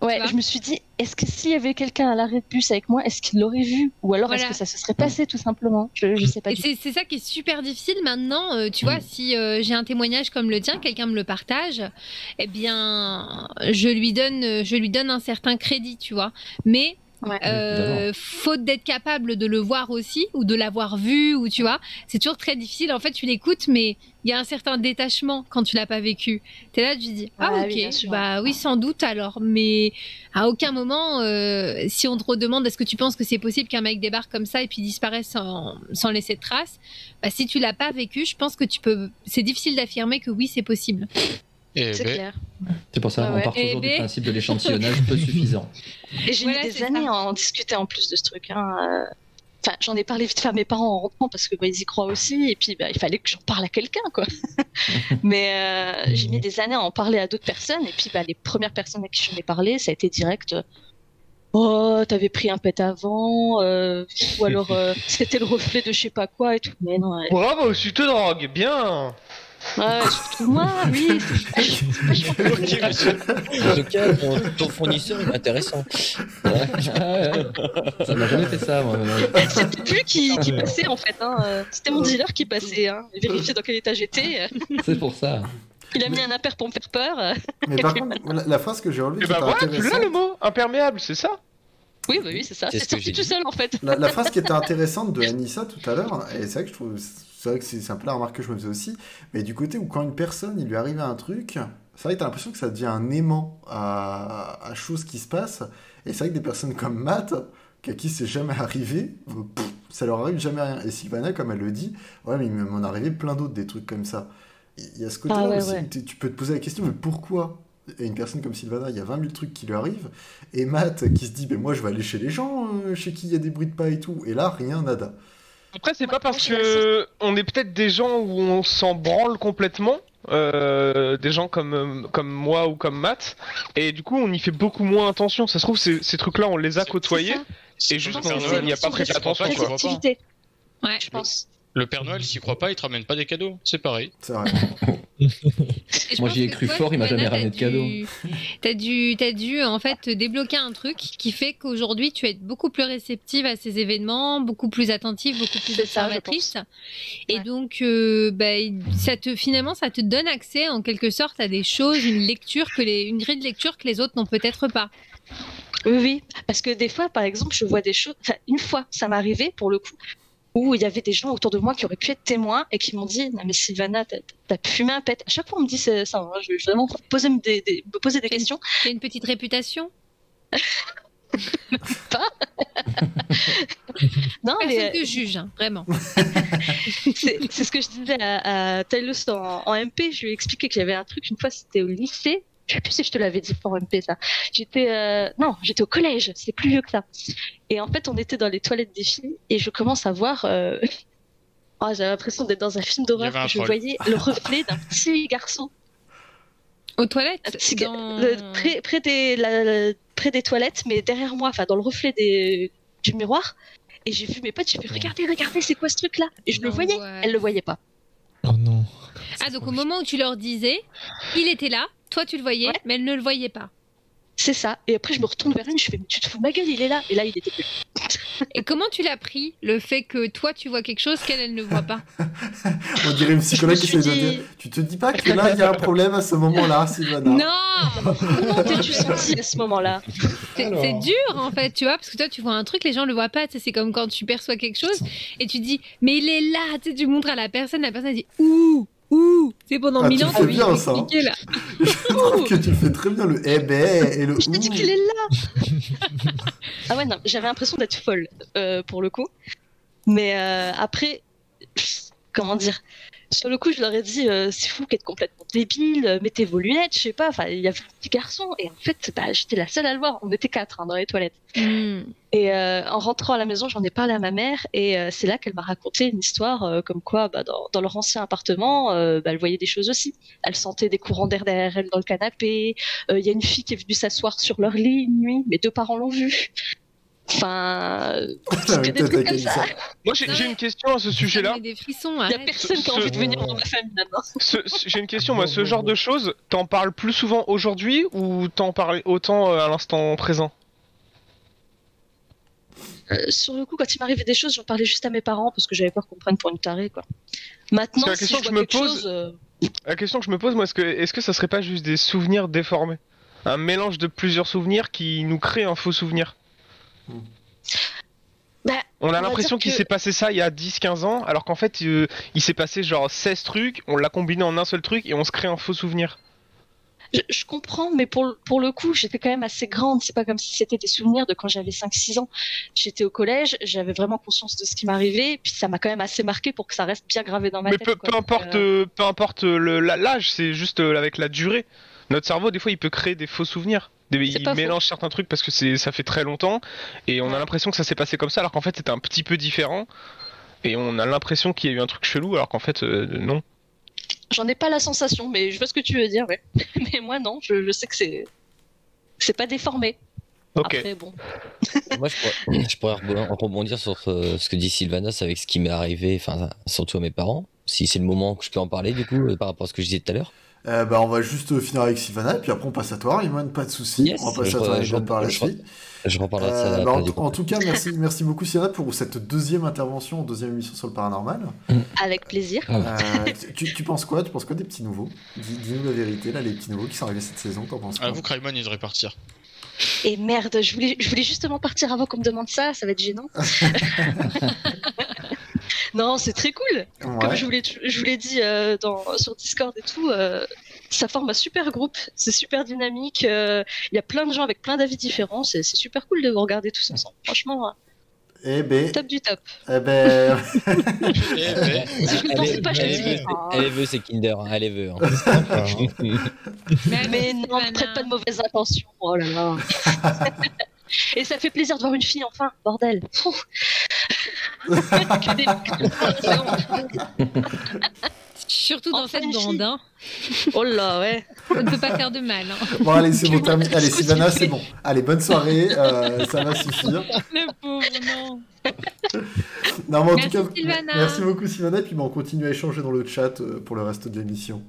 Ouais, je me suis dit Est-ce que s'il y avait quelqu'un à l'arrêt de bus avec moi, est-ce qu'il l'aurait vu? Ou alors est-ce que ça se serait passé tout simplement? Je, je sais pas c'est c'est ça qui est super difficile maintenant. euh, tu vois, si j'ai un témoignage comme le tien, quelqu'un me le partage, eh bien, je lui donne, je lui donne un certain crédit, tu vois. Mais Ouais. euh, faute d'être capable de le voir aussi ou de l'avoir vu ou tu vois, c'est toujours très difficile. En fait, tu l'écoutes, mais il y a un certain détachement quand tu l'as pas vécu. T'es là, tu dis ah Ouais, ok, oui, bah oui sans doute alors, mais à aucun moment, euh, si on te redemande est-ce que tu penses que c'est possible qu'un mec débarque comme ça et puis disparaisse sans, sans laisser de traces, bah, si tu l'as pas vécu, je pense que tu peux. C'est difficile d'affirmer que oui c'est possible. Et C'est ben, clair. C'est pour ça, Ah on ouais. part Eh toujours du ben. principe de l'échantillonnage peu suffisant. Et j'ai Voilà, mis des années ça. à en discuter en plus de ce truc. hein, euh. Enfin, j'en ai parlé vite fait à mes parents en rentrant parce que bah, ils y croient aussi. Et puis, bah, il fallait que j'en parle à quelqu'un, quoi. Mais euh, j'ai mis des années à en parler à d'autres personnes. Et puis, bah, les premières personnes à qui j'en ai parlé, ça a été direct. euh, Oh, t'avais pris un pet avant, euh, ou alors euh, c'était le reflet de je sais pas quoi et tout. Mais non, ouais, Bravo, tu te drogues, bien ouais, surtout moi, oui. ok, monsieur. En tout cas, ton, ton fournisseur est intéressant. Ouais, ça m'a jamais fait ça, moi. C'était lui qui, qui passait en fait. Hein. C'était mon dealer qui passait. Hein. Il vérifiait dans quel état j'étais. C'est pour ça. Il a mis un impair pour me faire peur. Mais par contre, la, la phrase que j'ai relevée, Et qui bah était voilà, tu l'as le mot Imperméable, c'est ça? Oui, bah oui, c'est ça. C'est C'est ce sorti tout seul en fait. La, la phrase qui était intéressante de Anissa tout à l'heure, et c'est vrai que je trouve, c'est vrai que c'est un peu la remarque que je me faisais aussi, mais du côté où quand une personne, il lui arrive un truc, c'est vrai que t'as l'impression que ça devient un aimant à, à choses qui se passent, et c'est vrai que des personnes comme Matt, à qui c'est jamais arrivé, pff, ça leur arrive jamais rien. Et Sylvana, comme elle le dit, ouais, mais il m'en est arrivé plein d'autres des trucs comme ça. Il y a ce côté-là Ah ouais, aussi ouais. où tu peux te poser la question, mais pourquoi et une personne comme Sylvana, il y a 20 000 trucs qui lui arrivent, et Matt qui se dit, mais moi je vais aller chez les gens, euh, chez qui il y a des bruits de pas et tout, et là, rien, nada. Après, c'est Ouais, pas parce que on est peut-être des gens où on s'en branle complètement, euh, des gens comme comme moi ou comme Matt, et du coup, on y fait beaucoup moins attention. Ça se trouve, ces, ces trucs-là, on les a côtoyés. Et juste, il n'y a Noël. pas prêté attention, quoi. Ouais. je pense. Le Père Noël, s'y croit pas, il te ramène pas des cadeaux. C'est pareil. C'est vrai. Moi, j'y ai cru toi, fort, il m'a jamais ramené de cadeau. T'as dû, t'as dû en fait débloquer un truc qui fait qu'aujourd'hui tu es beaucoup plus réceptive à ces événements, beaucoup plus attentive, beaucoup plus C'est ça, observatrice. Et Ouais. donc, euh, bah, ça te finalement, ça te donne accès en quelque sorte à des choses, une lecture que les, une grille de lecture que les autres n'ont peut-être pas. Oui, oui. Parce que des fois, par exemple, je vois des choses. Enfin, une fois, ça m'est arrivé pour le coup, où il y avait des gens autour de moi qui auraient pu être témoins et qui m'ont dit Non, mais Sylvana, t'as t'as fumé un pet. À chaque fois, on me dit ça. hein. Je vais vraiment poser des, des- me poser des questions. Tu as une petite réputation? Non, Personne mais que juge, hein, vraiment. c'est ce que je disais à, à Taylor en, en MP. Je lui ai expliqué qu'il y avait un truc, une fois, c'était au lycée. Je sais plus si je te l'avais dit pour MP ça. J'étais euh, non, j'étais au collège, c'est plus vieux que ça. Et en fait, on était dans les toilettes des filles et je commence à voir. Euh... Oh, j'avais l'impression d'être dans un film d'horreur. Je troll. voyais le reflet d'un petit garçon Aux toilettes petit ga- dans- le- près, près des la- la- près des toilettes, mais derrière moi, enfin dans le reflet des, du miroir. Et j'ai vu mes potes, j'ai fait regardez, regardez, c'est quoi ce truc là Et je le voyais, L'angoisse. elle le voyait pas. Oh non. Ah, donc au moment où tu leur disais, il était là, toi tu le voyais, Ouais. mais elle ne le voyait pas. C'est ça. Et après, je me retourne vers elle, je fais mais tu te fous de ma gueule, il est là. Et là, il était plus. Et comment tu l'as pris, le fait que toi tu vois quelque chose qu'elle, elle ne voit pas? On dirait une psychologue qui essaie de suis dire dit- Tu te dis pas que là, il y a un problème à ce moment-là, Sylvana? Non Comment t'es-tu senti à ce moment-là? C'est Alors. c'est dur en fait, tu vois, parce que toi tu vois un truc, les gens le voient pas, c'est comme quand tu perçois quelque chose et tu dis, mais il est là, tu sais, tu montres à la personne, la personne elle dit, ouh, ouh, c'est pendant Ah, mille tu ans le fais bien, ça, expliqué là. Je trouve que tu fais très bien le eh ben et le Je t'ai dit qu'il est là. Ah ouais, non, j'avais l'impression d'être folle euh, pour le coup. Mais euh, après, comment dire? Sur le coup, je leur ai dit euh, c'est fou qu'être complètement débile, euh, mettez vos lunettes, je sais pas. Enfin, il y avait un petit garçon et en fait, bah, j'étais la seule à le voir. On était quatre hein, dans les toilettes. Hmm. Et euh, en rentrant à la maison, j'en ai parlé à ma mère et euh, c'est là qu'elle m'a raconté une histoire comme quoi, bah, dans, dans leur ancien appartement, bah, elle voyait des choses aussi. Elle sentait des courants d'air derrière elle dans le canapé. Il y a une fille qui est venue s'asseoir sur leur lit une nuit. Mes deux parents l'ont vue. Enfin, Ah, que des trucs comme ça. ça. Moi, j'ai une question à ce sujet-là. met des frissons, Il y a personne qui a envie de venir dans ma famille maintenant. J'ai une question, moi. Ce genre de choses, t'en parles plus souvent aujourd'hui ou t'en parles autant euh, à l'instant présent? Euh, sur le coup, quand il m'arrivait des choses, j'en parlais juste à mes parents parce que j'avais peur qu'on me prenne pour une tarée, quoi. Maintenant, la si question je que je me pose- chose, euh, La question que je me pose, moi, est-ce que, est-ce que ça serait pas juste des souvenirs déformés? Un mélange de plusieurs souvenirs qui nous crée un faux souvenir Bah, On a l'impression qu'il que- s'est passé ça il y a 10-15 ans, alors qu'en fait, euh, il s'est passé genre 16 trucs, on l'a combiné en un seul truc et on se crée un faux souvenir. Je, je comprends, mais pour, le- pour le coup, j'étais quand même assez grande. C'est pas comme si c'était des souvenirs de quand j'avais 5-6 ans. J'étais au collège, j'avais vraiment conscience de ce qui m'arrivait, puis ça m'a quand même assez marqué pour que ça reste bien gravé dans ma Mais tête. peu, peu importe, euh, euh, peu importe le- la- l'âge, c'est juste avec la durée. Notre cerveau, des fois, il peut créer des faux souvenirs. Des- il faux. mélange certains trucs parce que c'est, ça fait très longtemps et on a l'impression que ça s'est passé comme ça, alors qu'en fait, c'était un petit peu différent. Et on a l'impression qu'il y a eu un truc chelou, alors qu'en fait, euh, non. J'en ai pas la sensation, mais je vois ce que tu veux dire, ouais. mais moi, non, je, je sais que c'est. C'est pas déformé. Ok. Après, bon. Moi, je pourrais, je pourrais rebondir- rebondir sur euh, ce que dit Sylvanas avec ce qui m'est arrivé, enfin, surtout à mes parents. Si c'est le moment que je peux en parler, du coup, euh, par rapport à ce que je disais tout à l'heure. Euh, bah, on va juste finir avec Sylvana et puis après on passe à toi, Raymond, pas de soucis. Yes, on va passer je à toi, je- par la je- suite. Je reparlerai de ça Euh, bah, en, tout cas, merci, merci beaucoup Sylvana pour cette deuxième intervention, deuxième émission sur le paranormal. Avec plaisir. Ah, Euh, tu, tu penses quoi Tu penses quoi des petits nouveaux? Dis- Dis-nous la vérité, là, les petits nouveaux qui sont arrivés cette saison, t'en penses quoi? Avoue que Raymond, il devrait partir. Et merde, je voulais, je voulais justement partir avant qu'on me demande ça, ça va être gênant. non, c'est très cool. Comme je vous l'ai, je vous l'ai dit euh, dans, sur Discord et tout, euh, ça forme un super groupe, c'est super dynamique. euh, Il y a plein de gens avec plein d'avis différents, c'est, c'est super cool de vous regarder tous ensemble. Franchement, Eh ben, top du top. eh ben, Eh ben, Si je ne pensais pas, je te dis. Elle c'est Kinder, hein, elle hein. Hein. Mais, Mais non, ne prête pas de mauvaises intentions. Oh là là. Et ça fait plaisir de voir une fille enfin, bordel. Des-. Surtout dans Enfin, cette bande, hein. Oh là, ouais. ça ne peut pas faire de mal. Hein. bon, allez, c'est bon, terminé. Allez, Sylvana, c'est bon. Allez, bonne soirée, euh, ça va suffire. Le pauvre, non. Non, mais en Merci, tout cas, Sylvana. merci beaucoup Sylvana, et puis on continue à échanger dans le chat euh, pour le reste de l'émission.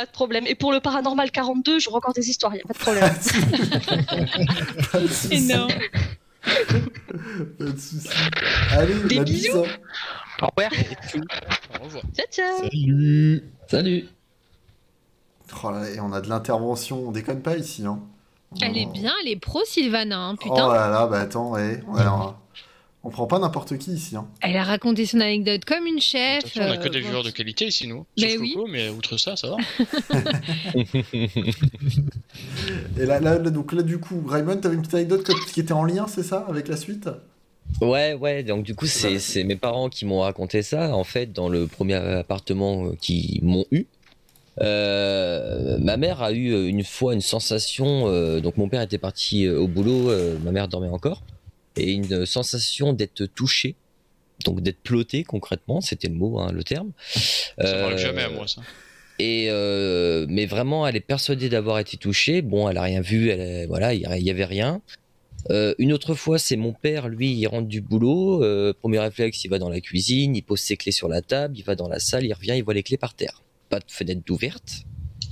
Pas de problème. Et pour le paranormal 42, j'aurai encore des histoires, y a pas de problème. Pas de soucis. Énorme. Pas de soucis. Allez, Des la bisous. Au revoir. au revoir. ciao, ciao. Salut. Salut Oh là là, et on a de l'intervention, on déconne pas ici. Hein. Elle est Oh. bien, elle est pro, Sylvana, hein, Oh putain. là là, bah attends, ouais. ouais, on, on prend pas n'importe qui ici. Hein. Elle a raconté son anecdote comme une chef. Attention, on a que euh, des bon. joueurs de qualité ici, nous. Mais Sauf oui. Coco, mais outre ça, ça va. Et là, là, là, donc là, du coup, Raymond, t'avais une petite anecdote que- qui était en lien, c'est ça, avec la suite? Ouais, ouais, donc du coup, c'est mes parents qui m'ont raconté ça. En fait, dans le premier appartement euh, qu'ils m'ont eu, Euh, ma mère a eu euh, une fois une sensation, euh, donc mon père était parti euh, au boulot, euh, ma mère dormait encore, et une sensation d'être touché, donc d'être ploté concrètement, c'était le mot, hein, le terme. Ça Euh, jamais à moi, ça. Et euh, mais vraiment, elle est persuadée d'avoir été touchée. Bon, elle a rien vu, elle, voilà, il y avait rien. Euh, une autre fois, c'est mon père, lui, il rentre du boulot. euh, premier réflexe, il va dans la cuisine, il pose ses clés sur la table, il va dans la salle, il revient, il voit les clés par terre. Pas de fenêtre ouverte,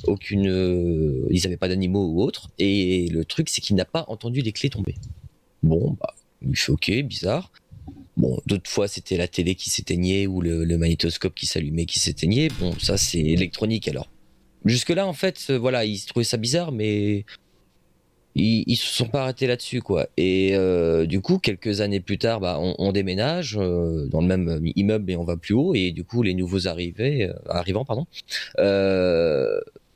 aucune. ils n'avaient pas d'animaux ou autre. Et le truc, c'est qu'il n'a pas entendu les clés tomber. Bon, bah, il fait ok, bizarre. Bon, d'autres fois, c'était la télé qui s'éteignait ou le, magnétoscope qui s'allumait, qui s'éteignait. Bon, ça, c'est électronique alors. Jusque-là, en fait, euh, voilà, ils trouvaient ça bizarre, mais ils, ils se sont pas arrêtés là-dessus, quoi. Et euh, du coup, quelques années plus tard, bah, on, déménage euh, dans le même immeuble et on va plus haut. Et du coup, les nouveaux arrivés, euh, arrivants, pardon,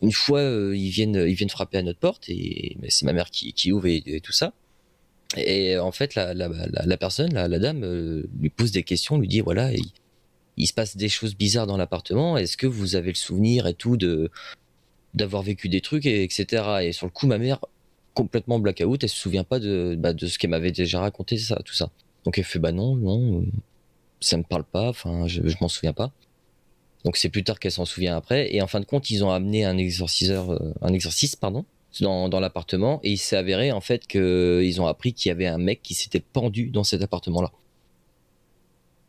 une fois, ils viennent, ils viennent frapper à notre porte et c'est ma mère qui, ouvre et tout ça. Et en fait, la, personne, la, dame, euh, lui pose des questions, lui dit voilà, il, il se passe des choses bizarres dans l'appartement. Est-ce que vous avez le souvenir et tout de d'avoir vécu des trucs et etc. Et sur le coup, ma mère complètement blackout, elle se souvient pas de bah, de ce qu'elle m'avait déjà raconté ça, tout ça. Donc elle fait bah non, non, euh, ça me parle pas. Enfin, je, je m'en souviens pas. Donc c'est plus tard qu'elle s'en souvient après. Et en fin de compte, ils ont amené un exorciseur, euh, un exorciste, pardon, dans, dans l'appartement. Et il s'est avéré en fait qu'ils ont appris qu'il y avait un mec qui s'était pendu dans cet appartement-là.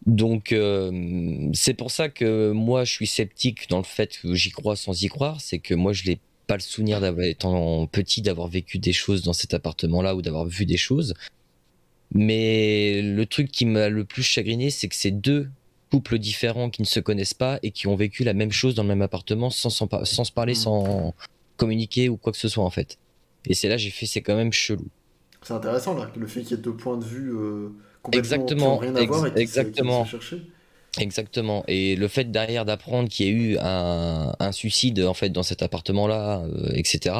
Donc euh, c'est pour ça que moi je suis sceptique dans le fait que j'y crois sans y croire. C'est que moi je n'ai pas le souvenir d'avoir étant petit d'avoir vécu des choses dans cet appartement-là ou d'avoir vu des choses. Mais le truc qui m'a le plus chagriné, c'est que c'est deux couples différents qui ne se connaissent pas et qui ont vécu la même chose dans le même appartement sans, sans, sans se parler, sans communiquer ou quoi que ce soit en fait. Et c'est là j'ai fait c'est quand même chelou. C'est intéressant là, le fait qu'il y ait deux points de vue euh, complètement Exactement, qui rien à voir et qui exactement. Exactement. Et le fait derrière d'apprendre qu'il y a eu un, un suicide en fait dans cet appartement-là, euh, etc.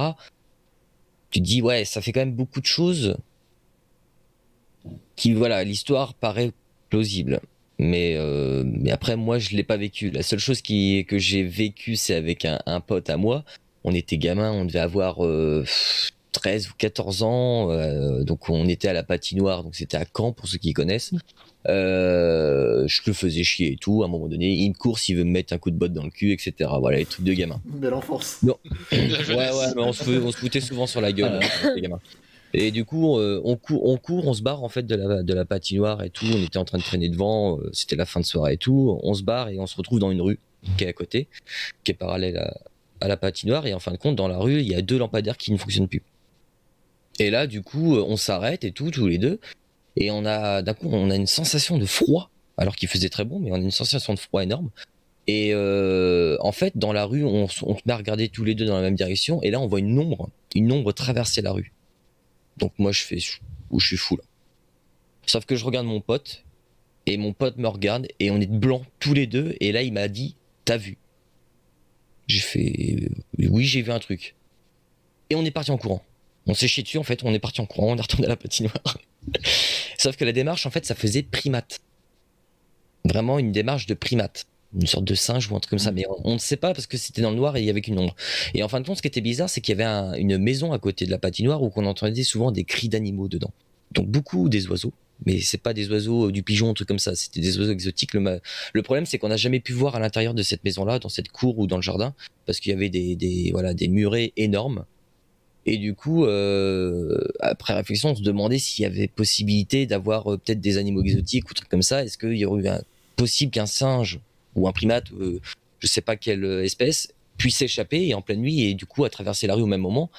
Tu te dis ouais, ça fait quand même beaucoup de choses. Qui voilà, l'histoire paraît plausible. Mais euh, mais après moi je l'ai pas vécu. La seule chose qui que j'ai vécu c'est avec un, un pote à moi. On était gamin, on devait avoir euh, 13 ou 14 ans, euh, donc on était à la patinoire, donc c'était à Caen pour ceux qui connaissent. Euh, je le faisais chier et tout. À un moment donné, il me course, il veut me mettre un coup de botte dans le cul, etc. Voilà, les trucs de gamin. Belle enfance. Non. Ouais, ouais, mais on se, fou- on se foutait souvent sur la gueule, Ah. hein, quand on était gamin. Et du coup, euh, on, court, on court, on se barre en fait de la, de la patinoire et tout. On était en train de traîner devant, euh, c'était la fin de soirée et tout. On se barre et on se retrouve dans une rue qui est à côté, qui est parallèle à, à la patinoire. Et en fin de compte, dans la rue, il y a deux lampadaires qui ne fonctionnent plus. Et là, du coup, euh, on s'arrête et tout, tous les deux. Et on a, d'un coup, on a une sensation de froid, alors qu'il faisait très bon, mais on a une sensation de froid énorme. Et euh, en fait, dans la rue, on, on se met à regarder tous les deux dans la même direction, et là, on voit une ombre, une ombre traverser la rue. Donc moi, je fais, où je suis fou là. Sauf que je regarde mon pote, et mon pote me regarde, et on est blancs tous les deux, et là, il m'a dit, t'as vu? J'ai fait, oui, j'ai vu un truc. Et on est parti en courant. On s'est chié dessus, en fait, on est parti en courant, on est retourné à la patinoire. Sauf que la démarche, en fait, ça faisait primate. Vraiment une démarche de primate. Une sorte de singe ou un truc comme ça. Mais on, on ne sait pas parce que c'était dans le noir et il y avait qu'une ombre. Et en fin de compte, ce qui était bizarre, c'est qu'il y avait un- une maison à côté de la patinoire où on entendait souvent des cris d'animaux dedans. Donc beaucoup des oiseaux. Mais c'est pas des oiseaux euh, du pigeon, un truc comme ça. C'était des oiseaux exotiques. Le, problème, c'est qu'on n'a jamais pu voir à l'intérieur de cette maison-là, dans cette cour ou dans le jardin, parce qu'il y avait des, voilà, des murets énormes. Et du coup, euh, après réflexion, on se demandait s'il y avait possibilité d'avoir euh, peut-être des animaux exotiques ou trucs comme ça. Est-ce qu'il y aurait eu un, possible qu'un singe ou un primate, euh, je sais pas quelle espèce, puisse s'échapper en pleine nuit et du coup à traverser la rue au même moment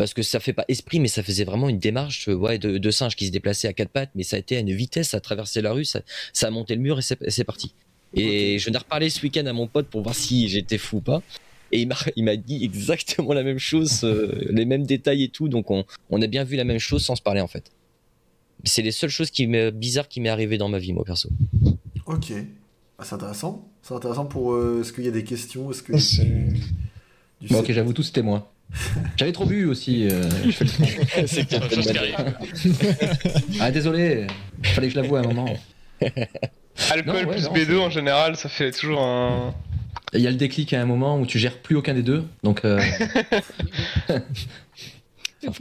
parce que ça fait pas esprit, mais ça faisait vraiment une démarche euh, ouais, de, de singe qui se déplaçait à quatre pattes, mais ça a été à une vitesse à traverser la rue, ça, ça a monté le mur et c'est parti. Et je n'ai reparlé ce week-end à mon pote pour voir si j'étais fou ou pas. Et il m'a, dit exactement la même chose, euh, les mêmes détails et tout, donc on, on a bien vu la même chose sans se parler en fait. C'est les seules choses qui bizarres qui m'est arrivé dans ma vie, moi perso. Ok. Ah, c'est intéressant. C'est intéressant pour. euh, Est-ce qu'il y a des questions Est-ce que. C'est- du ok, j'avoue tout, c'était moi. J'avais trop bu aussi. euh, je fais le- c'est que Chose qui arrive. Ah, désolé, fallait que je l'avoue à un moment. Alcool Non, ouais, plus non, B2 en général, ça fait toujours un. Il y a le déclic à un moment où tu gères plus aucun des deux. Donc, euh,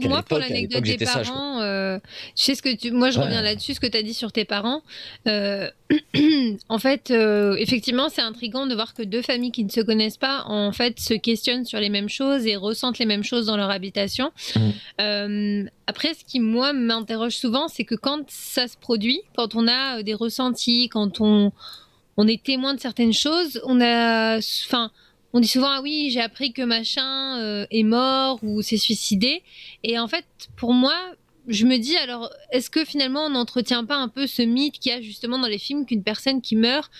Moi, pour l'anecdote des parents, euh, tu sais ce que tu... moi je Ouais. reviens là-dessus, ce que tu as dit sur tes parents. Euh, en fait, euh, effectivement, c'est intriguant de voir que deux familles qui ne se connaissent pas, en fait, se questionnent sur les mêmes choses et ressentent les mêmes choses dans leur habitation. Euh, après, ce qui, moi, m'interroge souvent, c'est que quand ça se produit, quand on a euh, des ressentis, quand on, on est témoin de certaines choses, on a... Enfin... On dit souvent ah oui j'ai appris que machin euh, est mort ou s'est suicidé. Et en fait pour moi je me dis alors est-ce que finalement on n'entretient pas un peu ce mythe qu'il y a justement dans les films qu'une personne qui meurt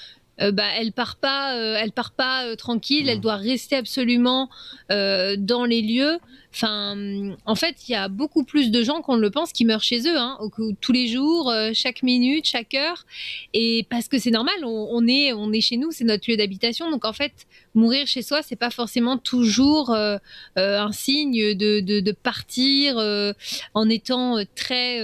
euh, bah, elle part pas, euh, elle part pas euh, tranquille, elle Mhm. doit rester absolument dans les lieux. Enfin, en fait, il y a beaucoup plus de gens qu'on ne le pense qui meurent chez eux, hein, au- tous les jours, chaque minute, chaque heure. Et parce que c'est normal, on, on est, on est chez nous, c'est notre lieu d'habitation. Donc en fait, mourir chez soi, c'est pas forcément toujours un signe de, de, de partir en étant très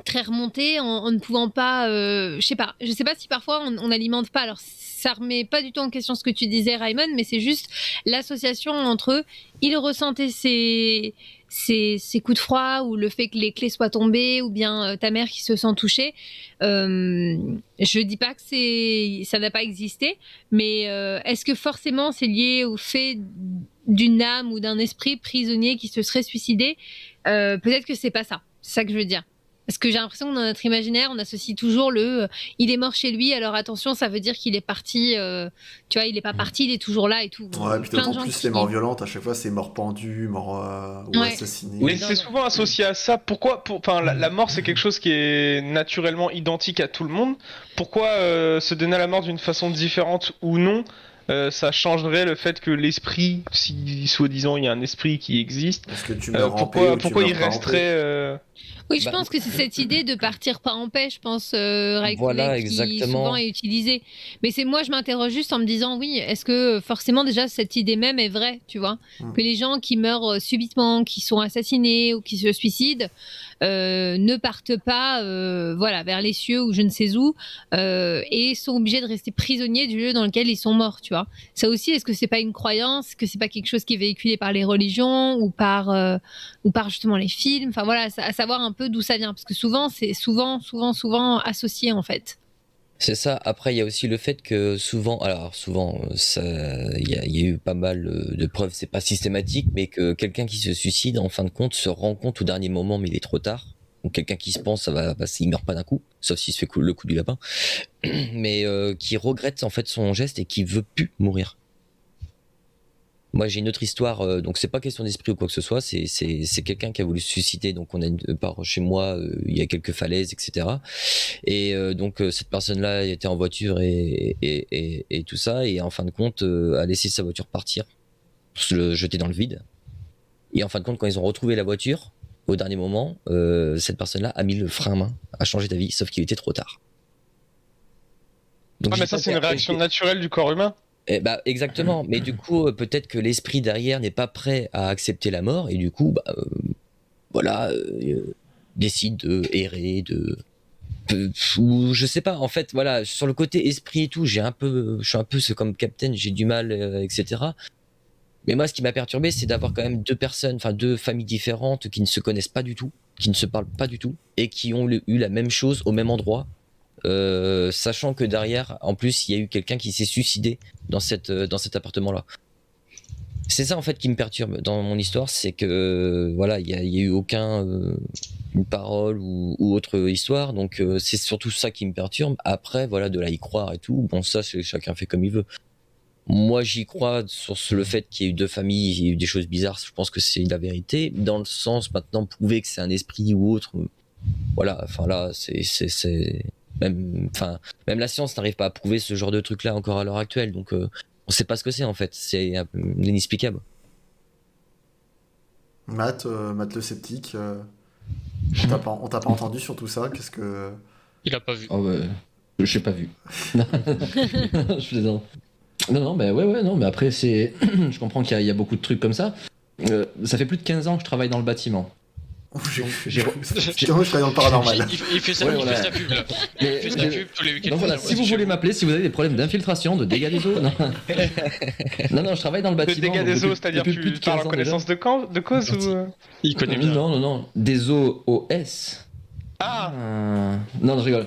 très remonté, en, en ne pouvant pas, euh, je sais pas, je sais pas si parfois on n'alimente pas. Alors ça remet pas du tout en question ce que tu disais, Raymond, mais c'est juste l'association entre eux. Il ressentait ses, ses, ses coups de froid ou le fait que les clés soient tombées ou bien euh, ta mère qui se sent touchée. Euh, je dis pas que c'est, ça n'a pas existé, mais euh, est-ce que forcément c'est lié au fait d'une âme ou d'un esprit prisonnier qui se serait suicidé? Euh, Peut-être que c'est pas ça. C'est ça que je veux dire. Parce que j'ai l'impression que dans notre imaginaire, on associe toujours le euh, il est mort chez lui, alors attention, ça veut dire qu'il est parti. euh, tu vois, il est pas parti, il est toujours là et tout. Ouais, puis Plein de d'autant plus qui- les morts violentes, à chaque fois c'est mort pendu, mort euh, ou Ouais. assassiné. Mais c'est souvent associé à ça. Pourquoi pour, enfin, la, la mort, c'est quelque chose qui est naturellement identique à tout le monde. Pourquoi euh, se donner à la mort d'une façon différente ou non euh, ça changerait le fait que l'esprit, si soi-disant il y a un esprit qui existe, que tu euh, pourquoi, tu il resterait euh, Oui, je Bah- pense que c'est cette idée de partir pas en paix, je pense, euh, Voilà, qui exactement. souvent est utilisée. Mais c'est moi, je m'interroge juste en me disant, oui, est-ce que forcément déjà cette idée même est vraie, tu vois? Hmm. Que les gens qui meurent euh, subitement, qui sont assassinés ou qui se suicident, euh, ne partent pas, euh, voilà, vers les cieux ou je ne sais où, euh, et sont obligés de rester prisonniers du lieu dans lequel ils sont morts, tu vois? Ça aussi, est-ce que c'est pas une croyance, que c'est pas quelque chose qui est véhiculé par les religions ou par euh, ou par justement les films? Enfin voilà, à savoir un peu d'où ça vient, parce que souvent c'est souvent, souvent, souvent associé en fait. C'est ça. Après, il y a aussi le fait que souvent, alors souvent, il y, a- eu pas mal euh, de preuves. C'est pas systématique, mais que quelqu'un qui se suicide, en fin de compte, se rend compte au dernier moment, mais il est trop tard. Donc quelqu'un qui se pense, ça va, passer, il meurt pas d'un coup, sauf s'il se fait le coup du lapin, mais euh, qui regrette en fait son geste et qui veut plus mourir. Moi, j'ai une autre histoire. euh, donc, c'est pas question d'esprit ou quoi que ce soit. C'est c'est c'est quelqu'un qui a voulu se suicider. Donc, on a une, par chez moi, euh, il y a quelques falaises, etc. Et euh, donc, euh, cette personne-là était en voiture et et, et et tout ça. Et en fin de compte, euh, a laissé sa voiture partir, se le jeter dans le vide. Et en fin de compte, quand ils ont retrouvé la voiture, au dernier moment, euh, cette personne-là a mis le frein à main, a changé d'avis, sauf qu'il était trop tard. Donc, Ah, mais ça, c'est une réaction naturelle du corps humain. Eh bah, exactement. Mais du coup, euh, peut-être que l'esprit derrière n'est pas prêt à accepter la mort et du coup, bah, euh, voilà, euh, décide de errer, de ou je sais pas. En fait, voilà, sur le côté esprit et tout, j'ai un peu, je suis un peu comme Captain, j'ai du mal, euh, etc. Mais moi, ce qui m'a perturbé, c'est d'avoir quand même deux personnes, enfin deux familles différentes qui ne se connaissent pas du tout, qui ne se parlent pas du tout et qui ont eu la même chose au même endroit. Euh, sachant que derrière, en plus, il y a eu quelqu'un qui s'est suicidé dans, cette, euh, dans cet appartement-là. C'est ça en fait qui me perturbe dans mon histoire, c'est que euh, voilà, il y a, eu aucun une parole ou, autre histoire, donc c'est surtout ça qui me perturbe. Après, voilà, de là y croire et tout, bon ça, chacun fait comme il veut. Moi, j'y crois sur le fait qu'il y ait eu deux familles, il y a eu des choses bizarres. Je pense que c'est la vérité. Dans le sens maintenant prouver que c'est un esprit ou autre, voilà. Enfin là, c'est même enfin même la science n'arrive pas à prouver ce genre de truc là encore à l'heure actuelle. Donc euh, on sait pas ce que c'est en fait. C'est inexplicable. Matt, euh, Matt le sceptique, euh, on t'a pas, on t'a pas entendu sur tout ça. Qu'est-ce que. Il a pas vu. Oh, ouais. Je l'ai pas vu. je plaisante. Non, non, mais ouais, ouais, non, mais après, c'est. je comprends qu'il y, a- il y a beaucoup de trucs comme ça. Euh, ça fait plus de 15 ans que je travaille dans le bâtiment. J'ai j'ai- je travaille dans le paranormal. Il, il fait sa, Ouais, il voilà. fait sa pub là. Il Mais- fait sa mais- pub tous les week-ends. Donc voilà, si vous voulez m'appeler, si vous avez des problèmes d'infiltration, de dégâts des eaux, non. non, non, je travaille dans le bâtiment. dégât donc des eaux, c'est-à-dire plus tu de parles 15 en ans déjà. connaissance de, de cause ou... euh Il connaît bien. Non, non, non, des eaux OS. Ah Euh, Non, je rigole.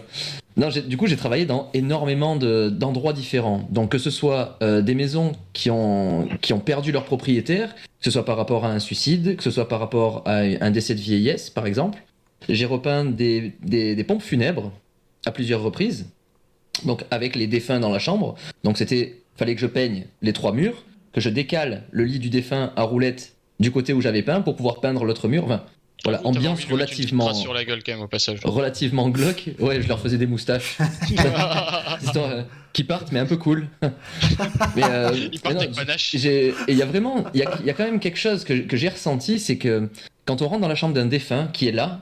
Non, du coup, j'ai travaillé dans énormément de- d'endroits différents. Donc, que ce soit euh, des maisons qui ont, qui ont perdu leur propriétaire, que ce soit par rapport à un suicide, que ce soit par rapport à un décès de vieillesse, par exemple. J'ai repeint des, des, pompes funèbres à plusieurs reprises, donc avec les défunts dans la chambre. Donc, c'était, fallait que je peigne les trois murs, que je décale le lit du défunt à roulette du côté où j'avais peint pour pouvoir peindre l'autre mur. Voilà, ambiance relativement trace sur la gueule quand même au passage. relativement glauque. Ouais, je leur faisais des moustaches. Histoire, euh, qui partent, mais un peu cool. mais, euh, Il part mais non, avec et il y a vraiment, il y a, il y a quand même quelque chose que, que j'ai ressenti, c'est que quand on rentre dans la chambre d'un défunt qui est là,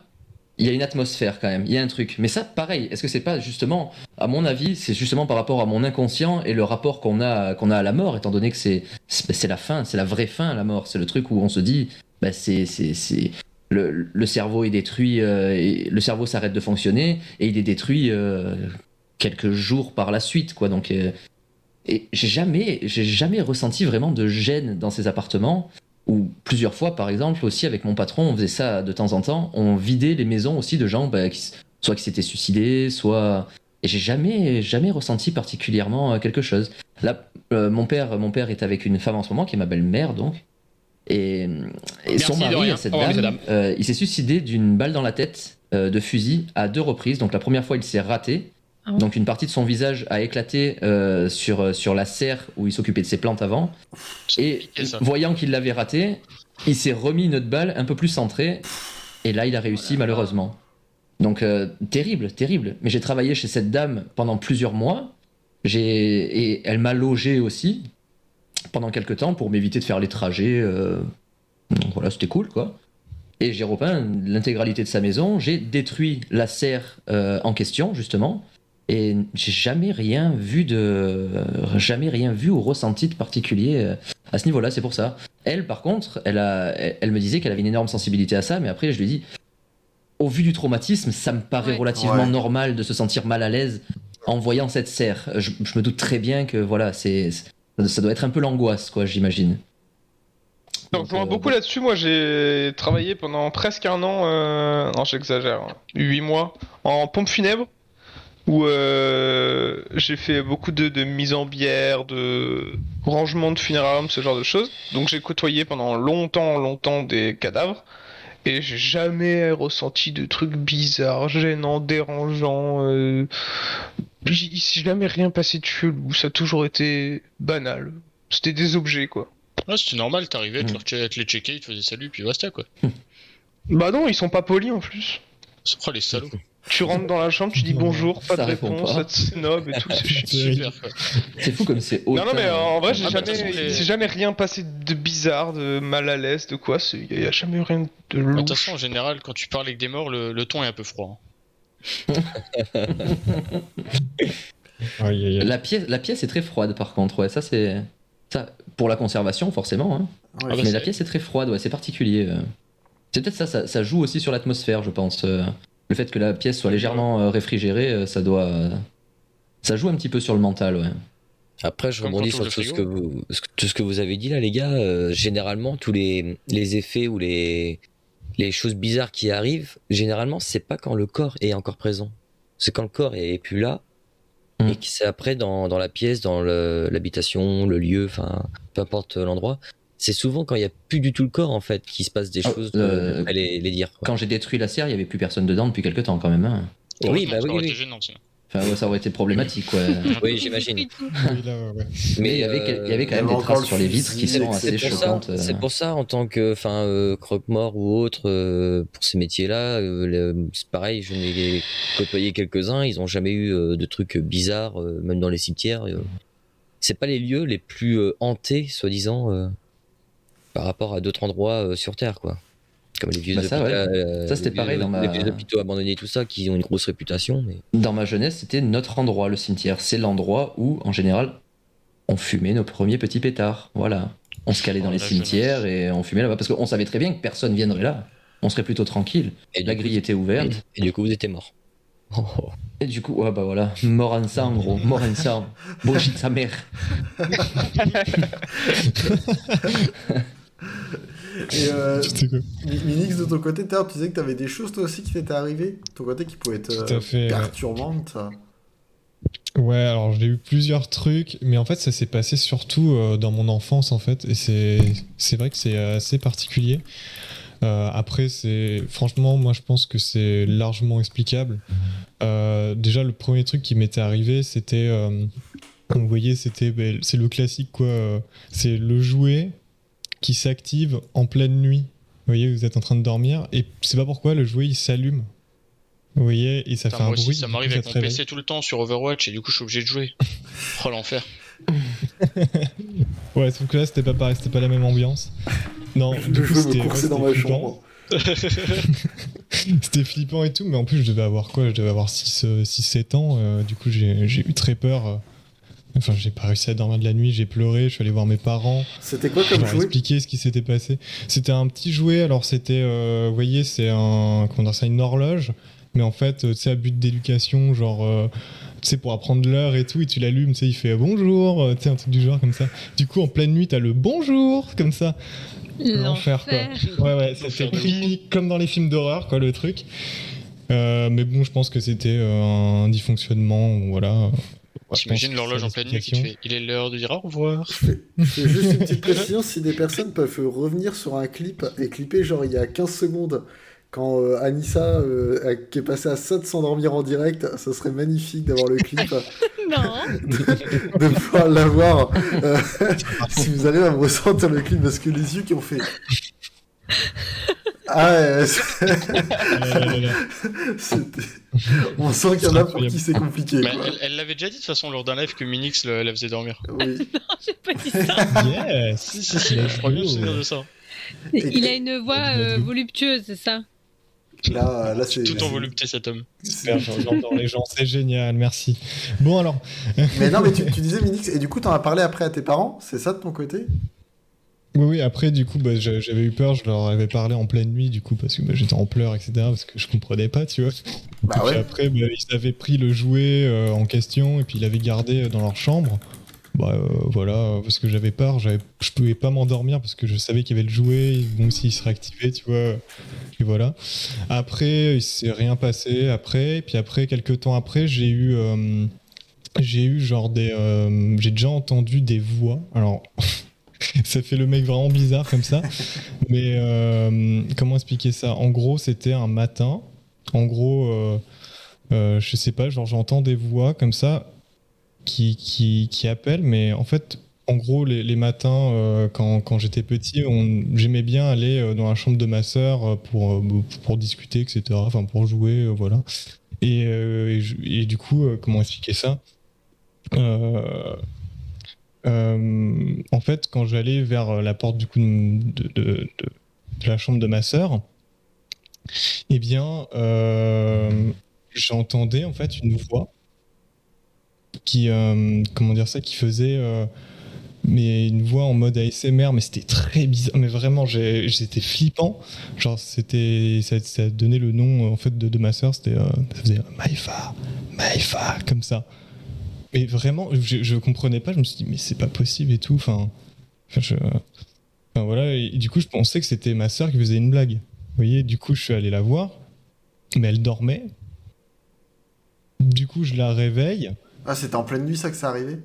il y a une atmosphère quand même, il y a un truc. Mais ça, pareil, est-ce que c'est pas justement, à mon avis, c'est justement par rapport à mon inconscient et le rapport qu'on a, qu'on a à la mort, étant donné que c'est, c'est c'est la fin, c'est la vraie fin, la mort. C'est le truc où on se dit, bah, c'est, c'est, c'est, le, le cerveau est détruit, euh, le cerveau s'arrête de fonctionner et il est détruit euh, quelques jours par la suite, quoi. Donc, euh, et j'ai jamais, j'ai jamais ressenti vraiment de gêne dans ces appartements. Ou plusieurs fois, par exemple, aussi avec mon patron, on faisait ça de temps en temps. On vidait les maisons aussi de gens, bah, qui, soit qui s'étaient suicidés, soit. Et j'ai jamais, jamais ressenti particulièrement quelque chose. Là, mon père, mon père est avec une femme en ce moment, qui est ma belle-mère, donc. Et, et son mari, rien. cette revoir, dame, euh, il s'est suicidé d'une balle dans la tête euh, de fusil à deux reprises. Donc la première fois, il s'est raté. Ah Donc une partie de son visage a éclaté euh, sur, sur la serre où il s'occupait de ses plantes avant. Et voyant qu'il l'avait raté, il s'est remis une autre balle un peu plus centrée. Et là, il a réussi malheureusement. Donc euh, terrible, terrible. Mais j'ai travaillé chez cette dame pendant plusieurs mois. J'ai et elle m'a logé aussi pendant quelques temps pour m'éviter de faire les trajets. euh, Donc voilà, c'était cool quoi. Et j'ai repeint l'intégralité de sa maison. J'ai détruit la serre euh, en question justement. Et j'ai jamais rien vu de, euh, jamais rien vu ou ressenti de particulier euh, à ce niveau-là. C'est pour ça. Elle, par contre, elle a, elle, me disait qu'elle avait une énorme sensibilité à ça, mais après je lui ai dit, au vu du traumatisme, ça me paraît Ouais. relativement Ouais. normal de se sentir mal à l'aise en voyant cette serre. Je, je me doute très bien que voilà, c'est- ça doit être un peu l'angoisse, quoi, j'imagine. Donc, je vois euh, beaucoup là-dessus. Moi, j'ai travaillé pendant presque un an, euh... non, j'exagère, hein, huit mois, en pompe funèbre, où euh, j'ai fait beaucoup de, de mise en bière, de rangement de funérarium, ce genre de choses. Donc, j'ai côtoyé pendant longtemps, longtemps des cadavres. Et j'ai jamais ressenti de trucs bizarres, gênants, dérangeants. Euh... J'ai j'ai jamais rien passé de chelou, ça a toujours été banal. C'était des objets, quoi. Ouais, c'était normal, t'arrivais, tu Mm. te les checker, ils te faisaient salut, puis basta quoi. Bah non, ils sont pas polis en plus. Oh les salauds. Tu rentres dans la chambre, tu dis Non, bonjour, pas ça de réponse, pas. ça te snob et tout, c'est chiant. Super quoi. C'est fou comme c'est Non, autant. non, mais euh, en vrai, j'ai Ah, jamais, il s'est jamais rien passé de bizarre, de mal à l'aise, de quoi. Il y, a jamais rien de De toute louche. façon, en général, quand tu parles avec des morts, le, le ton est un peu froid. La pièce, la pièce est très froide, par contre. Ouais, ça c'est ça pour la conservation, forcément. hein. Ouais. Ah bah, mais la pièce est très froide, ouais, c'est particulier. euh. C'est peut-être ça, ça, ça joue aussi sur l'atmosphère, je pense. euh. Le fait que la pièce soit légèrement euh, réfrigérée, ça doit. Ça joue un petit peu sur le mental, ouais. Après, je Comme rebondis sur tout ce, que vous, tout ce que vous avez dit là, les gars. Euh, généralement, tous les, les effets ou les, les choses bizarres qui arrivent, généralement, c'est pas quand le corps est encore présent. C'est quand le corps est plus là. Mm. Et que c'est après dans, dans la pièce, dans l'habitation, le, lieu, enfin, peu importe l'endroit. C'est souvent quand il y a plus du tout le corps, en fait, qu'il se passe des Ah, choses, euh, euh, les, les dire. quoi. Quand j'ai détruit la serre, il y avait plus personne dedans depuis quelques temps, quand même. hein. Oui, bah oui, oui. gênant, sinon. Enfin, ouais, ça aurait été problématique, ouais. Oui, j'imagine. Mais il y avait, il y avait quand même des traces sur le les vitres qui sont c'est assez choquantes. ça, euh. c'est pour ça, en tant que enfin, euh, croque-mort ou autre, euh, pour ces métiers-là, euh, c'est pareil, je n'ai côtoyé quelques-uns, ils n'ont jamais eu euh, de trucs bizarres, euh, même dans les cimetières. euh. c'est pas les lieux les plus euh, hantés, soi-disant, euh, par rapport à d'autres endroits euh, sur Terre, quoi. Comme les vieux Bah ça, hôpitaux, ouais. euh, Ça, c'était pareil dans ma- les vieux hôpitaux abandonnés, tout ça, qui ont une grosse réputation. Mais... Dans ma jeunesse, c'était notre endroit, le cimetière. C'est l'endroit où, en général, on fumait nos premiers petits pétards. Voilà. On se calait dans les cimetières et on fumait là-bas parce qu'on savait très bien que personne viendrait là. on serait plutôt tranquille. Et La grille était ouverte. Et du coup, vous étiez mort. Oh. Et du coup, ouais, bah voilà, mort ensemble, gros, mort ensemble. Bougie de sa mère. Et euh, Minix, de ton côté, tu disais que tu avais des choses toi aussi qui t'étaient arrivées De ton côté qui pouvaient être euh, fait, ouais. perturbantes. Ouais, alors j'ai eu plusieurs trucs, mais en fait ça s'est passé surtout euh, dans mon enfance en fait, et c'est vrai que c'est assez particulier. Euh, après, c'est franchement, moi je pense que c'est largement explicable. Euh, déjà, le premier truc qui m'était arrivé, c'était, euh, vous voyez, c'était, ben, c'est le classique quoi, c'est le jouet qui s'active en pleine nuit. Vous voyez, vous êtes en train de dormir, et c'est pas pourquoi le jouet il s'allume. Vous voyez, et ça Putain, fait un moi aussi, bruit. ça m'arrive avec mon réveille. PC tout le temps sur Overwatch et du coup, je suis obligé de jouer. Oh l'enfer. Ouais, sauf que là, c'était pas pareil, c'était pas la même ambiance. Non, du coup, c'était ouais, dans ma flippant. chambre. C'était flippant et tout, mais en plus, je devais avoir quoi? Je devais avoir 6-7 ans. euh, du coup, j'ai j'ai eu très peur. Euh. Enfin, j'ai pas réussi à dormir de la nuit, j'ai pleuré, je suis allé voir mes parents. C'était quoi comme jouet expliqué ce qui s'était passé. C'était un petit jouet, alors c'était, euh, vous voyez, c'est un, comment ça, une horloge, mais en fait, euh, tu sais, à but d'éducation, genre, euh, tu sais, pour apprendre l'heure et tout, et tu l'allumes, tu sais, il fait bonjour, euh, tu sais, un truc du genre comme ça. Du coup, en pleine nuit, t'as le bonjour, comme ça. L'enfer, quoi. Ouais, ouais, ça fait creepy comme dans les films d'horreur, quoi, le truc. Euh, mais bon, je pense que c'était euh, un dysfonctionnement, voilà. Ouais, que l'horloge en pleine nuit qui te fait Il est l'heure de dire au revoir. Je fais juste une petite précision, si des personnes peuvent revenir sur un clip et clipper genre il y a 15 secondes quand euh, Anissa euh, a- qui est passée à ça de s'endormir en direct, ça serait magnifique d'avoir le clip, Non. de pouvoir l'avoir. Euh, si vous arrivez à me ressentir le clip, parce que les yeux qui ont fait... Ah ouais, on sent qu'il y en a pour qui c'est compliqué. Mais quoi. elle- l'avait déjà dit de toute façon lors d'un live que Minix le- la faisait dormir. Oui. J'ai pas dit ça. Yes Si, si, si, je crois bien souvenir de ça. Il a une voix euh, voluptueuse, c'est ça? Là, là c'est... Tout en volupté cet homme. Super, j'adore les gens, c'est génial, merci. Bon alors, Mais non, mais tu, tu disais Minix, et du coup t'en as parlé après à tes parents, c'est ça de ton côté? Oui, oui, après du coup, bah, j'a- j'avais eu peur, je leur avais parlé en pleine nuit, du coup, parce que bah, j'étais en pleurs, etc., parce que je comprenais pas, tu vois. Bah et puis après, bah, ils avaient pris le jouet euh, en question, et puis ils l'avaient gardé euh, dans leur chambre. Bah euh, voilà, parce que j'avais peur, j'avais- je pouvais pas m'endormir parce que je savais qu'il y avait le jouet, bon s'il serait activé, tu vois. Et voilà. Après, il s'est rien passé après, et puis après, quelques temps après, j'ai eu, euh, j'ai eu genre des, j'ai déjà entendu des voix. Alors, ça fait le mec vraiment bizarre comme ça, mais euh, comment expliquer ça? En gros, c'était un matin. En gros, euh, euh, je sais pas, genre j'entends des voix comme ça qui, qui, qui appellent, mais en fait, en gros, les, matins, euh, quand, quand j'étais petit, j'aimais bien aller euh, dans la chambre de ma sœur pour, pour discuter, etc. Enfin, pour jouer, voilà. Et, et du coup, comment expliquer ça? En fait, quand j'allais vers la porte du coup de, la chambre de ma sœur, eh bien, euh, j'entendais en fait une voix qui, euh, comment dire ça, qui faisait, euh, mais une voix en mode ASMR, mais c'était très bizarre, mais vraiment, j'étais flippant. Genre, c'était, ça, ça donnait le nom en fait de, ma sœur, c'était, euh, ça faisait Maïfa, Maïfa, comme ça. Mais vraiment, je, je comprenais pas, je me suis dit, mais c'est pas possible et tout, enfin, enfin, je- enfin, voilà, et, du coup, je pensais que c'était ma sœur qui faisait une blague. Vous voyez, du coup, je suis allé la voir, mais elle dormait. Du coup, je la réveille. Ah, c'était en pleine nuit ça que ça arrivait?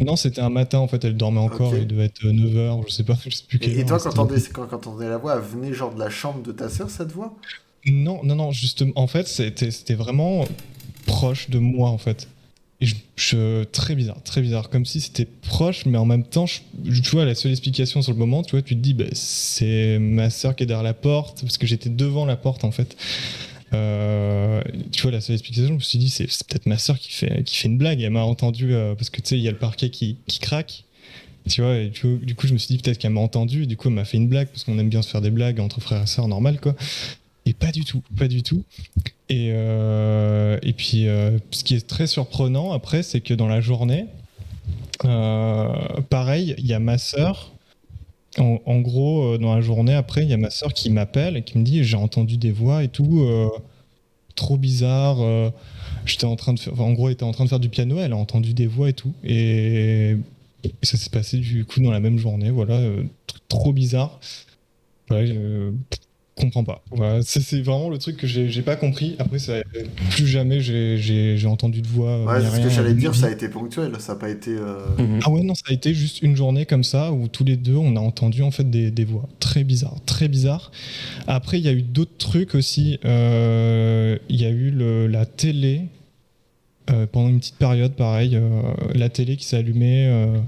Non, c'était un matin en fait, elle dormait encore, il devait être 9h, je sais pas, je sais plus quelle Et, et toi, c'était quand t'entendais quand, quand t'entendais la voix, elle venait genre de la chambre de ta sœur, cette voix? Non, non, non, justement, en fait, c'était vraiment proche de moi en fait. Et je, je- très bizarre, très bizarre, comme si c'était proche, mais en même temps, tu vois, la seule explication sur le moment, tu vois, tu te dis, bah, c'est ma sœur qui est derrière la porte, parce que j'étais devant la porte en fait. Euh, tu vois, la seule explication, je me suis dit, c'est peut-être ma sœur qui fait, qui fait une blague. Elle m'a entendu, euh, parce que tu sais, il y a le parquet qui, qui craque. Tu vois, et tu vois, du coup, je me suis dit peut-être qu'elle m'a entendu, et du coup, elle m'a fait une blague, parce qu'on aime bien se faire des blagues entre frères et sœurs, normal, quoi. Et pas du tout, pas du tout. Et, euh, et puis, euh, ce qui est très surprenant après, c'est que dans la journée, euh, pareil, il y a ma sœur. en, gros, dans la journée, après, il y a ma soeur qui m'appelle et qui me dit j'ai entendu des voix et tout, trop bizarre. J'étais en train de faire, en gros, elle était en train de faire du piano, elle a entendu des voix et tout. Et, ça s'est passé du coup dans la même journée, voilà, trop bizarre. Ouais, comprends pas. Voilà, c'est vraiment le truc que j'ai pas compris. Après, ça, plus jamais j'ai- entendu de voix. Ouais, ni c'est ce que j'allais dire, ça a été ponctuel, ça a pas été. euh, Mhm. Ah ouais, non, ça a été juste une journée comme ça où tous les deux on a entendu en fait des, des voix très bizarres, très bizarres. Après, il y a eu d'autres trucs aussi. Euh, Il y a eu le- la télé euh, pendant une petite période, pareil, euh, la télé qui s'allumait euh,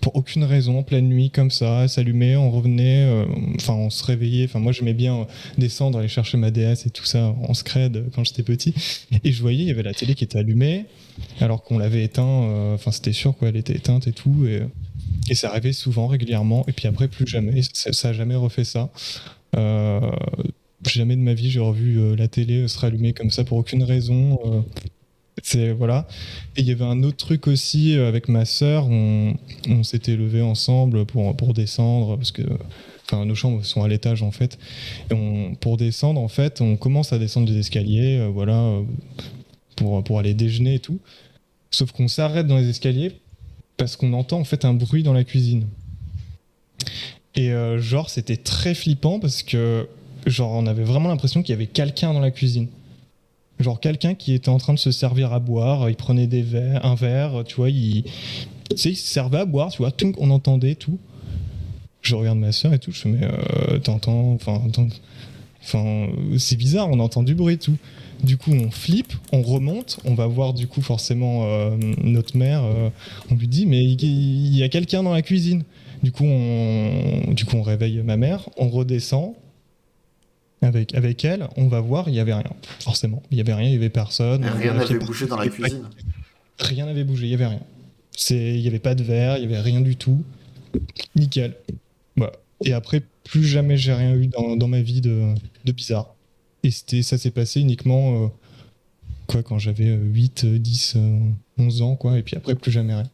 pour aucune raison, en pleine nuit comme ça, s'allumait, on revenait, euh, enfin on se réveillait. Enfin moi j'aimais bien euh, descendre, aller chercher ma DS et tout ça en scred euh, quand j'étais petit, et je voyais il y avait la télé qui était allumée alors qu'on l'avait éteint, enfin c'était sûr quoi, elle était éteinte et tout, et, ça arrivait souvent, régulièrement, et puis après plus jamais, ça, ça a jamais refait ça. Jamais de ma vie j'ai revu la télé se rallumer comme ça pour aucune raison. C'est voilà. Et il y avait un autre truc aussi euh, avec ma sœur, on, s'était levé ensemble pour, pour descendre parce que enfin nos chambres sont à l'étage en fait. Et on, pour descendre en fait, on commence à descendre les escaliers, euh, voilà, euh, pour, pour aller déjeuner et tout. Sauf qu'on s'arrête dans les escaliers parce qu'on entend en fait un bruit dans la cuisine. Et genre c'était très flippant parce que genre on avait vraiment l'impression qu'il y avait quelqu'un dans la cuisine. Genre quelqu'un qui était en train de se servir à boire, il prenait des verres, un verre, tu vois, il, tu se servait à boire, tu vois, on entendait tout. Je regarde ma soeur et tout, je fais mais euh, t'entends, enfin, c'est bizarre, on entend du bruit et tout. Du coup, on flippe, on remonte, on va voir du coup forcément euh, notre mère. euh, on lui dit mais il y a quelqu'un dans la cuisine. Du coup, du coup, on réveille ma mère, on redescend avec, avec elle, on va voir, il y avait rien. Forcément, il y avait rien, il y avait personne. rien n'avait bougé dans la cuisine. Rien n'avait bougé, il y avait rien. Il y avait pas de verre, il y avait rien du tout. Nickel. Voilà. Et après, plus jamais j'ai rien eu dans, dans ma vie de, de bizarre. Et ça s'est passé uniquement euh, quoi quand j'avais euh, 8, euh, 10, euh, 11 ans, quoi. Et puis après, plus jamais rien.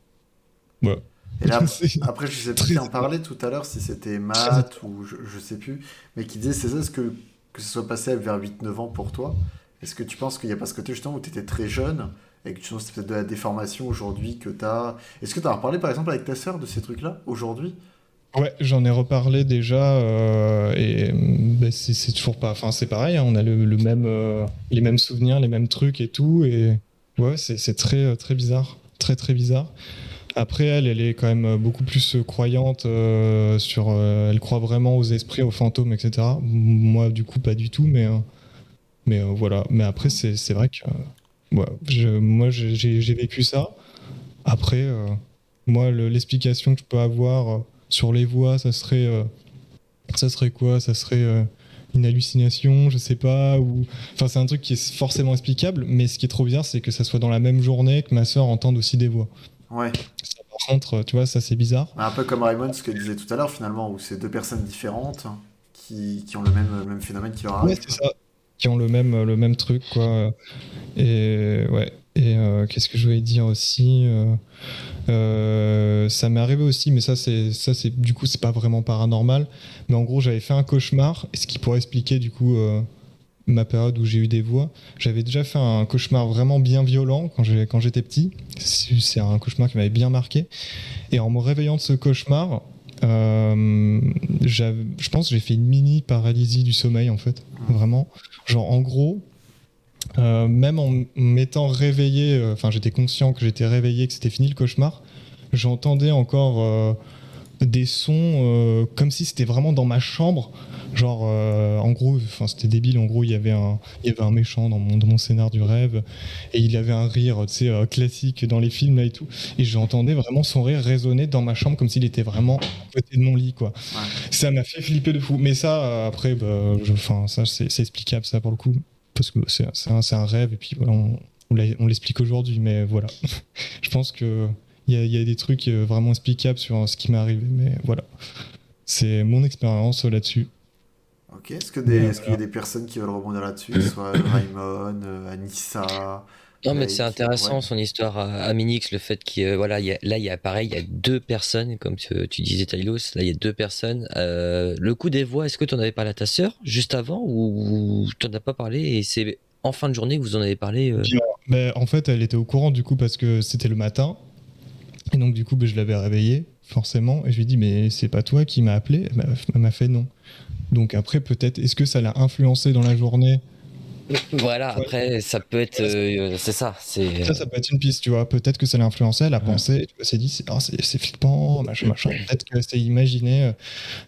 Voilà. Et là, après, je sais plus qui en parlait tout à l'heure, si c'était Matt ou je, je sais plus, mais qui disait c'est ça, est-ce que, que ce soit passé vers 8-9 ans pour toi Est-ce que tu penses qu'il n'y a pas ce côté justement où tu étais très jeune et que tu penses c'est peut-être de la déformation aujourd'hui que tu as. Est-ce que tu as reparlé par exemple avec ta sœur de ces trucs-là aujourd'hui? Ouais, j'en ai reparlé déjà euh, et mm, bah, c'est toujours pas. Enfin, c'est pareil, hein, on a le, même, euh, les mêmes souvenirs, les mêmes trucs et tout. Et ouais, c'est c'est très, euh, très bizarre. Très, très bizarre. Après, elle, elle est quand même euh, beaucoup plus euh, croyante euh, sur. elle croit vraiment aux esprits, aux fantômes, etc. Moi, du coup, pas du tout, mais, mais voilà. Mais après, c'est vrai que. moi, j'ai vécu ça. Après, moi, le- l'explication que je peux avoir. sur les voix, ça serait, ça serait quoi? Ça serait une hallucination, je sais pas. Enfin, c'est un truc qui est forcément explicable. Mais ce qui est trop bizarre, c'est que ça soit dans la même journée que ma sœur entende aussi des voix. Ouais. Ça, par contre, tu vois, ça c'est bizarre. Un peu comme Raymond, ce qu'il disait tout à l'heure finalement, où c'est deux personnes différentes qui, qui ont le même, le même phénomène qui leur Ouais, arrive. c'est ça. Qui ont le même, le même truc, quoi. Et ouais. Et euh, qu'est-ce que je voulais dire aussi euh, euh, Ça m'est arrivé aussi, mais ça, c'est, ça, c'est, du coup, c'est pas vraiment paranormal. Mais en gros, j'avais fait un cauchemar, ce qui pourrait expliquer, du coup, ma période où j'ai eu des voix. J'avais déjà fait un cauchemar vraiment bien violent quand, j'étais petit. C'est, un cauchemar qui m'avait bien marqué. Et en me réveillant de ce cauchemar, euh, je pense que j'ai fait une mini paralysie du sommeil, en fait. Vraiment. Genre, en gros, euh, même en m'étant réveillé, euh, enfin j'étais conscient que j'étais réveillé, que c'était fini le cauchemar, j'entendais encore des sons comme si c'était vraiment dans ma chambre. Genre, euh, en gros, enfin c'était débile, en gros il y avait un, il y avait un méchant dans mon, dans mon scénar du rêve, et il avait un rire, tu sais, euh, classique dans les films là et tout, et j'entendais vraiment son rire résonner dans ma chambre comme s'il était vraiment à côté de mon lit, quoi. Ça m'a fait flipper de fou. Mais ça, euh, après, bah, je- ça c'est explicable ça pour le coup parce que c'est un, rêve et puis voilà, on, l'explique aujourd'hui, mais voilà. je pense que il y, a- il y a des trucs vraiment explicables sur ce qui m'est arrivé, mais voilà. C'est mon expérience là-dessus. Ok, est-ce que des- est-ce qu'il y a des personnes qui veulent rebondir là-dessus, que ce soit Raymond, euh, Anissa Non, mais c'est intéressant ouais. son histoire à, à Minix, le fait qu'il voilà, il y a- là il y a pareil, il y a deux personnes, comme tu, tu disais Tylos, là il y a deux personnes. Euh, le coup des voix, est-ce que tu en avais parlé à ta sœur juste avant ou tu n'en as pas parlé et c'est en fin de journée que vous en avez parlé euh, Mais en fait, elle était au courant du coup parce que c'était le matin. Et donc, du coup, ben, je l'avais réveillée, forcément. Et je lui ai dit, mais c'est pas toi qui m'as appelé Elle m'a fait non. Donc, après, peut-être, est-ce que ça l'a influencé dans la journée Voilà, Ouais. après ça peut être, euh, c'est ça, c'est. Ça, ça peut être une piste, tu vois. Peut-être que ça l'a influencé, elle a pensé, tu vois, elle s'est dit, c'est oh, c'est- flippant, machin, machin. Peut-être qu'elle s'est imaginé, euh,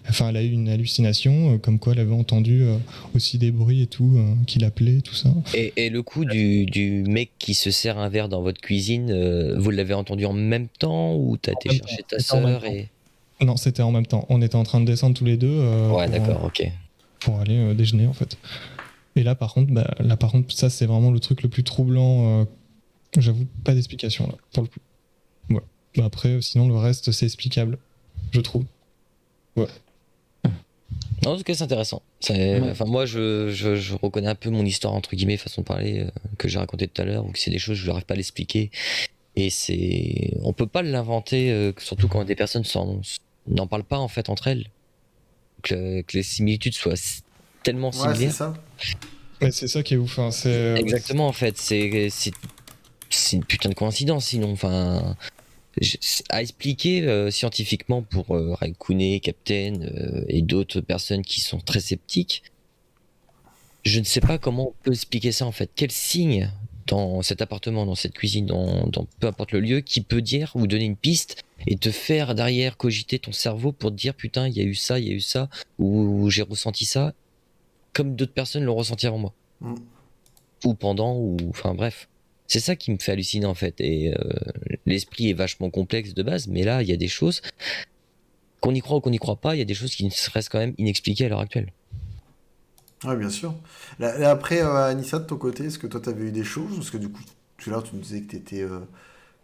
enfin, elle a eu une hallucination, euh, comme quoi elle avait entendu aussi des bruits et tout, qui l'appelaient, tout ça. Et, et le coup du, du mec qui se sert un verre dans votre cuisine, vous l'avez entendu en même temps ou t'as été chercher ta sœur et. Non, c'était en même temps. On était en train de descendre tous les deux euh, Ouais, pour, d'accord, ok. pour aller euh, déjeuner, en fait. Et là, par contre, bah, là, par contre, ça, c'est vraiment le truc le plus troublant. euh, J'avoue, pas d'explication, là, pour le coup. Ouais. Bah, après, euh, sinon, le reste, c'est explicable, je trouve. Non, en tout cas, c'est intéressant. C'est- Ouais. Enfin, moi, je, je, je reconnais un peu mon histoire, entre guillemets, façon de parler, euh, que j'ai raconté tout à l'heure, ou que c'est des choses, je n'arrive pas à l'expliquer. Et c'est. On peut pas l'inventer, euh, surtout quand des personnes s'en- n'en parlent pas, en fait, entre elles. Que, le- que les similitudes soient tellement Ouais, c'est similaires. ça. Mais c'est ça qui est ouf. hein, c'est, euh, Exactement, en fait. C'est c'est- c'est une putain de coïncidence, sinon. Enfin, à expliquer euh, scientifiquement pour euh, Captain euh, et d'autres personnes qui sont très sceptiques, je ne sais pas comment on peut expliquer ça, en fait. Quel signe dans cet appartement, dans cette cuisine, dans, dans peu importe le lieu, qui peut dire ou donner une piste et te faire derrière cogiter ton cerveau pour te dire putain, il y a eu ça, il y a eu ça, ou j'ai ressenti ça, comme d'autres personnes l'ont ressenti avant moi Mm. ou pendant, ou enfin bref. C'est ça qui me fait halluciner en fait. Et euh, l'esprit est vachement complexe de base, mais là, il y a des choses qu'on y croit ou qu'on n'y croit pas. Il y a des choses qui restent quand même inexpliquées à l'heure actuelle. Ouais, bien sûr. Après, euh, Anissa, de ton côté, est-ce que toi, t'avais eu des choses? Parce que du coup, tout à l'heure, tu nous disais que t'étais, euh,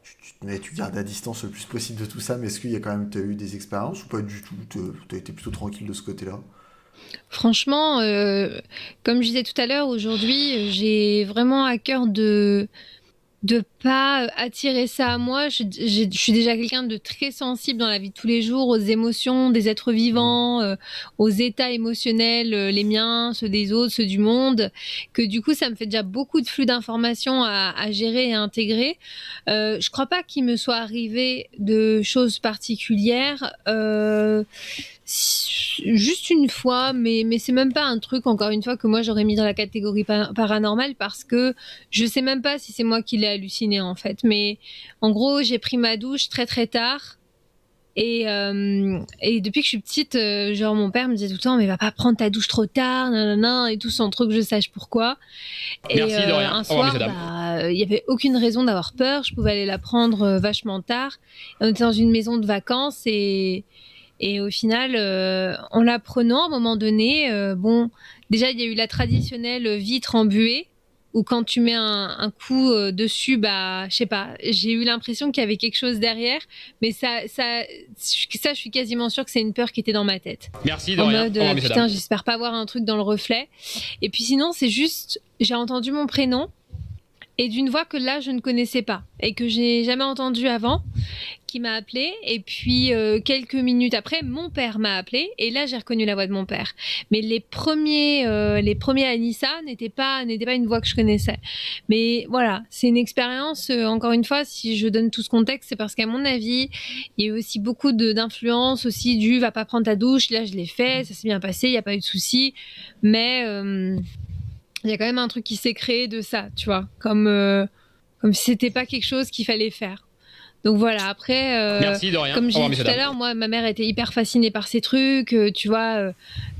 tu, tu, mets- tu gardes à distance le plus possible de tout ça, mais est-ce qu'il y a quand même t'as eu des expériences ou pas du tout? T'as- T'as été plutôt tranquille de ce côté-là? Franchement, euh, comme je disais tout à l'heure, aujourd'hui, j'ai vraiment à cœur de pas euh, attirer ça à moi. Je, suis déjà quelqu'un de très sensible dans la vie de tous les jours aux émotions des êtres vivants, euh, aux états émotionnels, euh, les miens, ceux des autres, ceux du monde. Que du coup, ça me fait déjà beaucoup de flux d'informations à, à gérer et à intégrer. Euh, je crois pas qu'il me soit arrivé de choses particulières. Juste une fois, mais, mais c'est même pas un truc, encore une fois, que moi j'aurais mis dans la catégorie pa- paranormale parce que je sais même pas si c'est moi qui l'ai halluciné en fait. Mais en gros, j'ai pris ma douche très très tard. Et, euh, et depuis que je suis petite, euh, genre mon père me disait tout le temps, mais va pas prendre ta douche trop tard, nanana, et tout sans trop que je sache pourquoi. Et Merci, de rien. un revoir, soir, bah, euh, il y avait aucune raison d'avoir peur. Je pouvais aller la prendre euh, vachement tard. On était dans une maison de vacances et et au final, euh, en la prenant, à un moment donné, euh, bon, déjà il y a eu la traditionnelle vitre embuée où quand tu mets un, un coup euh, dessus, bah, je sais pas, j'ai eu l'impression qu'il y avait quelque chose derrière, mais ça, ça, ça, je suis quasiment sûre que c'est une peur qui était dans ma tête. Merci de en rien. mode euh, putain j'espère pas voir un truc dans le reflet. Et puis sinon c'est juste j'ai entendu mon prénom et d'une voix que là je ne connaissais pas et que j'ai jamais entendu avant m'a appelé et puis euh, quelques minutes après mon père m'a appelé et là j'ai reconnu la voix de mon père. Mais les premiers euh, les premiers Anissa n'étaient pas n'étaient pas une voix que je connaissais. Mais voilà c'est une expérience euh, encore une fois si je donne tout ce contexte c'est parce qu'à mon avis il y a eu aussi beaucoup d'influence aussi du va pas prendre ta douche là je l'ai fait ça s'est bien passé il n'y a pas eu de souci. Mais il y a quand même un truc qui s'est créé de ça tu vois. Comme comme si c'était pas quelque chose qu'il fallait faire donc voilà après euh, Merci de rien. comme j'ai dit tout à l'heure, moi, ma mère était hyper fascinée par ces trucs. euh, tu vois, euh,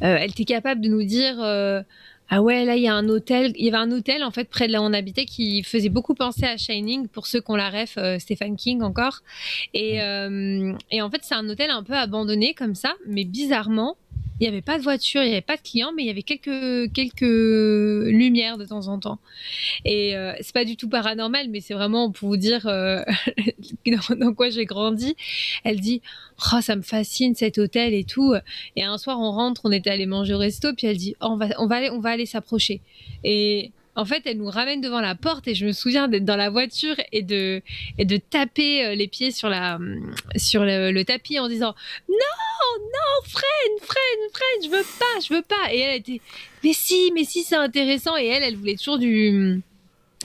euh, elle était capable de nous dire euh, Ah ouais, là, il y a un hôtel. Il y avait un hôtel, en fait, près de là où on habitait qui faisait beaucoup penser à Shining, pour ceux qui ont la ref, euh, Stephen King encore. Et, euh, et en fait, c'est un hôtel un peu abandonné comme ça, mais bizarrement, il n'y avait pas de voiture, il n'y avait pas de clients, mais il y avait quelques, quelques lumières de temps en temps. Et euh, c'est pas du tout paranormal, mais c'est vraiment pour vous dire euh, dans, quoi j'ai grandi. Elle dit Oh, ça me fascine cet hôtel et tout. Et un soir, on rentre, on était allé manger au resto, puis elle dit Oh, on, va, on, va aller, on va aller s'approcher. Et en fait, elle nous ramène devant la porte et je me souviens d'être dans la voiture et de, et de taper euh, les pieds sur, la, sur le tapis en disant Non, non, freine, freine, freine, je veux pas, je veux pas. Et elle était Mais si, mais si, c'est intéressant. Et elle, elle voulait toujours du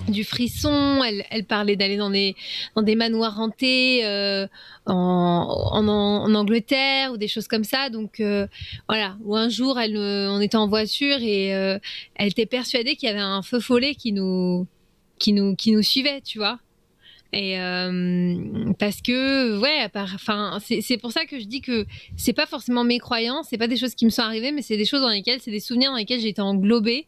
du frisson, elle, elle parlait d'aller dans des, dans des manoirs hantés euh, en, en, en Angleterre ou des choses comme ça. Donc euh, voilà, ou un jour, elle, euh, on était en voiture et euh, elle était persuadée qu'il y avait un feu follet qui nous, qui nous, qui nous suivait, tu vois. Et euh, parce que ouais, à enfin, c'est pour ça que je dis que c'est pas forcément mes croyances, c'est pas des choses qui me sont arrivées, mais c'est des choses dans lesquelles, c'est des souvenirs dans lesquels j'ai été englobée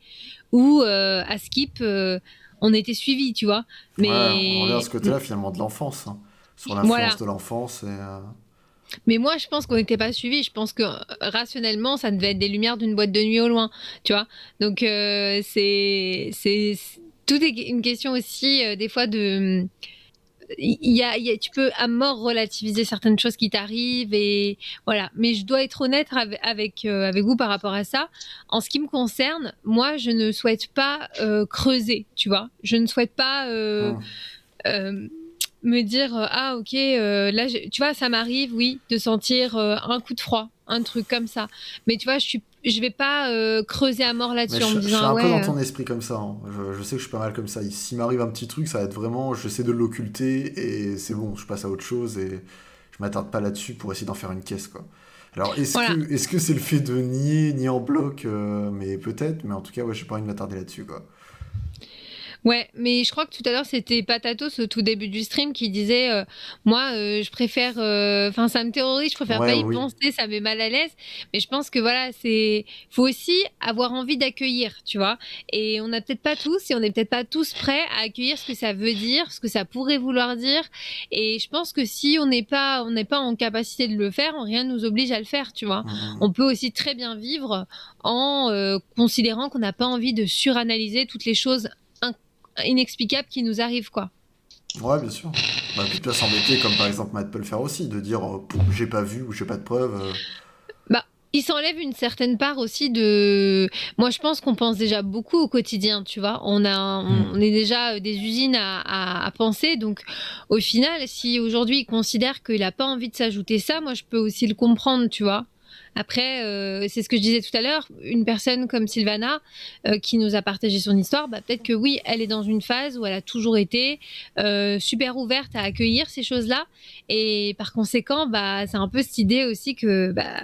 ou euh, à skip, euh, on était suivis, tu vois. Mais Ouais, on regarde ce côté-là finalement de l'enfance, hein, sur l'influence Voilà. de l'enfance. Et, Mais moi, je pense qu'on n'était pas suivis. Je pense que rationnellement, ça devait être des lumières d'une boîte de nuit au loin, tu vois. Donc, c'est, c'est, tout est une question aussi, des fois, de. Y a, y a- tu peux à mort relativiser certaines choses qui t'arrivent et voilà. Mais je dois être honnête avec avec, euh, avec vous par rapport à ça. En ce qui me concerne, moi, je ne souhaite pas euh, creuser, tu vois. Je ne souhaite pas. euh, euh, me dire ah ok là tu vois ça m'arrive oui de sentir un coup de froid un truc comme ça mais tu vois je suis je vais pas euh, creuser à mort là-dessus je, en me je suis disant un peu dans euh, ton esprit comme ça. hein. Je, je sais que je suis pas mal comme ça. S'il m'arrive un petit truc, ça va être vraiment, j'essaie de l'occulter et c'est bon, je passe à autre chose et je m'attarde pas là-dessus pour essayer d'en faire une caisse, quoi. Alors, est-ce Voilà. que c'est le fait de nier, nier en bloc euh, Mais peut-être, mais en tout cas, ouais, j'ai pas envie de m'attarder là-dessus, quoi. Ouais, mais je crois que tout à l'heure c'était Patatos au tout début du stream qui disait euh, moi euh, je préfère euh, enfin ça me terrorise, je préfère Ouais, pas y oui. penser, ça me met mal à l'aise, mais je pense que voilà, c'est faut aussi avoir envie d'accueillir, tu vois. Et on n'a peut-être pas tous et on n'est peut-être pas tous prêts à accueillir ce que ça veut dire, ce que ça pourrait vouloir dire et je pense que si on n'est pas on n'est pas en capacité de le faire, rien ne nous oblige à le faire, tu vois. Mhm. On peut aussi très bien vivre en considérant qu'on n'a pas envie de suranalyser toutes les choses in- inexplicables qui nous arrivent, quoi. Ouais, bien sûr. Bah, puis tu peux s'embêter, comme par exemple Matt peut le faire aussi, de dire euh, j'ai pas vu ou j'ai pas de preuves. euh. Il s'enlève une certaine part aussi de. Moi, je pense qu'on pense déjà beaucoup au quotidien, tu vois. On a, on, Mm. on est déjà euh, des usines à, à- à penser. Donc, au final, si aujourd'hui il considère qu'il n'a pas envie de s'ajouter ça, moi, je peux aussi le comprendre, tu vois. Après, euh, c'est ce que je disais tout à l'heure, une personne comme Sylvana euh, qui nous a partagé son histoire, bah, peut-être que oui, elle est dans une phase où elle a toujours été euh, super ouverte à accueillir ces choses-là, et par conséquent, bah, c'est un peu cette idée aussi que, bah,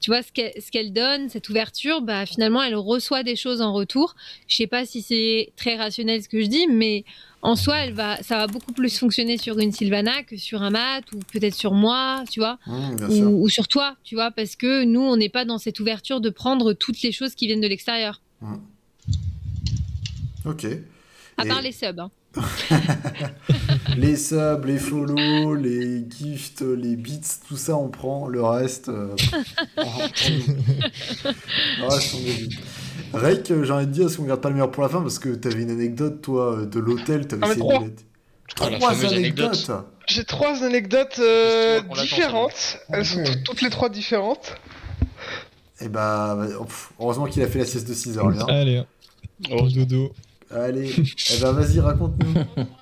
tu vois, ce qu'elle, ce qu'elle donne, cette ouverture, bah, finalement, elle reçoit des choses en retour. Je sais pas si c'est très rationnel ce que je dis, mais en soi, elle va, ça va beaucoup plus fonctionner sur une Sylvana que sur un Matt ou peut-être sur moi, tu vois sûr. ou, ou sur toi, tu vois, parce que nous, on n'est pas dans cette ouverture de prendre toutes les choses qui viennent de l'extérieur, Ok. à Et- part les subs. hein. Les subs, les follow, les gifts, les bits, tout ça on prend, le reste. euh, on- on- le reste, on évite. Rake, euh, j'ai envie de dire, est-ce qu'on garde pas le meilleur pour la fin? Parce que t'avais une anecdote, toi, euh, de l'hôtel, t'avais Ah, trois. de mettre- la Trois fameuse anecdotes J'ai trois anecdotes euh, différentes. Elles sont toutes- les trois différentes. Et bah, bah, oh, pff, heureusement qu'il a fait la sieste de 6 heures, hein. Allez, Oh, au dodo. Allez, eh ben vas-y, raconte-nous.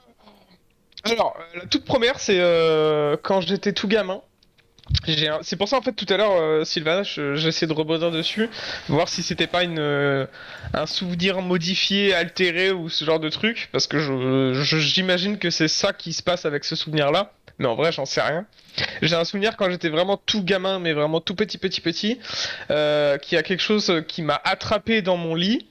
Alors, euh, la toute première, c'est euh, quand j'étais tout gamin. C'est pour ça en fait tout à l'heure, euh, Sylvana, je- j'essaie de rebondir dessus, voir si c'était pas une euh, un souvenir modifié, altéré ou ce genre de truc, parce que j'imagine que c'est ça qui se passe avec ce souvenir-là, mais en vrai j'en sais rien. J'ai un souvenir quand j'étais vraiment tout gamin, mais vraiment tout petit petit petit, euh, qui a quelque chose qui m'a attrapé dans mon lit.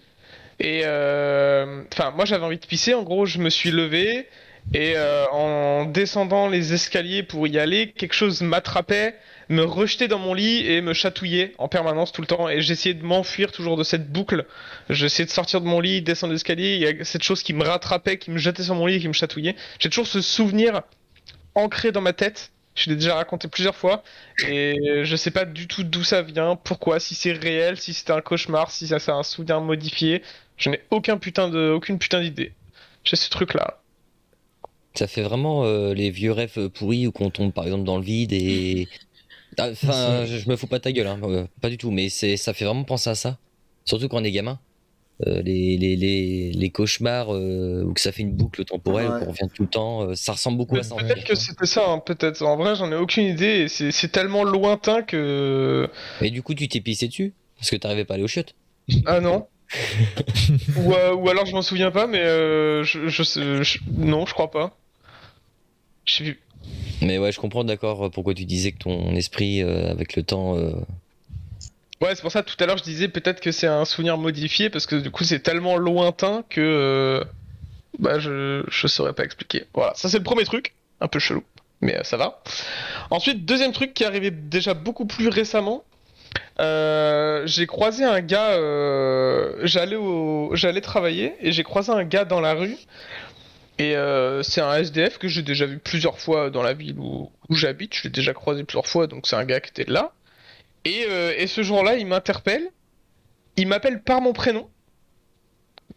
Et enfin, moi j'avais envie de pisser. En gros, je me suis levé et euh, en descendant les escaliers pour y aller, quelque chose m'attrapait, me rejetait dans mon lit et me chatouillait en permanence tout le temps. Et j'essayais de m'enfuir toujours de cette boucle. J'essayais de sortir de mon lit, descendre l'escalier. Il y a cette chose qui me rattrapait, qui me jetait sur mon lit et qui me chatouillait. J'ai toujours ce souvenir ancré dans ma tête. Je l'ai déjà raconté plusieurs fois et je sais pas du tout d'où ça vient, pourquoi, si c'est réel, si c'était un cauchemar, si ça c'est un souvenir modifié. Je n'ai aucun putain de, aucune putain d'idée. J'ai ce truc là. Ça fait vraiment euh, les vieux rêves pourris où on tombe par exemple dans le vide et. Ah, Enfin, je, je me fous pas de ta gueule, hein, euh, pas du tout, mais c'est, ça fait vraiment penser à ça. Surtout quand on est gamin. euh, les, les, les, les cauchemars euh, ou que ça fait une boucle temporelle, Ouais. qu'on revient tout le temps. euh, ça ressemble beaucoup à ça. en Peut-être que c'était ça, hein, peut-être. En vrai, j'en ai aucune idée. C'est c'est tellement lointain que. Mais du coup, tu t'es pissé dessus parce que t'arrivais pas à aller au chiottes. Ah non. ou, euh, ou alors je m'en souviens pas, mais euh, je, je- non, je crois pas. Je. Mais ouais, je comprends d'accord pourquoi tu disais que ton esprit, euh, avec le temps. euh, Ouais, c'est pour ça tout à l'heure je disais peut-être que c'est un souvenir modifié parce que du coup c'est tellement lointain que euh, bah je je saurais pas expliquer. Voilà, ça c'est le premier truc, un peu chelou, mais euh, ça va. Ensuite, deuxième truc qui est arrivé déjà beaucoup plus récemment. euh, j'ai croisé un gars, euh, j'allais au, j'allais travailler et j'ai croisé un gars dans la rue et euh, c'est un SDF que j'ai déjà vu plusieurs fois dans la ville où, où j'habite. Je l'ai déjà croisé plusieurs fois, donc c'est un gars qui était là. Et, euh, et ce jour-là, il m'interpelle. Il m'appelle par mon prénom.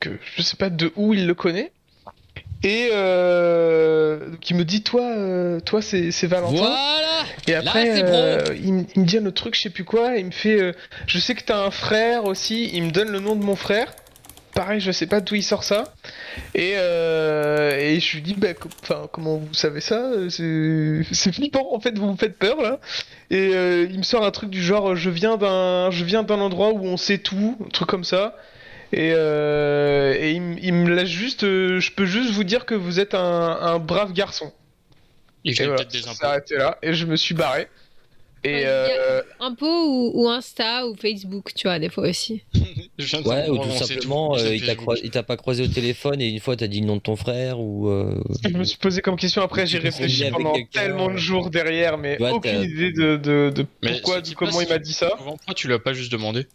Que je sais pas de où il le connaît. Et euh, donc il me dit toi, euh, toi c'est c'est Valentin. Voilà Et après, c'est euh, il, me- il me dit un autre truc, je sais plus quoi. Il me fait, euh, je sais que t'as un frère aussi. Il me donne le nom de mon frère. Pareil, je sais pas d'où il sort ça. Et, euh, et je lui dis, bah, enfin, comment vous savez ça? C'est flippant. En fait, vous me faites peur là. Et euh, il me sort un truc du genre, je viens d'un, je viens d'un endroit où on sait tout, un truc comme ça. Et, euh, et il, me- il me laisse juste, euh, je peux juste vous dire que vous êtes un, un brave garçon. Il Et voilà, peut-être des impôts. arrêté là et je me suis barré. Et euh, Impôts ou, ou Insta ou Facebook, tu vois, des fois aussi. Je de Ouais, ou tout simplement, tout, euh, il t'a pas croisé au téléphone et une fois t'as dit le nom de ton frère ou. euh, je me suis posé comme question après, j'ai réfléchi pendant tellement de jours derrière, mais Ouais, aucune idée de, de, de Mais pourquoi, comment il m'a dit ça. Pourquoi tu l'as pas juste demandé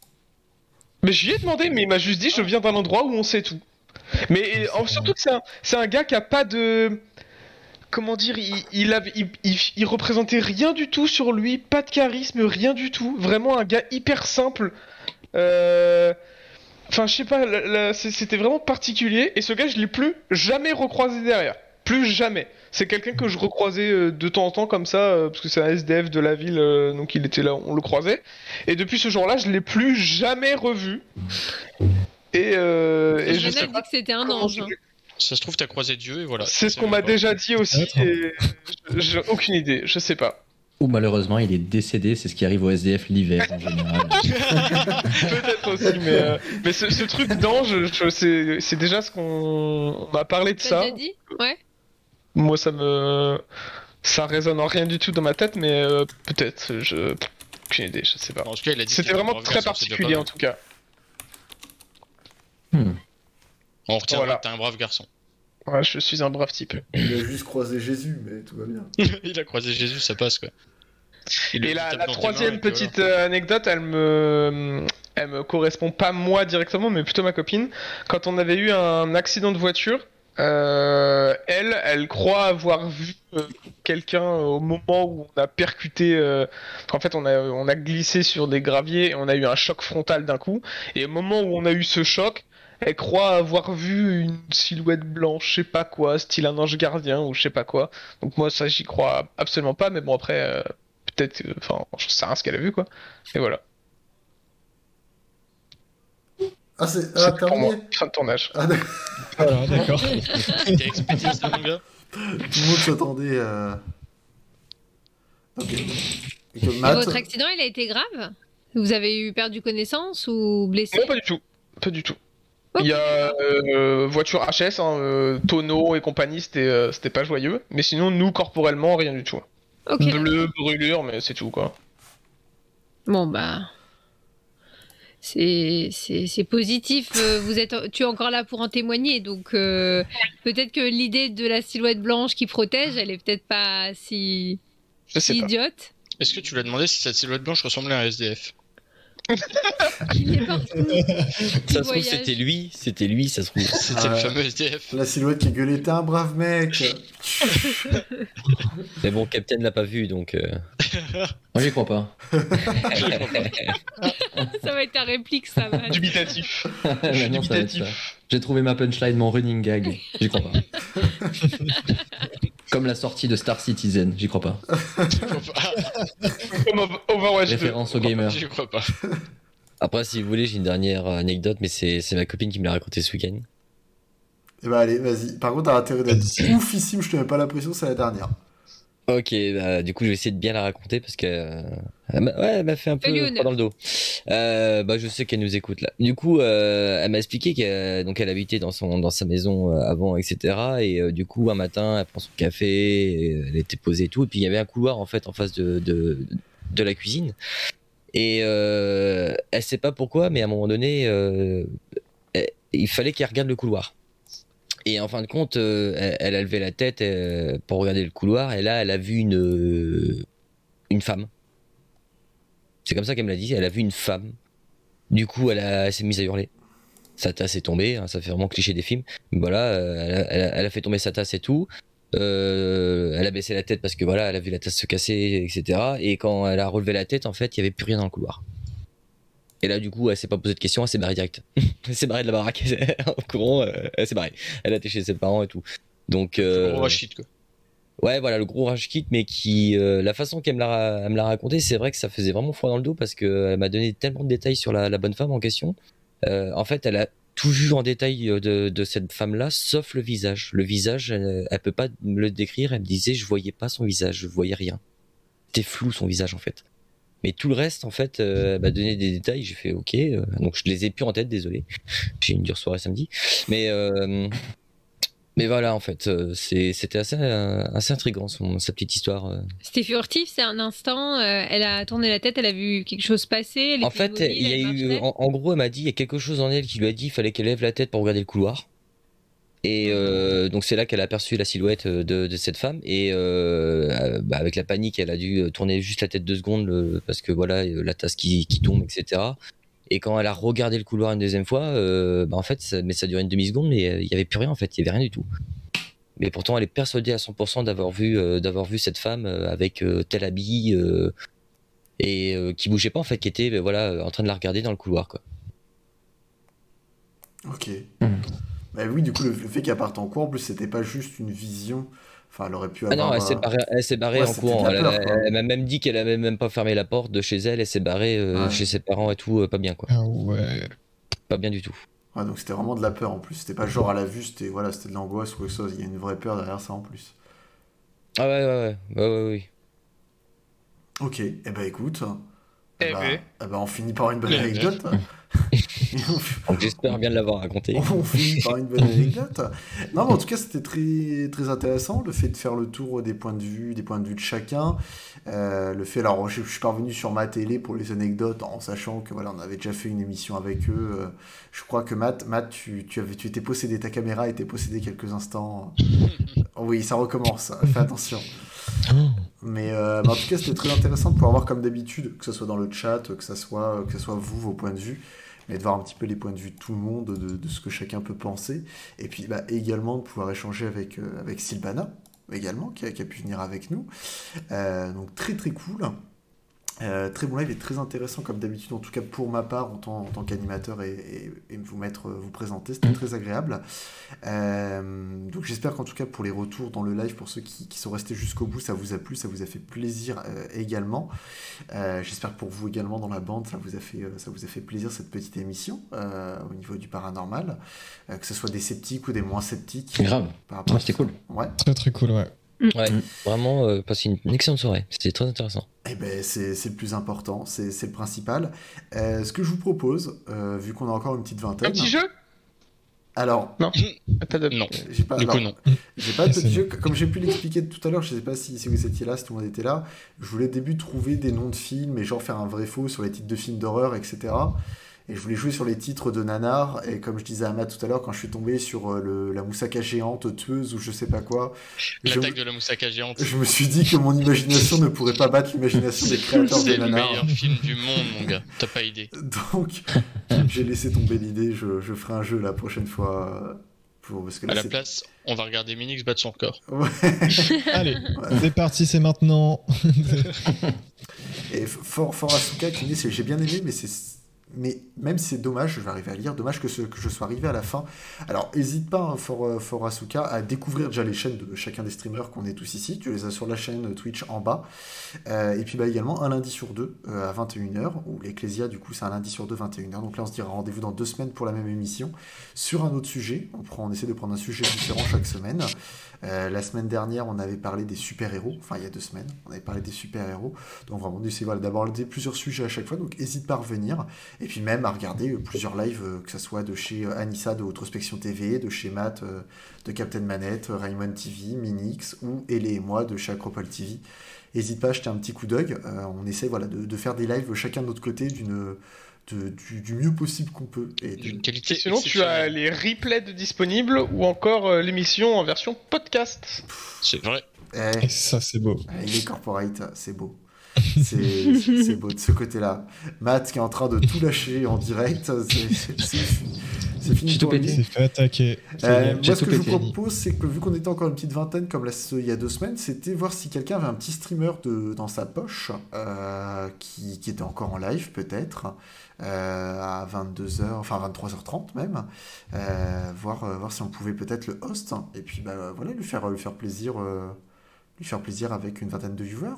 Mais j'y ai demandé, mais il m'a juste dit je viens d'un endroit où on sait tout. Mais euh, surtout que c'est un, c'est un gars qui a pas de. Comment dire, il, il, avait- il, il- il représentait rien du tout sur lui, pas de charisme, rien du tout. Vraiment un gars hyper simple. Euh, Enfin, je sais pas, c'était vraiment particulier. Et ce gars, je l'ai plus jamais recroisé derrière. Plus jamais. C'est quelqu'un que je recroisais euh, de temps en temps comme ça, euh, parce que c'est un SDF de la ville, donc il était là, on le croisait. Et depuis ce jour-là, je l'ai plus jamais revu. Et, euh, et je sais dit pas que c'était un ange. hein. Ça se trouve, t'as croisé Dieu et voilà. C'est ce qu'on m'a déjà dit aussi, et je- j'ai aucune idée, je sais pas. Ou malheureusement, il est décédé, c'est ce qui arrive au SDF l'hiver en général. Peut-être aussi, mais, euh, mais ce, ce truc d'ange, je- c'est c'est déjà ce qu'on on m'a parlé de ça. déjà dit Ouais. Moi, ça me. Ça résonne en rien du tout dans ma tête, mais euh, peut-être, je. Aucune idée, je sais pas. En tout cas, il a dit C'était vraiment très particulier en tout cas. Hmm. On retiendra Voilà. que t'es un brave garçon. Ouais, je suis un brave type. Il a juste croisé Jésus, mais tout va bien. il a croisé Jésus, ça passe quoi. Il Et la, troisième petite euh, anecdote, elle me, elle me correspond pas moi directement, mais plutôt ma copine. Quand on avait eu un accident de voiture, euh, elle, elle croit avoir vu euh, quelqu'un au moment où on a percuté. euh, en fait, on a, on a glissé sur des graviers et on a eu un choc frontal d'un coup. Et au moment où on a eu ce choc, elle croit avoir vu une silhouette blanche, je sais pas quoi, style un ange gardien ou je sais pas quoi. Donc moi, ça, j'y crois absolument pas. Mais bon, après. euh, peut-être, euh, enfin, je sais rien ce qu'elle a vu, quoi. Et voilà. Ah, c'est ah, pour moi. terminé Fin de tournage. Ah, d'accord. Tout le monde s'attendait à. Ok. Et que Et Matt, votre accident, il a été grave? Vous avez eu perdu connaissance ou blessé? Non, pas du tout. Pas du tout. Il y a euh, voiture HS, hein, euh, tonneau et compagnie, c'était euh, c'était pas joyeux. Mais sinon, nous, corporellement, rien du tout. Bleu, brûlure, mais c'est tout, quoi. Bon, bah. C'est c'est- c'est positif. Vous êtes, tu es encore là pour en témoigner. Donc, euh, peut-être que l'idée de la silhouette blanche qui protège, elle est peut-être pas si, Je sais si pas. idiote. Est-ce que tu lui as demandé si cette silhouette blanche ressemblait à un SDF Il est partout. Ça se trouve, c'était lui, c'était lui, ça se trouve. C'était le Ah. fameux SDF. la silhouette qui gueulait, t'es un brave mec. Mais bon, Captain l'a pas vu donc. euh, Moi, j'y crois pas. Ça va être ta réplique, ça va. Dubitatif. Je suis Maintenant, ça va être ça. dubitatif. J'ai trouvé ma punchline, mon running gag. J'y crois pas. Comme la sortie de Star Citizen, j'y crois pas. Comme Ov- Overwatch 2. Référence au gamer. J'y crois pas. Après, si vous voulez, j'ai une dernière anecdote, mais c'est c'est ma copine qui me l'a raconté ce week-end. Eh bah allez, vas-y. Par contre, t'as intérêt d'être oufissime, je te mets pas la pression, c'est la dernière. Ok, bah, du coup, je vais essayer de bien la raconter parce que euh, elle ouais, elle m'a fait un peu froid dans le dos. Euh, bah, je sais qu'elle nous écoute là. Du coup, euh, elle m'a expliqué qu'elle donc elle habitait dans son dans sa maison euh, avant, etc. Et euh, du coup, un matin, elle prend son café, euh, elle était posée et tout, et puis il y avait un couloir en fait en face de de, de la cuisine. Et euh, elle sait pas pourquoi, mais à un moment donné, euh, elle- il fallait qu'elle regarde le couloir. Et en fin de compte, euh, elle, a levé la tête euh, pour regarder le couloir, et là, elle a vu une, euh, une femme. C'est comme ça qu'elle me l'a dit, elle a vu une femme. Du coup, elle, s'est mise à hurler. Sa tasse est tombée, hein, ça fait vraiment cliché des films. Voilà, elle, a, fait tomber sa tasse et tout. Elle a baissé la tête parce que voilà, elle a vu la tasse se casser, etc. Et quand elle a relevé la tête, en fait, il y avait plus rien dans le couloir. Et là, du coup, elle s'est pas posé de questions, elle s'est barrée direct. elle s'est barrée de la baraque en courant, euh, elle s'est barrée. Elle a été chez ses parents et tout. Donc, euh, Gros quoi. ouais, voilà, le gros rage kit, mais qui, euh, la façon qu'elle me l'a, me l'a raconté, c'est vrai que ça faisait vraiment froid dans le dos parce qu'elle m'a donné tellement de détails sur la, la bonne femme en question. Euh, en fait, elle a tout vu en détail de, de cette femme-là, sauf le visage. Le visage, elle, elle peut pas me le décrire. Elle me disait, je voyais pas son visage, je voyais rien. C'était flou son visage en fait. Mais tout le reste, en fait, euh, m'a donné des détails. J'ai fait OK. euh, donc je les ai plus en tête, désolé. J'ai une dure soirée samedi. Mais euh, mais voilà, en fait, euh, c'était assez assez intrigant son, sa petite histoire. C'était furtif, c'est un instant. elle a tourné la tête, elle a vu quelque chose passer. elle En fait, il y a eu, en, en gros, elle m'a dit, il y a quelque chose en elle qui lui a dit, il fallait qu'elle lève la tête pour regarder le couloir. Et euh, donc c'est là qu'elle a aperçu la silhouette euh, de, de cette femme et euh, bah, avec la panique, elle a dû tourner juste la tête deux secondes le- parce que voilà la tasse qui, qui tombe, etc. Et quand elle a regardé le couloir une deuxième fois, euh, bah, en fait, ça, mais ça a duré une demi seconde, mais il y avait plus rien en fait, il y avait rien du tout. Mais pourtant, elle est persuadée à 100% d'avoir vu, euh, d'avoir vu cette femme avec euh, tel habit euh, et euh, qui bougeait pas en fait, qui était voilà en train de la regarder dans le couloir quoi. Ok. Mhm. Bah oui, du coup, le, le fait qu'elle parte en cours, en plus, c'était pas juste une vision. Enfin, elle aurait pu Ah avoir. non, elle s'est barrée, elle s'est barrée Ouais, en courant. Elle, m'a même dit qu'elle avait même pas fermé la porte de chez elle. Elle s'est barrée euh, Ouais. chez ses parents et tout, euh, pas bien quoi. Ah ouais. Pas bien du tout. Ouais, donc c'était vraiment de la peur en plus. C'était pas genre à la vue, c'était voilà, c'était de l'angoisse ou quelque chose. Il y a une vraie peur derrière ça en plus. Ah ouais ouais ouais ouais ouais. ouais. Ok, et eh ben écoute. Eh ben, ben. eh ben, on finit par une bonne anecdote. J'espère bien l'avoir raconté. On finit par une bonne anecdote. Non, mais en tout cas, c'était très, très intéressant le fait de faire le tour des points de vue, des points de vue de chacun. Euh, le fait, alors, je, je suis parvenu sur ma télé pour les anecdotes en sachant que voilà, on avait déjà fait une émission avec eux. Euh, je crois que Matt, Matt, tu, tu avais, tu étais possédé, ta caméra était possédée quelques instants. Oui, ça recommence. Fais attention. Mais, euh, en tout cas, c'était très intéressant de pouvoir voir comme d'habitude, que ce soit dans le chat, que ce soit, que ce soit vous, vos points de vue, mais de voir un petit peu les points de vue de tout le monde, de, ce que chacun peut penser. Et puis bah, également de pouvoir échanger avec, euh, Sylvana, également, qui a, qui a pu venir avec nous. Euh, donc très très cool. Euh, très bon live et très intéressant comme d'habitude, en tout cas pour ma part en tant, en tant qu'animateur et, et- et vous mettre, vous présenter, c'était très agréable. Euh, donc j'espère qu'en tout cas pour les retours dans le live, pour ceux qui, qui sont restés jusqu'au bout, ça vous a plu, ça vous a fait plaisir euh, également. Euh, j'espère que pour vous également dans la bande, ça vous a fait, euh, ça vous a fait plaisir cette petite émission euh, au niveau du paranormal, Euh, que ce soit des sceptiques ou des moins sceptiques. Grave. par rapport Ouais, à c'était cool. Ouais. Très très cool, ouais. Ouais, vraiment euh, passé une, une excellente soirée. C'était très intéressant. Eh ben, c'est le plus important, c'est le principal. Euh, ce que je vous propose, euh, vu qu'on a encore une petite vingtaine. Un petit jeu? Alors, Pas de- Non. j'ai pas, Du coup, alors, non. j'ai pas de petit jeu. Comme j'ai pu l'expliquer tout à l'heure, je sais pas si, si vous étiez là, si tout le monde était là. Je voulais au début trouver des noms de films et genre faire un vrai faux sur les titres de films d'horreur, etc. Et je voulais jouer sur les titres de nanar. Et comme je disais à Matt tout à l'heure, quand je suis tombé sur euh, le, la moussaka géante, tueuse ou je sais pas quoi, je, L'attaque de la moussaka géante. je me suis dit que mon imagination ne pourrait pas battre l'imagination des créateurs de C'est le nanar. meilleur film du monde, mon gars. T'as pas idée. Donc, j'ai laissé tomber l'idée. Je, je ferai un jeu la prochaine fois. Pour, parce que là, À la c'est- place, on va regarder Minix battre son record. Ouais. Allez, c'est parti, c'est maintenant. Et fort, fort Asuka qui dit c'est- j'ai bien aimé, mais c'est mais même si c'est dommage, je vais arriver à lire, dommage que, je sois arrivé à la fin. Alors, n'hésite pas, hein, For, euh, For à découvrir déjà les chaînes de chacun des streamers qu'on est tous ici. Tu les as sur la chaîne Twitch en bas. Euh, et puis bah, également un lundi sur deux euh, à 21h, ou l'Ecclesia, du coup, c'est un lundi sur deux, 21h. Donc là, on se dira rendez-vous dans deux semaines pour la même émission sur un autre sujet. On, prend, on essaie de prendre un sujet différent chaque semaine. Euh, la semaine dernière, on avait parlé des super-héros, enfin il y a deux semaines, on avait parlé des super-héros. Donc vraiment, on essaie voilà, d'aborder plusieurs sujets à chaque fois, donc n'hésite pas à revenir. Et puis même à regarder euh, plusieurs lives, euh, que ce soit de chez Anissa de Outrospection TV, de chez Matt de Captain Manette, Raymond TV, Minix ou Ellie et moi de chez Acropole TV. N'hésite pas à jeter un petit coup d'œil. On essaie voilà, de faire des lives chacun de notre côté d'une, de- du, du mieux possible qu'on peut. Et de- D'une qualité Et sinon, tu as les replays de disponibles ou encore euh, l'émission en version podcast. C'est vrai. Eh, Et ça, c'est beau. Ah, Il est corporate, c'est beau. C'est beau de ce côté-là. Matt qui est en train de tout lâcher en direct, c'est- fini tout pour lui. pété. C'est fait attaquer. Y Euh, moi, ce que je vous propose, c'est que vu qu'on était encore une petite vingtaine, comme il y a deux semaines, c'était voir si quelqu'un avait un petit streamer de, dans sa poche, euh, qui, qui était encore en live peut-être, euh, à 22h, enfin 23h30 même, euh, voir, euh, voir si on pouvait peut-être le host, et puis bah, euh, voilà, lui faire, lui faire plaisir. euh, lui faire plaisir avec une vingtaine de viewers.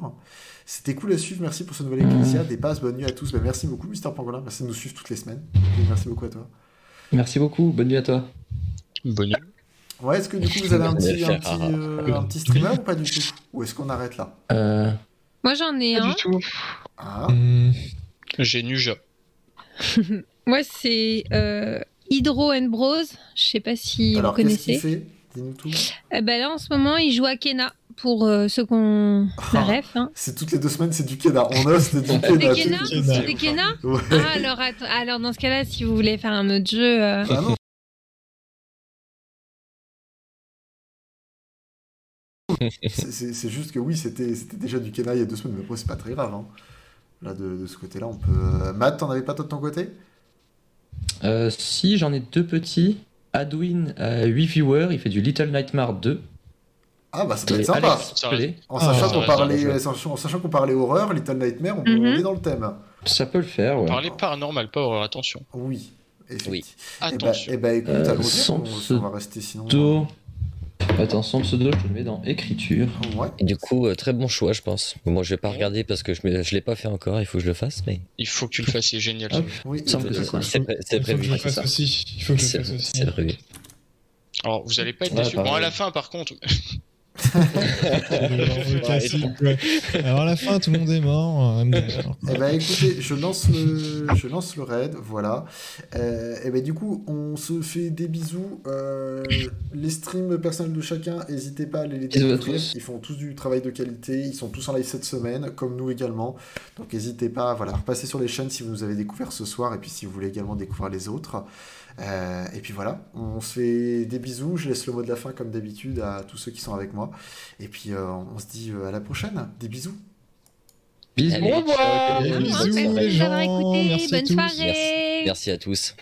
C'était cool à suivre, merci pour ce nouvel Ecclesia. Des passes, bonne nuit à tous. Bah, merci beaucoup, Mister Pangolin, merci de nous suivre toutes les semaines. Et merci beaucoup à toi. Merci beaucoup, bonne nuit à toi. Bonne nuit. Ouais, est-ce que du coup vous avez un petit, un petit, rare. euh, un petit streamer ou pas du tout? Ou est-ce qu'on arrête là? Euh, Moi, j'en ai Pas un. du tout. Ah, Hum, J'ai Nuja. Moi, c'est euh, Hydro and Bros. Je sais pas si alors vous connaissez. fait tout. Eh ben là, en ce moment, il joue à Kena. Pour euh, ceux qu'on la Ah. ref. Hein. C'est toutes les deux semaines, c'est du Kena. On hoste du Kena. Les deux Kena. semaines. Des Kena Ouais. Ah, alors, dans ce cas-là, si vous voulez faire un autre jeu. euh, Ah non. C'est- C'est c'est juste que oui, c'était c'était déjà du Kena il y a deux semaines, mais après c'est pas très grave. hein. Là, de, de ce côté-là, on peut. euh, Matt, t'en avais pas toi de ton côté? Euh, si, j'en ai deux petits. Adwin, euh, 8 viewers, il fait du Little Nightmare 2. Ah bah ça doit Et être sympa. En Ah, sachant ça qu'on va, parlait, en sachant qu'on parlait horreur, Little Nightmare, on, on est dans le thème. Ça peut le faire, ouais. Parler paranormal, pas horreur, attention. Oui. Oui. Eh bah, Attention. eh bah, écoute, Euh, allons-y, sans on, on va rester sinon. Pseudo. Attends, son pseudo, je te le mets dans écriture. Ouais. Et du coup, euh, très bon choix, je pense. Moi, je vais pas regarder parce que je ne l'ai pas fait encore. Il faut que je le fasse, mais Il faut que tu le fasses, c'est génial. Oui, c'est ça. c'est pré- c'est Il faut que prévu. je le fasse aussi. Il faut que je le fasse aussi. c'est prévu. Alors, vous allez pas être Ouais, déçus. Bon, à la fin, par contre, le genre de classique, ouais. Alors à la fin, tout le monde est mort. euh, MDR. Eh ben écoutez, je lance le, je lance le raid, voilà. Euh, et ben du coup, on se fait des bisous. Euh, les streams personnels de chacun, n'hésitez pas à aller les découvrir. tous. Ils font tous du travail de qualité, ils sont tous en live cette semaine, comme nous également. Donc n'hésitez pas, voilà, à repasser sur les chaînes si vous nous avez découvert ce soir, et puis si vous voulez également découvrir les autres. Euh, et puis voilà, on se fait des bisous. Je laisse le mot de la fin comme d'habitude à tous ceux qui sont avec moi. Et puis euh, on se dit euh, à la prochaine. Des bisous. Bisous. Allez, Au revoir. Bisous, Merci les d'avoir gens. écouté. Merci à Bonne tous. soirée. Merci à tous.